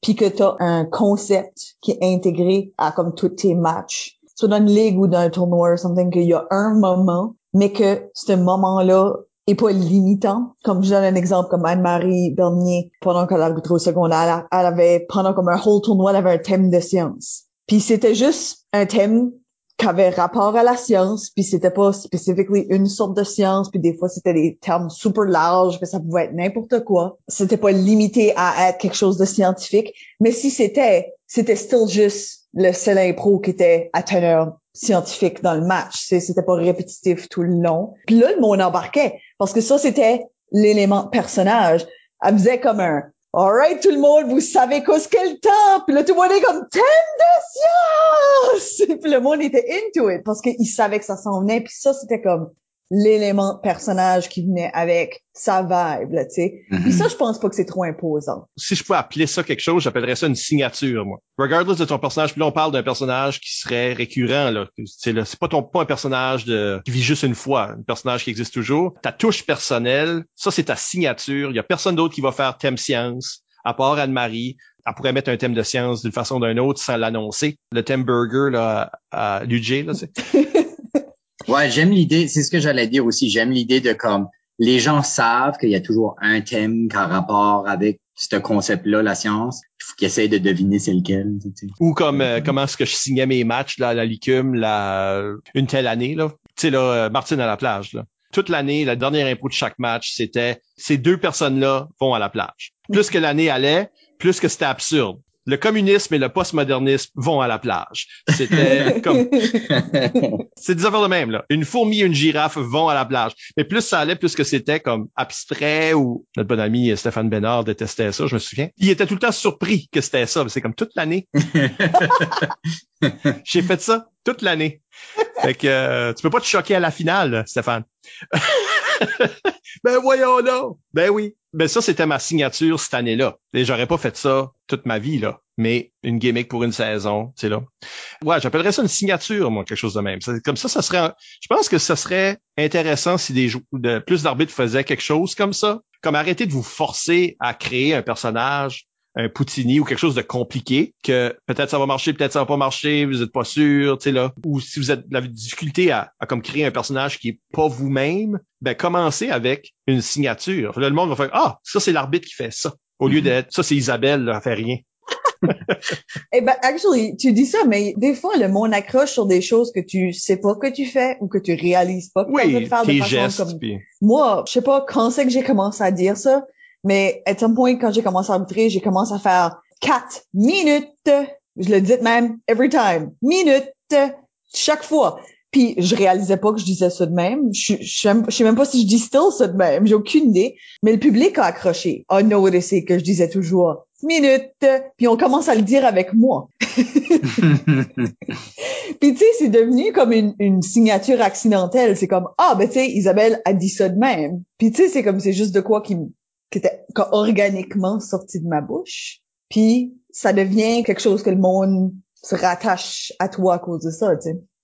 puis que tu as un concept qui est intégré à comme tous tes matchs. Soit dans une ligue ou dans un tournoi, something qu'il y a un moment, mais que ce moment-là est pas limitant. Comme je donne un exemple, comme Anne-Marie Bernier, pendant qu'elle arbitrait au secondaire, elle, avait, pendant comme un whole tournoi, elle avait un thème de science. Puis c'était juste un thème qui avait rapport à la science, puis c'était pas spécifiquement une sorte de science, puis des fois c'était des termes super larges, que ça pouvait être n'importe quoi. C'était pas limité à être quelque chose de scientifique, mais si c'était, c'était still juste le seul impro qui était à teneur scientifique dans le match. C'était pas répétitif tout le long. Puis là, le monde embarquait, parce que ça, c'était l'élément personnage. Elle faisait comme un Alright, tout le monde, vous savez qu'est le temps? Puis là, tout le monde est comme thème de science! Puis le monde était into it parce qu'il savait que ça s'en venait. Puis ça, c'était comme l'élément personnage qui venait avec sa vibe, là, tu sais. Puis ça, je pense pas que c'est trop imposant. si je pouvais appeler ça quelque chose, j'appellerais ça une signature, moi. Regardless de ton personnage, puis là, on parle d'un personnage qui serait récurrent, là. C'est là, c'est pas ton, pas un personnage de, qui vit juste une fois, un personnage qui existe toujours. Ta touche personnelle, ça, c'est ta signature. Il y a personne d'autre qui va faire thème science, à part Anne-Marie. Elle pourrait mettre un thème de science d'une façon ou d'une autre sans l'annoncer. Le thème burger, là, à l'UJ, là, c'est. Ouais, j'aime l'idée, c'est ce que j'allais dire aussi, j'aime l'idée de comme les gens savent qu'il y a toujours un thème qui a rapport avec ce concept-là, la science. Il faut qu'ils essayent de deviner c'est lequel. tu sais. Ou comme euh, comment est-ce que je signais mes matchs là, à la Licume la, une telle année. là. Tu sais, là, euh, Martine à la plage. Là. Toute l'année, la dernière impro de chaque match, c'était ces deux personnes-là vont à la plage. Plus que l'année allait, plus que c'était absurde. Le communisme et le postmodernisme vont à la plage. C'était comme c'est des affaires de même là. Une fourmi et une girafe vont à la plage. Mais plus ça allait, plus que c'était comme abstrait ou notre bon ami Stéphane Bénard détestait ça, je me souviens. Il était tout le temps surpris que c'était ça. C'est comme toute l'année. J'ai fait ça toute l'année. Fait que euh, tu peux pas te choquer à la finale, Stéphane. ben voyons là. Ben oui. Ben ça, c'était ma signature cette année-là. Et j'aurais pas fait ça toute ma vie, là. Mais une gimmick pour une saison, sais là. Ouais, j'appellerais ça une signature, moi, quelque chose de même. C'est- Comme ça, ça serait. Je pense que ça serait intéressant si des de plus d'arbitres faisaient quelque chose comme ça. Comme arrêter de vous forcer à créer un personnage un Poutini ou quelque chose de compliqué que peut-être ça va marcher, peut-être ça va pas marcher, vous êtes pas sûr, tu sais là. Ou si vous êtes de la difficulté à, à comme créer un personnage qui est pas vous-même, ben commencez avec une signature. Là, le monde va faire ah ça c'est l'arbitre qui fait ça au lieu Mhm. d'être ça c'est Isabelle, là, elle fait rien. Eh ben, actually, tu dis ça, mais des fois, le monde accroche sur des choses que tu sais pas que tu fais ou que tu réalises pas que tu Oui, de faire tes de façon gestes. comme puis- moi, je sais pas quand c'est que j'ai commencé à dire ça, mais à un point, quand j'ai commencé à arbitrer, j'ai commencé à faire quatre minutes. Je le dis même every time. Minutes. Chaque fois. Puis je réalisais pas que je disais ça de même. Je, je, sais même- je sais même pas si je dis still ça de même. J'ai aucune idée. Mais le public a accroché. A noticé que je disais toujours minutes. Puis on commence à le dire avec moi. Puis tu sais, c'est devenu comme une, une signature accidentelle. C'est comme ah ben tu sais, Isabelle a dit ça de même. Puis tu sais, c'est comme c'est juste de quoi qui, qui organiquement sorti de ma bouche. Puis ça devient quelque chose que le monde se rattache à toi à cause de ça.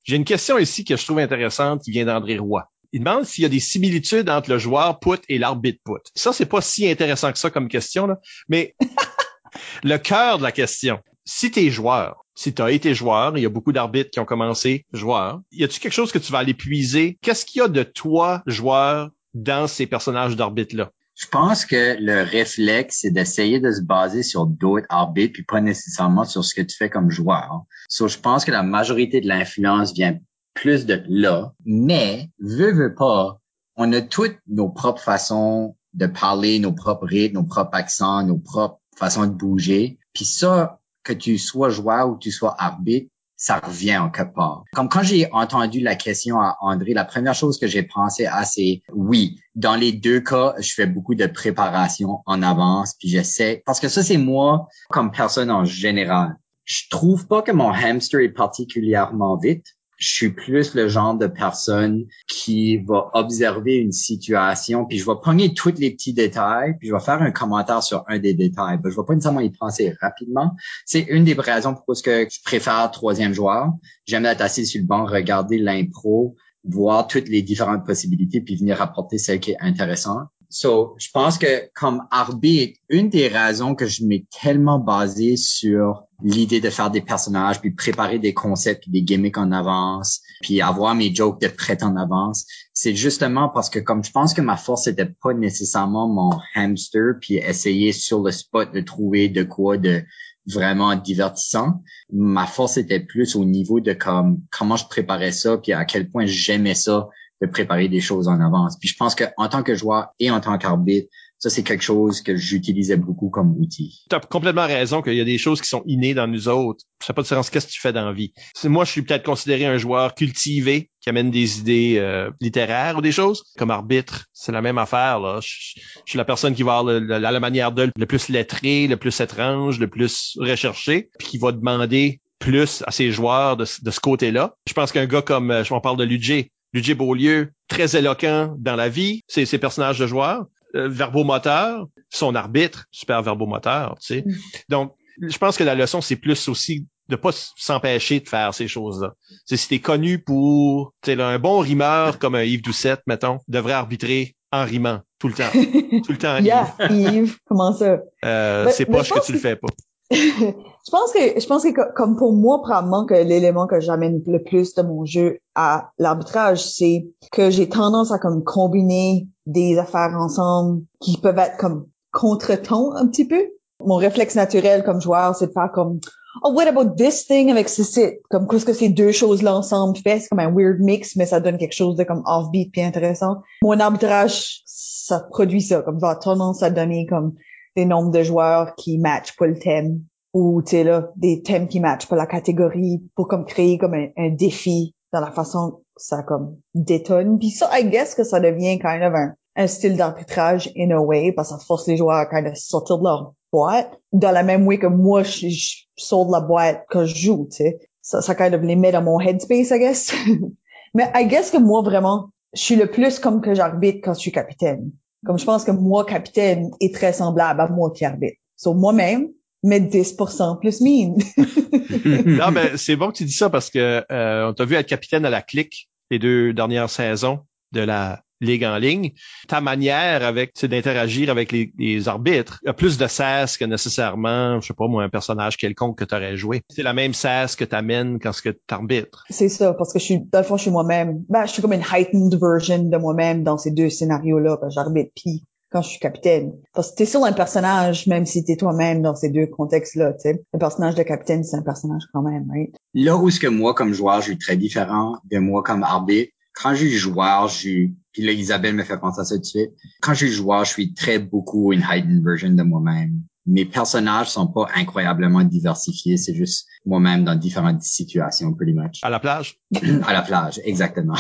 J'ai une question ici que je trouve intéressante qui vient d'André Roy. Il demande s'il y a des similitudes entre le joueur put et l'arbitre put. Ça, c'est pas si intéressant que ça comme question, mais le cœur de la question, si tu es joueur, si tu as été joueur, il y a beaucoup d'arbitres qui ont commencé joueur, y a-tu quelque chose que tu vas aller puiser? Qu'est-ce qu'il y a de toi, joueur, dans ces personnages d'arbitres-là? Je pense que le réflexe, c'est d'essayer de se baser sur d'autres arbitres, puis pas nécessairement sur ce que tu fais comme joueur. So, je pense que la majorité de l'influence vient plus de là. Mais, veux, veux pas, on a toutes nos propres façons de parler, nos propres rythmes, nos propres accents, nos propres façons de bouger. Puis ça, que tu sois joueur ou que tu sois arbitre, ça revient en quelque part. Comme quand j'ai entendu la question à André, la première chose que j'ai pensé à, c'est oui, dans les deux cas, je fais beaucoup de préparation en avance, puis j'essaie, parce que ça, c'est moi comme personne en général. Je trouve pas que mon hamster est particulièrement vite. Je suis plus le genre de personne qui va observer une situation, puis je vais pogner tous les petits détails, puis je vais faire un commentaire sur un des détails. Ben, je vais pas nécessairement y penser rapidement. C'est une des raisons pour que je préfère troisième joueur. J'aime être assis sur le banc, regarder l'impro, voir toutes les différentes possibilités, puis venir apporter celle qui est intéressante. So, je pense que comme arbitre, une des raisons que je m'ai tellement basé sur l'idée de faire des personnages, puis préparer des concepts, puis des gimmicks en avance, puis avoir mes jokes de prêt en avance, c'est justement parce que comme je pense que ma force c'était pas nécessairement mon hamster, puis essayer sur le spot de trouver de quoi de vraiment divertissant. Ma force était plus au niveau de comme comment je préparais ça, puis à quel point j'aimais ça de préparer des choses en avance. Puis je pense que en tant que joueur et en tant qu'arbitre, ça c'est quelque chose que j'utilisais beaucoup comme outil. Tu as complètement raison qu'il y a des choses qui sont innées dans nous autres. Ça fait pas de différence qu'est-ce que tu fais dans la vie? Moi, je suis peut-être considéré un joueur cultivé qui amène des idées euh, littéraires ou des choses. Comme arbitre, c'est la même affaire. Là. Je, suis la personne qui va avoir la, manière de le plus lettré, le plus étrange, le plus recherché, puis qui va demander plus à ses joueurs de, ce- de ce côté-là. Je pense qu'un gars comme, euh, je m'en parle de Ludger, Ludger Beaulieu, très éloquent dans la vie, c'est ses personnages de joueurs, euh, verbomoteur, son arbitre, super verbomoteur, tu sais. Mm. Donc, je pense que la leçon, c'est plus aussi de pas s'empêcher de faire ces choses-là. C'est si t'es connu pour, tu un bon rimeur comme un Yves Doucette, mettons, devrait arbitrer en rimant tout le temps, tout le temps. yeah, Yves, comment ça? Euh, Ben, c'est ben, poche je que tu le fais pas. Je pense que je pense que co- comme pour moi probablement que l'élément que j'amène le plus de mon jeu à l'arbitrage c'est que j'ai tendance à comme combiner des affaires ensemble qui peuvent être comme contre-ton un petit peu. Mon réflexe naturel comme joueur c'est de faire comme oh what about this thing avec ceci comme qu'est-ce que ces deux choses là ensemble fait c'est comme un weird mix mais ça donne quelque chose de comme offbeat puis intéressant. Mon arbitrage ça produit ça comme ça a tendance à donner comme des nombres de joueurs qui matchent pas le thème ou tu sais là des thèmes qui matchent pas la catégorie pour comme créer comme un, un défi dans la façon que ça comme détonne. Puis ça I guess que ça devient kind of un, un style d'arbitrage in a way parce que ça force les joueurs à kind of sortir de leur boîte. Dans la même way que moi je, je sors de la boîte quand je joue tu sais. Ça ça kind of les met dans mon headspace I guess. Mais I guess que moi vraiment je suis le plus comme que j'arbitre quand je suis capitaine comme je pense que moi, capitaine, est très semblable à moi qui arbitre. Sur moi-même, mais 10% plus mine. non, mais c'est bon que tu dis ça parce que euh, on t'a vu être capitaine à la clique les deux dernières saisons de la ligue en ligne. Ta manière avec, d'interagir avec les, les arbitres a plus de sas que nécessairement, je sais pas moi, un personnage quelconque que tu aurais joué. C'est la même sas que t'amènes quand ce que t'arbitres. C'est ça, parce que je suis, dans le fond, je suis moi-même. Ben, je suis comme une heightened version de moi-même dans ces deux scénarios-là que j'arbitre. Puis, quand je suis capitaine. Parce que t'es sur un personnage, même si t'es toi-même dans ces deux contextes-là, tu sais. Le personnage de capitaine, c'est un personnage quand même, right? Là où ce que moi, comme joueur, je suis très différent de moi comme arbitre, quand je suis joueur, je suis, puis là, Isabelle me fait penser à ça tout de suite. Quand je suis joueur, je suis très beaucoup une heightened version de moi-même mes personnages sont pas incroyablement diversifiés. C'est juste moi-même dans différentes situations, pretty much. À la plage? à la plage, exactement.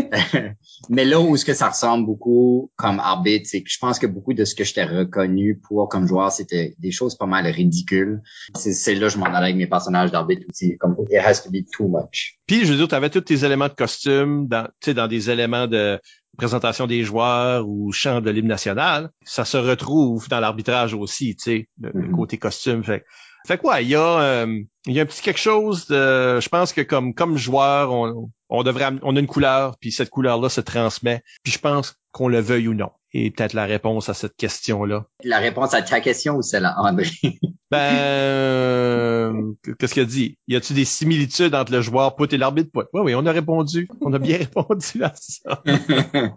Mais là où ce que ça ressemble beaucoup comme arbitre, c'est que je pense que beaucoup de ce que j'étais reconnu pour comme joueur, c'était des choses pas mal ridicules. C'est là que je m'en allais avec mes personnages d'arbitre aussi. Comme it has to be too much. Puis je veux dire, tu avais tous tes éléments de costume dans, dans des éléments de présentation des joueurs ou chant de l'hymne national, ça se retrouve dans l'arbitrage aussi, tu sais, le, Mm-hmm. côté costume. Fait, fait quoi, il y a euh, il y a un petit quelque chose de je pense que comme comme joueur, on, on devrait on a une couleur, puis cette couleur-là se transmet. Puis je pense qu'on le veuille ou non. Et peut-être la réponse à cette question-là. La réponse à ta question ou celle à André? Ben euh, qu'est-ce qu'il a dit? Y a-t-il des similitudes entre le joueur put et l'arbitre put? Oui, oui, on a répondu. On a bien répondu à ça.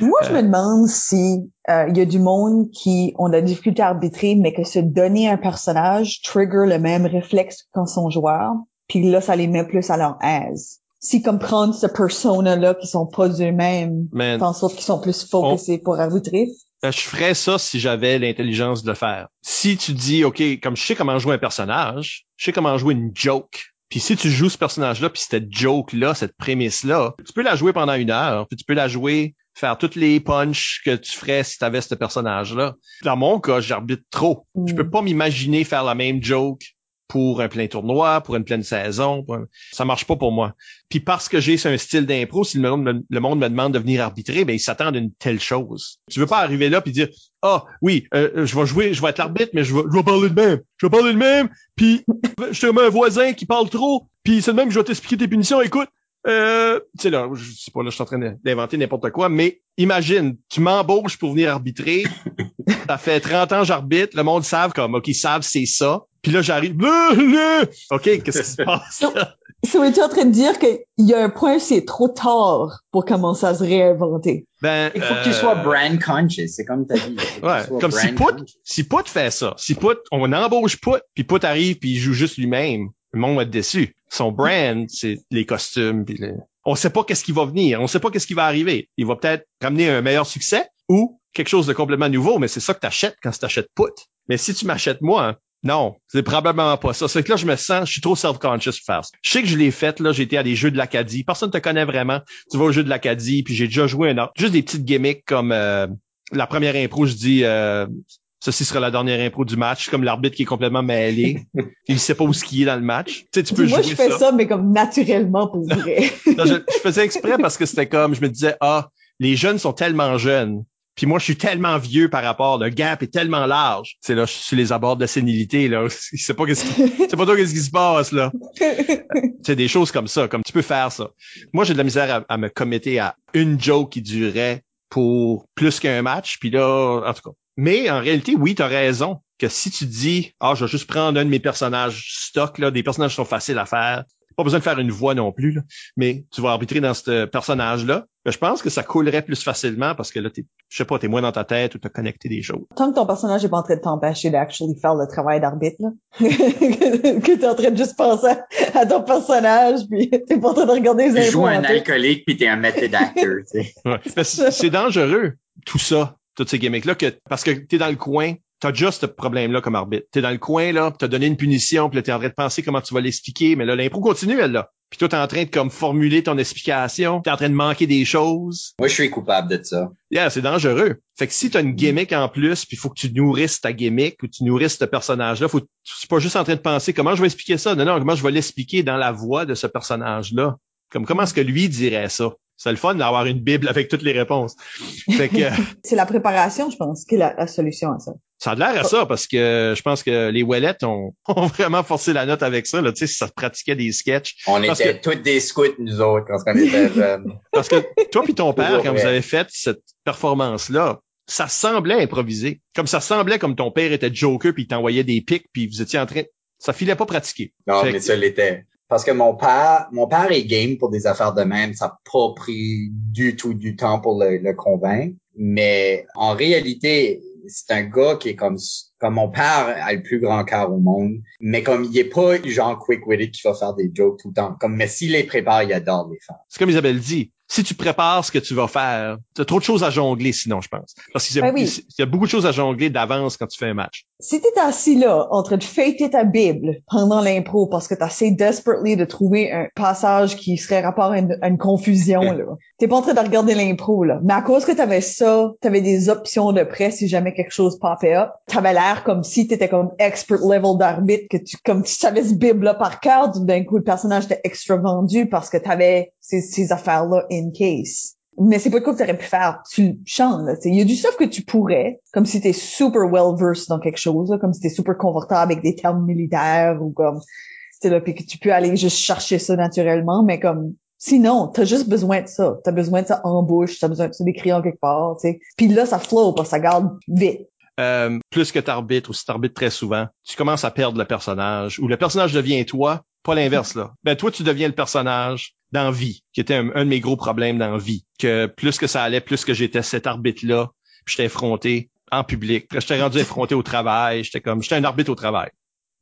Moi, je me demande si euh, il y a du monde qui ont de la difficulté à arbitrer, mais que se donner un personnage trigger le même réflexe qu'en son joueur, puis là, ça les met plus à leur aise. Si comme prendre ce persona-là qui sont pas eux-mêmes, en sorte qu'ils sont plus focusés pour arbitrer. Ben, je ferais ça si j'avais l'intelligence de le faire. Si tu dis, OK, comme je sais comment jouer un personnage, je sais comment jouer une joke. Puis si tu joues ce personnage-là, puis cette joke-là, cette prémisse-là, tu peux la jouer pendant une heure, puis tu peux la jouer, faire toutes les punches que tu ferais si tu avais ce personnage-là. Dans mon cas, j'arbitre trop. Je Mm. peux pas m'imaginer faire la même joke pour un plein tournoi, pour une pleine saison. Ça marche pas pour moi. Puis parce que j'ai un style d'impro, si le monde, me, le demande de venir arbitrer, ben ils s'attendent à une telle chose. Tu veux pas arriver là puis dire ah oui, euh, je vais jouer, je vais être l'arbitre, mais je vais, je vais parler de même, je vais parler de même. Puis je te un voisin qui parle trop, puis c'est de même que je vais t'expliquer tes punitions. Écoute, euh, tu sais là, je sais pas là, je suis en train d'inventer n'importe quoi, mais imagine, tu m'embauches pour venir arbitrer. Ça fait 30 ans que j'arbitre, le monde savent comme ok, ils savent c'est ça. Puis là j'arrive, ok, qu'est-ce qui se passe? Là? So, es-tu en train de dire qu'il y a un point où c'est trop tard pour commencer à se réinventer? Ben, Il faut que tu euh, sois brand conscious, c'est comme t'as dit. Ouais, comme si Put, conscious. si Put fait ça, si Put, on embauche Put, puis Put arrive puis il joue juste lui-même, le monde va être déçu. Son brand, c'est les costumes, puis les... on sait pas qu'est-ce qui va venir, on sait pas qu'est-ce qui va arriver. Il va peut-être ramener un meilleur succès ou quelque chose de complètement nouveau, mais c'est ça que t'achètes quand tu t'achètes Put. Mais si tu m'achètes moi, hein, non, c'est probablement pas ça. C'est que là, je me sens, je suis trop self-conscious pour faire. Je sais que je l'ai fait, là, été à des jeux de l'Acadie. Personne te connaît vraiment. Tu vas au jeu de l'Acadie, puis j'ai déjà joué un autre. Juste des petites gimmicks comme euh, la première impro, je dis euh, ceci sera la dernière impro du match, comme l'arbitre qui est complètement mêlé. il sait pas où skier dans le match. Tu sais, tu peux Moi, jouer je fais ça. ça. mais comme naturellement pour vrai. Non, je, je faisais exprès parce que c'était comme, je me disais, ah, les jeunes sont tellement jeunes. Puis moi, je suis tellement vieux par rapport. Le gap est tellement large. C'est là, je suis sur les abords de la sénilité, là. Il sait pas qu'est-ce qui, c'est pas toi qu'est-ce qui se passe, là. C'est des choses comme ça, comme tu peux faire ça. Moi, j'ai de la misère à, à me commettre à une joke qui durerait pour plus qu'un match. Puis là, en tout cas. Mais en réalité, oui, tu as raison que si tu dis, ah, je vais juste prendre un de mes personnages stock, là, des personnages qui sont faciles à faire. Pas besoin de faire une voix non plus, là. mais tu vas arbitrer dans ce personnage-là. Ben, je pense que ça coulerait plus facilement parce que là, t'es, je sais pas, t'es moins dans ta tête ou t'as connecté des choses. Tant que ton personnage est pas en train de t'empêcher d'actually faire le travail d'arbitre, là. que t'es en train de juste penser à ton personnage, puis t'es pas en train de regarder les Tu joues un alcoolique puis t'es un method actor, tu sais. Ouais. Ben, c'est c'est dangereux, tout ça, toutes ces gimmicks-là, que, parce que t'es dans le coin, t'as déjà ce problème-là comme arbitre. T'es dans le coin, là, t'as donné une punition, puis là, t'es en train de penser comment tu vas l'expliquer, mais là, l'impro continue, elle, là. Puis toi, t'es en train de, comme, formuler ton explication, t'es en train de manquer des choses. Moi, je suis coupable de ça. Yeah, c'est dangereux. Fait que si t'as une gimmick en plus, puis faut que tu nourrisses ta gimmick ou tu nourrisses ce personnage-là, faut tu es pas juste en train de penser comment je vais expliquer ça. Non, non, comment je vais l'expliquer dans la voix de ce personnage-là. Comme comment est-ce que lui dirait ça? C'est le fun d'avoir une bible avec toutes les réponses. Fait que C'est la préparation, je pense, qui est la, la solution à ça. ça a l'air à ça parce que je pense que les Ouellettes ont, ont vraiment forcé la note avec ça. Là, tu sais, si ça pratiquait des sketchs. On Parce était toutes des scouts, nous autres, quand on était jeunes. Parce que toi puis ton père, quand vous avez fait cette performance-là, ça semblait improvisé. Comme ça semblait comme ton père était Joker puis il t'envoyait des pics puis vous étiez en train... Ça filait pas pratiqué. Non, Fait mais que- ça l'était. Parce que mon père, mon père est game pour des affaires de même. Ça n'a pas pris du tout du temps pour le, convaincre. Mais en réalité, c'est un gars qui est comme comme mon père a le plus grand cœur au monde, mais comme il est pas genre quick-witted qui va faire des jokes tout le temps. Comme mais s'il les prépare, il adore les faire. C'est comme Isabelle dit, si tu prépares ce que tu vas faire, tu as trop de choses à jongler sinon, je pense. Parce qu'il y, a- Ben oui. y a beaucoup de choses à jongler d'avance quand tu fais un match. Si t'es assis là, en train de fêter ta Bible pendant l'impro parce que t'essaies desperately de trouver un passage qui serait rapport à une, à une confusion, là. T'es pas en train de regarder l'impro, là. Mais à cause que t'avais ça, t'avais des options de près si jamais quelque chose popait up. T'avais l'air comme si t'étais comme expert level d'arbitre, que tu, comme tu savais ce Bible-là par cœur, d'un coup, le personnage était extra vendu parce que t'avais ces, affaires-là in case. Mais c'est pas quoi que t'aurais pu faire. Tu le chantes, là. Il y a du stuff que tu pourrais, comme si t'es super well-versed dans quelque chose, là, comme si t'es super confortable avec des termes militaires ou comme, tu là, puis que tu peux aller juste chercher ça naturellement, mais comme, sinon, t'as juste besoin de ça. T'as besoin de ça en bouche, t'as besoin de ça d'écrire en quelque part, tu sais. Puis là, ça flow parce que ça garde vite. Euh, plus que t'arbitres ou si t'arbitres très souvent, tu commences à perdre le personnage ou le personnage devient toi, pas l'inverse là. Ben toi tu deviens le personnage dans vie, qui était un, un de mes gros problèmes dans vie, que plus que ça allait, plus que j'étais cet arbitre là, puis j'étais affronté en public, j'étais rendu affronté au travail, j'étais comme j'étais un arbitre au travail.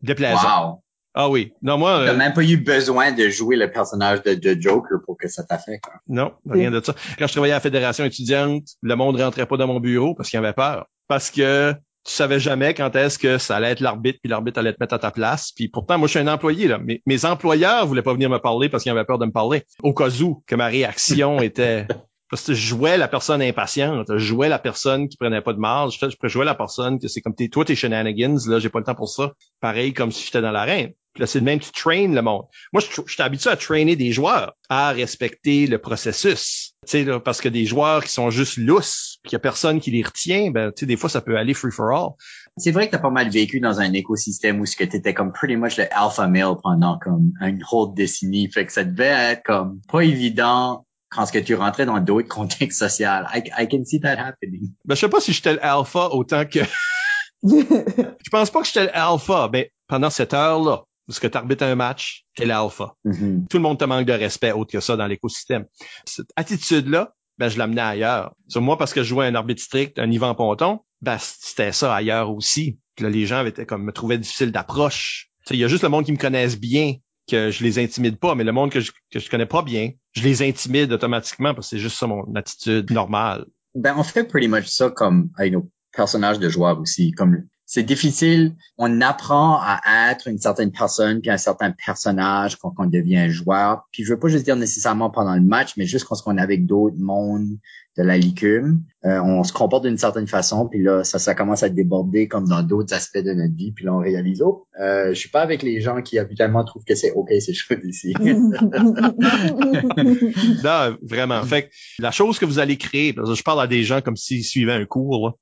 Déplaisant. Wow. Ah oui. Non moi T'as euh, même pas eu besoin de jouer le personnage de, de Joker pour que ça t'affecte. hein. Non, rien de ça. Quand je travaillais à la fédération étudiante, le monde rentrait pas dans mon bureau parce qu'il avait peur. Parce que tu savais jamais quand est-ce que ça allait être l'arbitre, puis l'arbitre allait te mettre à ta place. Puis pourtant, moi, je suis un employé. Là. Mes, mes employeurs voulaient pas venir me parler parce qu'ils avaient peur de me parler. Au cas où que ma réaction était... Parce que je jouais la personne impatiente, je jouais la personne qui prenait pas de marge, je, jouais la personne que c'est comme t'es, toi, tes shenanigans, là, j'ai pas le temps pour ça. Pareil comme si j'étais dans l'arène. Puis là, c'est le même, tu traînes le monde. Moi, je, suis habitué à traîner des joueurs, à respecter le processus. Tu sais, là, parce que des joueurs qui sont juste lousses, puis qu'il y a personne qui les retient, ben, tu sais, des fois, ça peut aller free for all. C'est vrai que t'as pas mal vécu dans un écosystème où ce que t'étais comme pretty much le alpha male pendant comme une whole décennie. Fait que ça devait être comme pas évident quand ce que tu rentrais dans d'autres contextes sociaux. I, I can see that happening. Ben, je sais pas si j'étais l'alpha autant que... je pense pas que j'étais l'alpha, mais pendant cette heure-là, parce que t'arbitres un match, t'es l'alpha. Mhm. tout le monde te manque de respect autre que ça dans l'écosystème. Cette attitude-là, ben, je l'amenais ailleurs. Sur moi, parce que je jouais un arbitre strict, un Yvan Ponton, ben, c'était ça ailleurs aussi. Puis là, les gens étaient comme, me trouvaient difficile d'approche. Il y a juste le monde qui me connaisse bien que je les intimide pas, mais le monde que je, que je connais pas bien, je les intimide automatiquement parce que c'est juste ça mon attitude normale. Ben, on fait pretty much ça comme avec nos personnages de joueurs aussi. Comme c'est difficile, on apprend à être une certaine personne puis un certain personnage quand on devient joueur. Puis je veux pas juste dire nécessairement pendant le match, mais juste quand on est avec d'autres mondes de la licume, euh, on se comporte d'une certaine façon, puis là ça, ça commence à déborder comme dans d'autres aspects de notre vie, puis là on réalise oh, euh, je suis pas avec les gens qui habituellement trouvent que c'est ok ces choses ici. Non, vraiment. Fait que la chose que vous allez créer, parce que je parle à des gens comme s'ils suivaient un cours, là.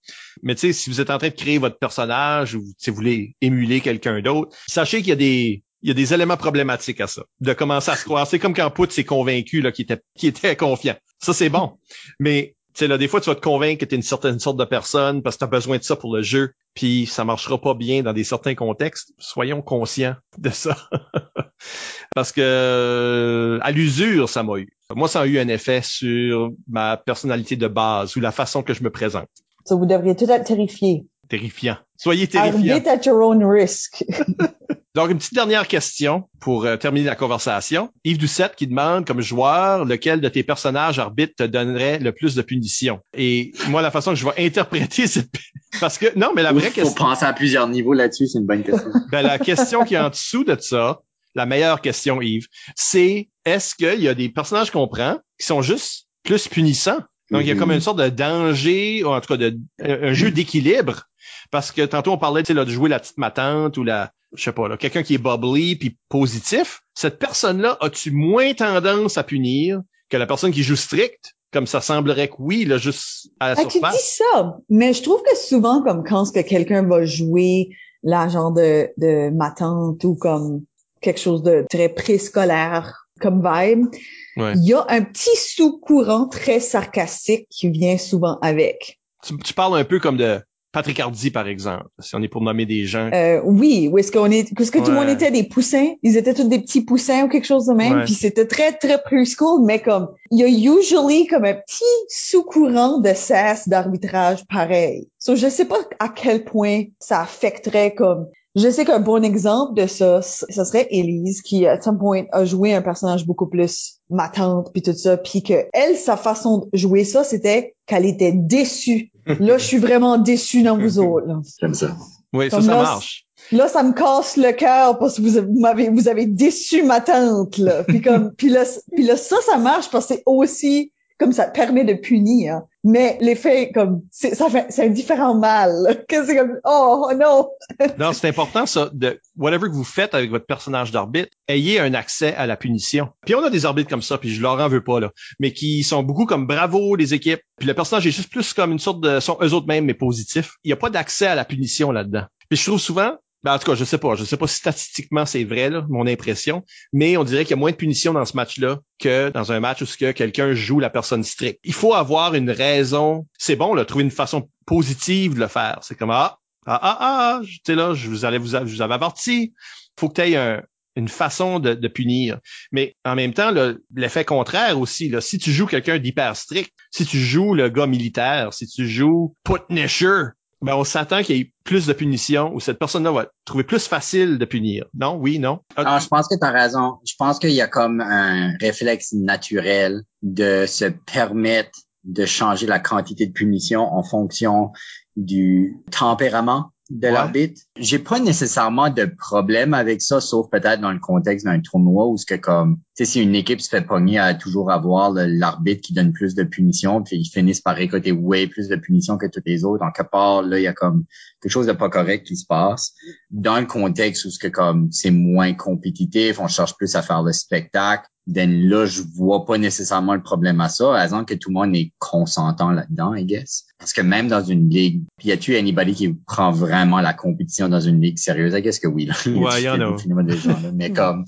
mais tu sais, si vous êtes en train de créer votre personnage ou si vous voulez émuler quelqu'un d'autre, sachez qu'il y a des il y a des éléments problématiques à ça. De commencer à se croire. C'est comme quand Pout s'est convaincu qu'il était, qu'il était confiant. Ça, c'est bon. Mais tu sais, là, des fois, tu vas te convaincre que tu es une certaine sorte de personne parce que tu as besoin de ça pour le jeu, puis ça marchera pas bien dans des certains contextes. Soyons conscients de ça. parce que euh, à l'usure, ça m'a eu. Moi, ça a eu un effet sur ma personnalité de base ou la façon que je me présente. So, vous devriez tout être terrifiés. Terrifiant. Soyez terrifiant. Arbitre at your own risk. Donc, une petite dernière question pour euh, terminer la conversation. Yves Doucette qui demande, comme joueur, lequel de tes personnages arbitres te donnerait le plus de punitions? Et moi, la façon que je vais interpréter cette... Parce que, non, mais la vraie Faut question... penser à plusieurs niveaux là-dessus, c'est une bonne question. Ben, la question qui est en dessous de ça, la meilleure question, Yves, c'est est-ce qu'il y a des personnages qu'on prend qui sont juste plus punissants? Donc, il y a comme une sorte de danger, ou en tout cas de, un jeu d'équilibre. Parce que tantôt, on parlait tu sais, là, de jouer la petite matante ou la, je sais pas, là, quelqu'un qui est bubbly puis positif. Cette personne-là, as-tu moins tendance à punir que la personne qui joue strict? Comme ça semblerait que oui, là, juste à la Ah, tu surface. dis ça, mais je trouve que souvent, comme quand ce que quelqu'un va jouer la genre de, de ma tante ou comme quelque chose de très préscolaire comme vibe, Ouais. il y a un petit sous-courant très sarcastique qui vient souvent avec. Tu, tu parles un peu comme de Patrick Hardy, par exemple, si on est pour nommer des gens. Euh, oui, où est-ce qu'on est, est-ce que tout le monde était des poussins? Ils étaient tous des petits poussins ou quelque chose de même. Ouais. Puis c'était très, très preschool, mais comme, il y a usually comme un petit sous-courant de cesse d'arbitrage pareil. So, je sais pas à quel point ça affecterait comme, je sais qu'un bon exemple de ça, ce serait Elise, qui, à some point, a joué un personnage beaucoup plus ma tante, puis tout ça, puis que elle, sa façon de jouer ça, c'était qu'elle était déçue. Là, je suis vraiment déçue dans vous autres. là. J'aime ça. Oui, ça, Comme ça là, marche. Là, ça me casse le cœur parce que vous, avez- vous m'avez, vous avez déçu ma tante, là. Puis comme, puis là, puis là, ça, ça marche parce que c'est aussi comme ça te permet de punir. Mais l'effet, comme, ça fait, c'est un différent mal. là. Que c'est comme, oh, oh non. Non, c'est important, ça, de whatever que vous faites avec votre personnage d'arbitre, ayez un accès à la punition. Puis on a des arbitres comme ça, puis je leur en veux pas, là, mais qui sont beaucoup comme bravo les équipes. Puis le personnage est juste plus comme une sorte de, sont eux autres mêmes, mais positifs. Il n'y a pas d'accès à la punition là-dedans. Puis je trouve souvent, ben en tout cas, je sais pas, je sais pas si statistiquement c'est vrai, mon impression, mais on dirait qu'il y a moins de punition dans ce match-là que dans un match où que quelqu'un joue la personne stricte. Il faut avoir une raison. C'est bon, là, trouver une façon positive de le faire. C'est comme, ah, ah, ah, ah, tu sais là, je vous allais vous, je vous avais averti. Faut que tu aies un, une façon de, punir. Mais en même temps, le- l'effet contraire aussi, si tu joues quelqu'un d'hyper strict, si tu joues le gars militaire, si tu joues Putnisher, ben on s'attend qu'il y ait plus de punition ou cette personne-là va trouver plus facile de punir. Non, oui, non? Ah, Non, je pense que tu as raison. Je pense qu'il y a comme un réflexe naturel de se permettre de changer la quantité de punition en fonction du tempérament de Ouais. l'arbitre. J'ai pas nécessairement de problème avec ça, sauf peut-être dans le contexte d'un tournoi où ce que comme, tu sais, si une équipe se fait pogner à toujours avoir l'arbitre qui donne plus de punitions, puis ils finissent par récolter way plus de punitions que tous les autres, en quelque part, là, il y a comme quelque chose de pas correct qui se passe. Dans le contexte où ce que comme c'est moins compétitif, on cherche plus à faire le spectacle, then là, je vois pas nécessairement le problème à ça, à que tout le monde est consentant là-dedans, I guess. Parce que même dans une ligue, y a-tu anybody qui prend vraiment la compétition dans une ligue sérieuse? I guess que oui. Là. Ouais, y en a. Infiniment de gens, là. Mais comme,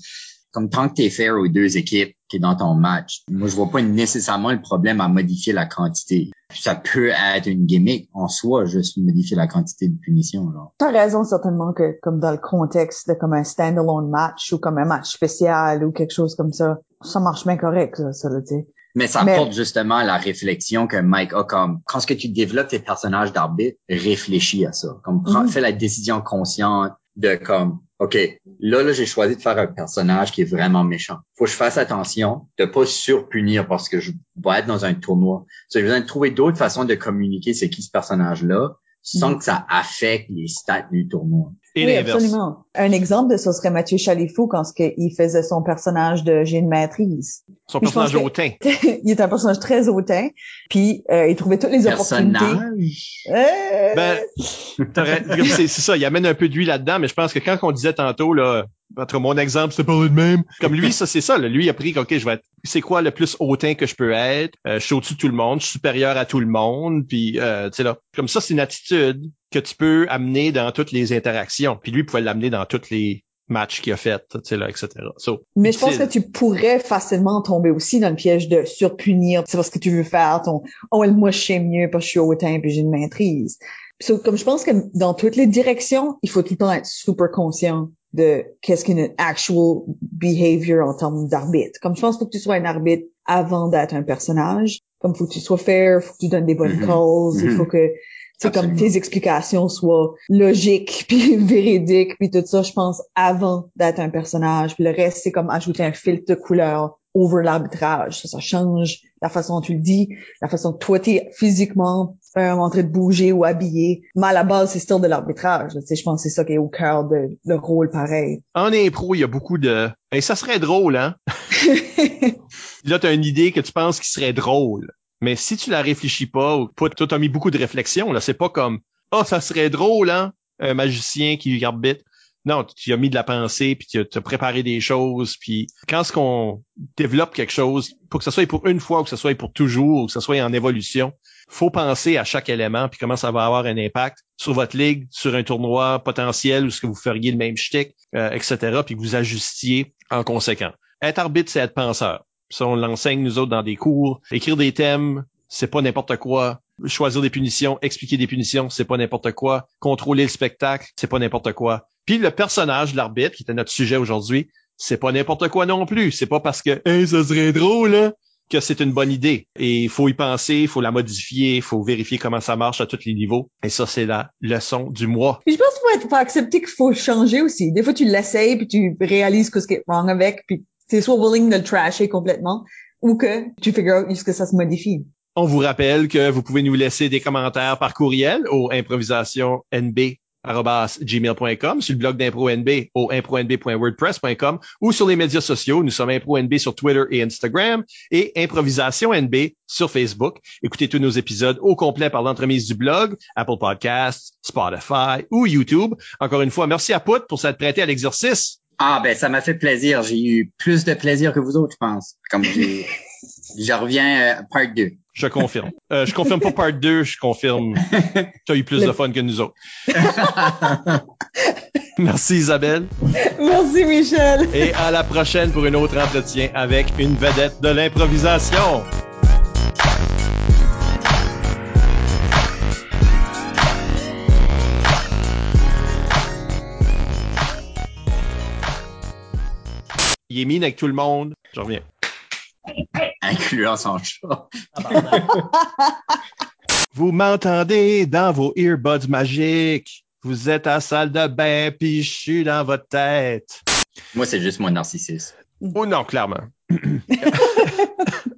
comme tant que t'es fair aux deux équipes qui est dans ton match, moi, je vois pas nécessairement le problème à modifier la quantité. Ça peut être une gimmick en soi, juste modifier la quantité de punition, là. T'as raison certainement que comme dans le contexte de comme un standalone match ou comme un match spécial ou quelque chose comme ça, ça marche bien correct, là, ça, là, tu sais. Mais ça Mais- porte justement à la réflexion que Mike a comme quand ce que tu développes tes personnages d'arbitre, réfléchis à ça. Comme prends- Mhm. fais la décision consciente de comme OK, là là j'ai choisi de faire un personnage qui est vraiment méchant. Faut que je fasse attention de pas surpunir parce que je vais être dans un tournoi. J'ai besoin de trouver d'autres façons de communiquer c'est qui ce personnage là sans Mhm. que ça affecte les stats du tournoi. Et oui, absolument. Un exemple de ça serait Mathieu Chalifou quand il faisait son personnage de J'ai une maîtrise. Son Puis personnage hautain. il est un personnage très hautain, puis euh, il trouvait toutes les opportunités. Personnage? Euh, Ben, c'est ça, il amène un peu de lui là-dedans, mais je pense que quand on disait tantôt, là, entre mon exemple, c'est pas le même. Comme lui, ça, c'est ça, là. Lui, il a pris, OK, je vais être, c'est quoi le plus hautain que je peux être? Euh, je suis au-dessus de tout le monde, je suis supérieur à tout le monde, puis, euh, tu sais, là. Comme ça, c'est une attitude que tu peux amener dans toutes les interactions. Puis lui, il pouvait l'amener dans tous les matchs qu'il a fait, tu sais, là, etc. So, mais je pense que tu pourrais facilement tomber aussi dans le piège de surpunir. C'est parce que tu veux faire ton oh moi je sais mieux parce que je suis hautain puis j'ai une maîtrise. So, comme je pense que dans toutes les directions, il faut tout le temps être super conscient de qu'est-ce qu'une actual behavior en termes d'arbitre. Comme je pense qu'il faut que tu sois un arbitre avant d'être un personnage. Comme il faut que tu sois fair, il faut que tu donnes des bonnes Mhm. calls, il Mhm. faut que c'est comme tes explications soient logiques puis véridiques puis tout ça, je pense avant d'être un personnage. Puis le reste c'est comme ajouter un filtre de couleur over l'arbitrage. Ça, ça change la façon dont tu le dis, la façon que toi t'es physiquement euh, en train de bouger ou habillé. Mais à la base c'est still de l'arbitrage. Tu sais, je pense que c'est ça qui est au cœur de le rôle pareil. En impro, il y a beaucoup de, et ça serait drôle, hein? là, tu as une idée que tu penses qui serait drôle. Mais si tu la réfléchis pas, ou toi, t'as mis beaucoup de réflexion, là. C'est pas comme, oh, ça serait drôle, hein? Un magicien qui arbitre. Non, tu as mis de la pensée, puis tu as, tu as préparé des choses, puis quand ce qu'on développe quelque chose, pour que ce soit pour une fois, ou que ce soit pour toujours, ou que ce soit en évolution, faut penser à chaque élément, puis comment ça va avoir un impact sur votre ligue, sur un tournoi potentiel, ou ce que vous feriez le même shtick, euh, etc., puis que vous ajustiez en conséquent. Être arbitre, c'est être penseur. Ça, on l'enseigne, nous autres, dans des cours. Écrire des thèmes, c'est pas n'importe quoi. Choisir des punitions, expliquer des punitions, c'est pas n'importe quoi. Contrôler le spectacle, c'est pas n'importe quoi. Puis le personnage l'arbitre, qui était notre sujet aujourd'hui, c'est pas n'importe quoi non plus. C'est pas parce que hey, ça serait drôle que c'est une bonne idée. Et il faut y penser, il faut la modifier, il faut vérifier comment ça marche à tous les niveaux. Et ça, c'est la leçon du mois. Je pense qu'il faut, faut accepter qu'il faut changer aussi. Des fois, tu l'essayes, puis tu réalises ce qui est wrong avec, puis es soit willing de le trasher complètement, ou que tu figures out que ça se modifie. On vous rappelle que vous pouvez nous laisser des commentaires par courriel au improvisationnb@gmail.com, sur le blog d'Impro NB au impronb.wordpress.com ou sur les médias sociaux. Nous sommes Impro NB sur Twitter et Instagram et Improvisation NB sur Facebook. Écoutez tous nos épisodes au complet par l'entremise du blog, Apple Podcasts, Spotify ou YouTube. Encore une fois, merci à Pout pour s'être prêté à l'exercice. Ah ben ça m'a fait plaisir. J'ai eu plus de plaisir que vous autres, je pense. Comme j'ai, je reviens euh, part 2. Je confirme. Euh, je confirme pas part 2, je confirme. Tu as eu plus de fun que nous autres. Merci Isabelle. Merci Michel. Et à la prochaine pour un autre entretien avec une vedette de l'improvisation. Il est mine avec tout le monde. Je reviens. Incluant son chat. Vous m'entendez dans vos earbuds magiques. Vous êtes à la salle de bain, puis je suis dans votre tête. Moi, c'est juste mon narcissisme. Oh non, clairement.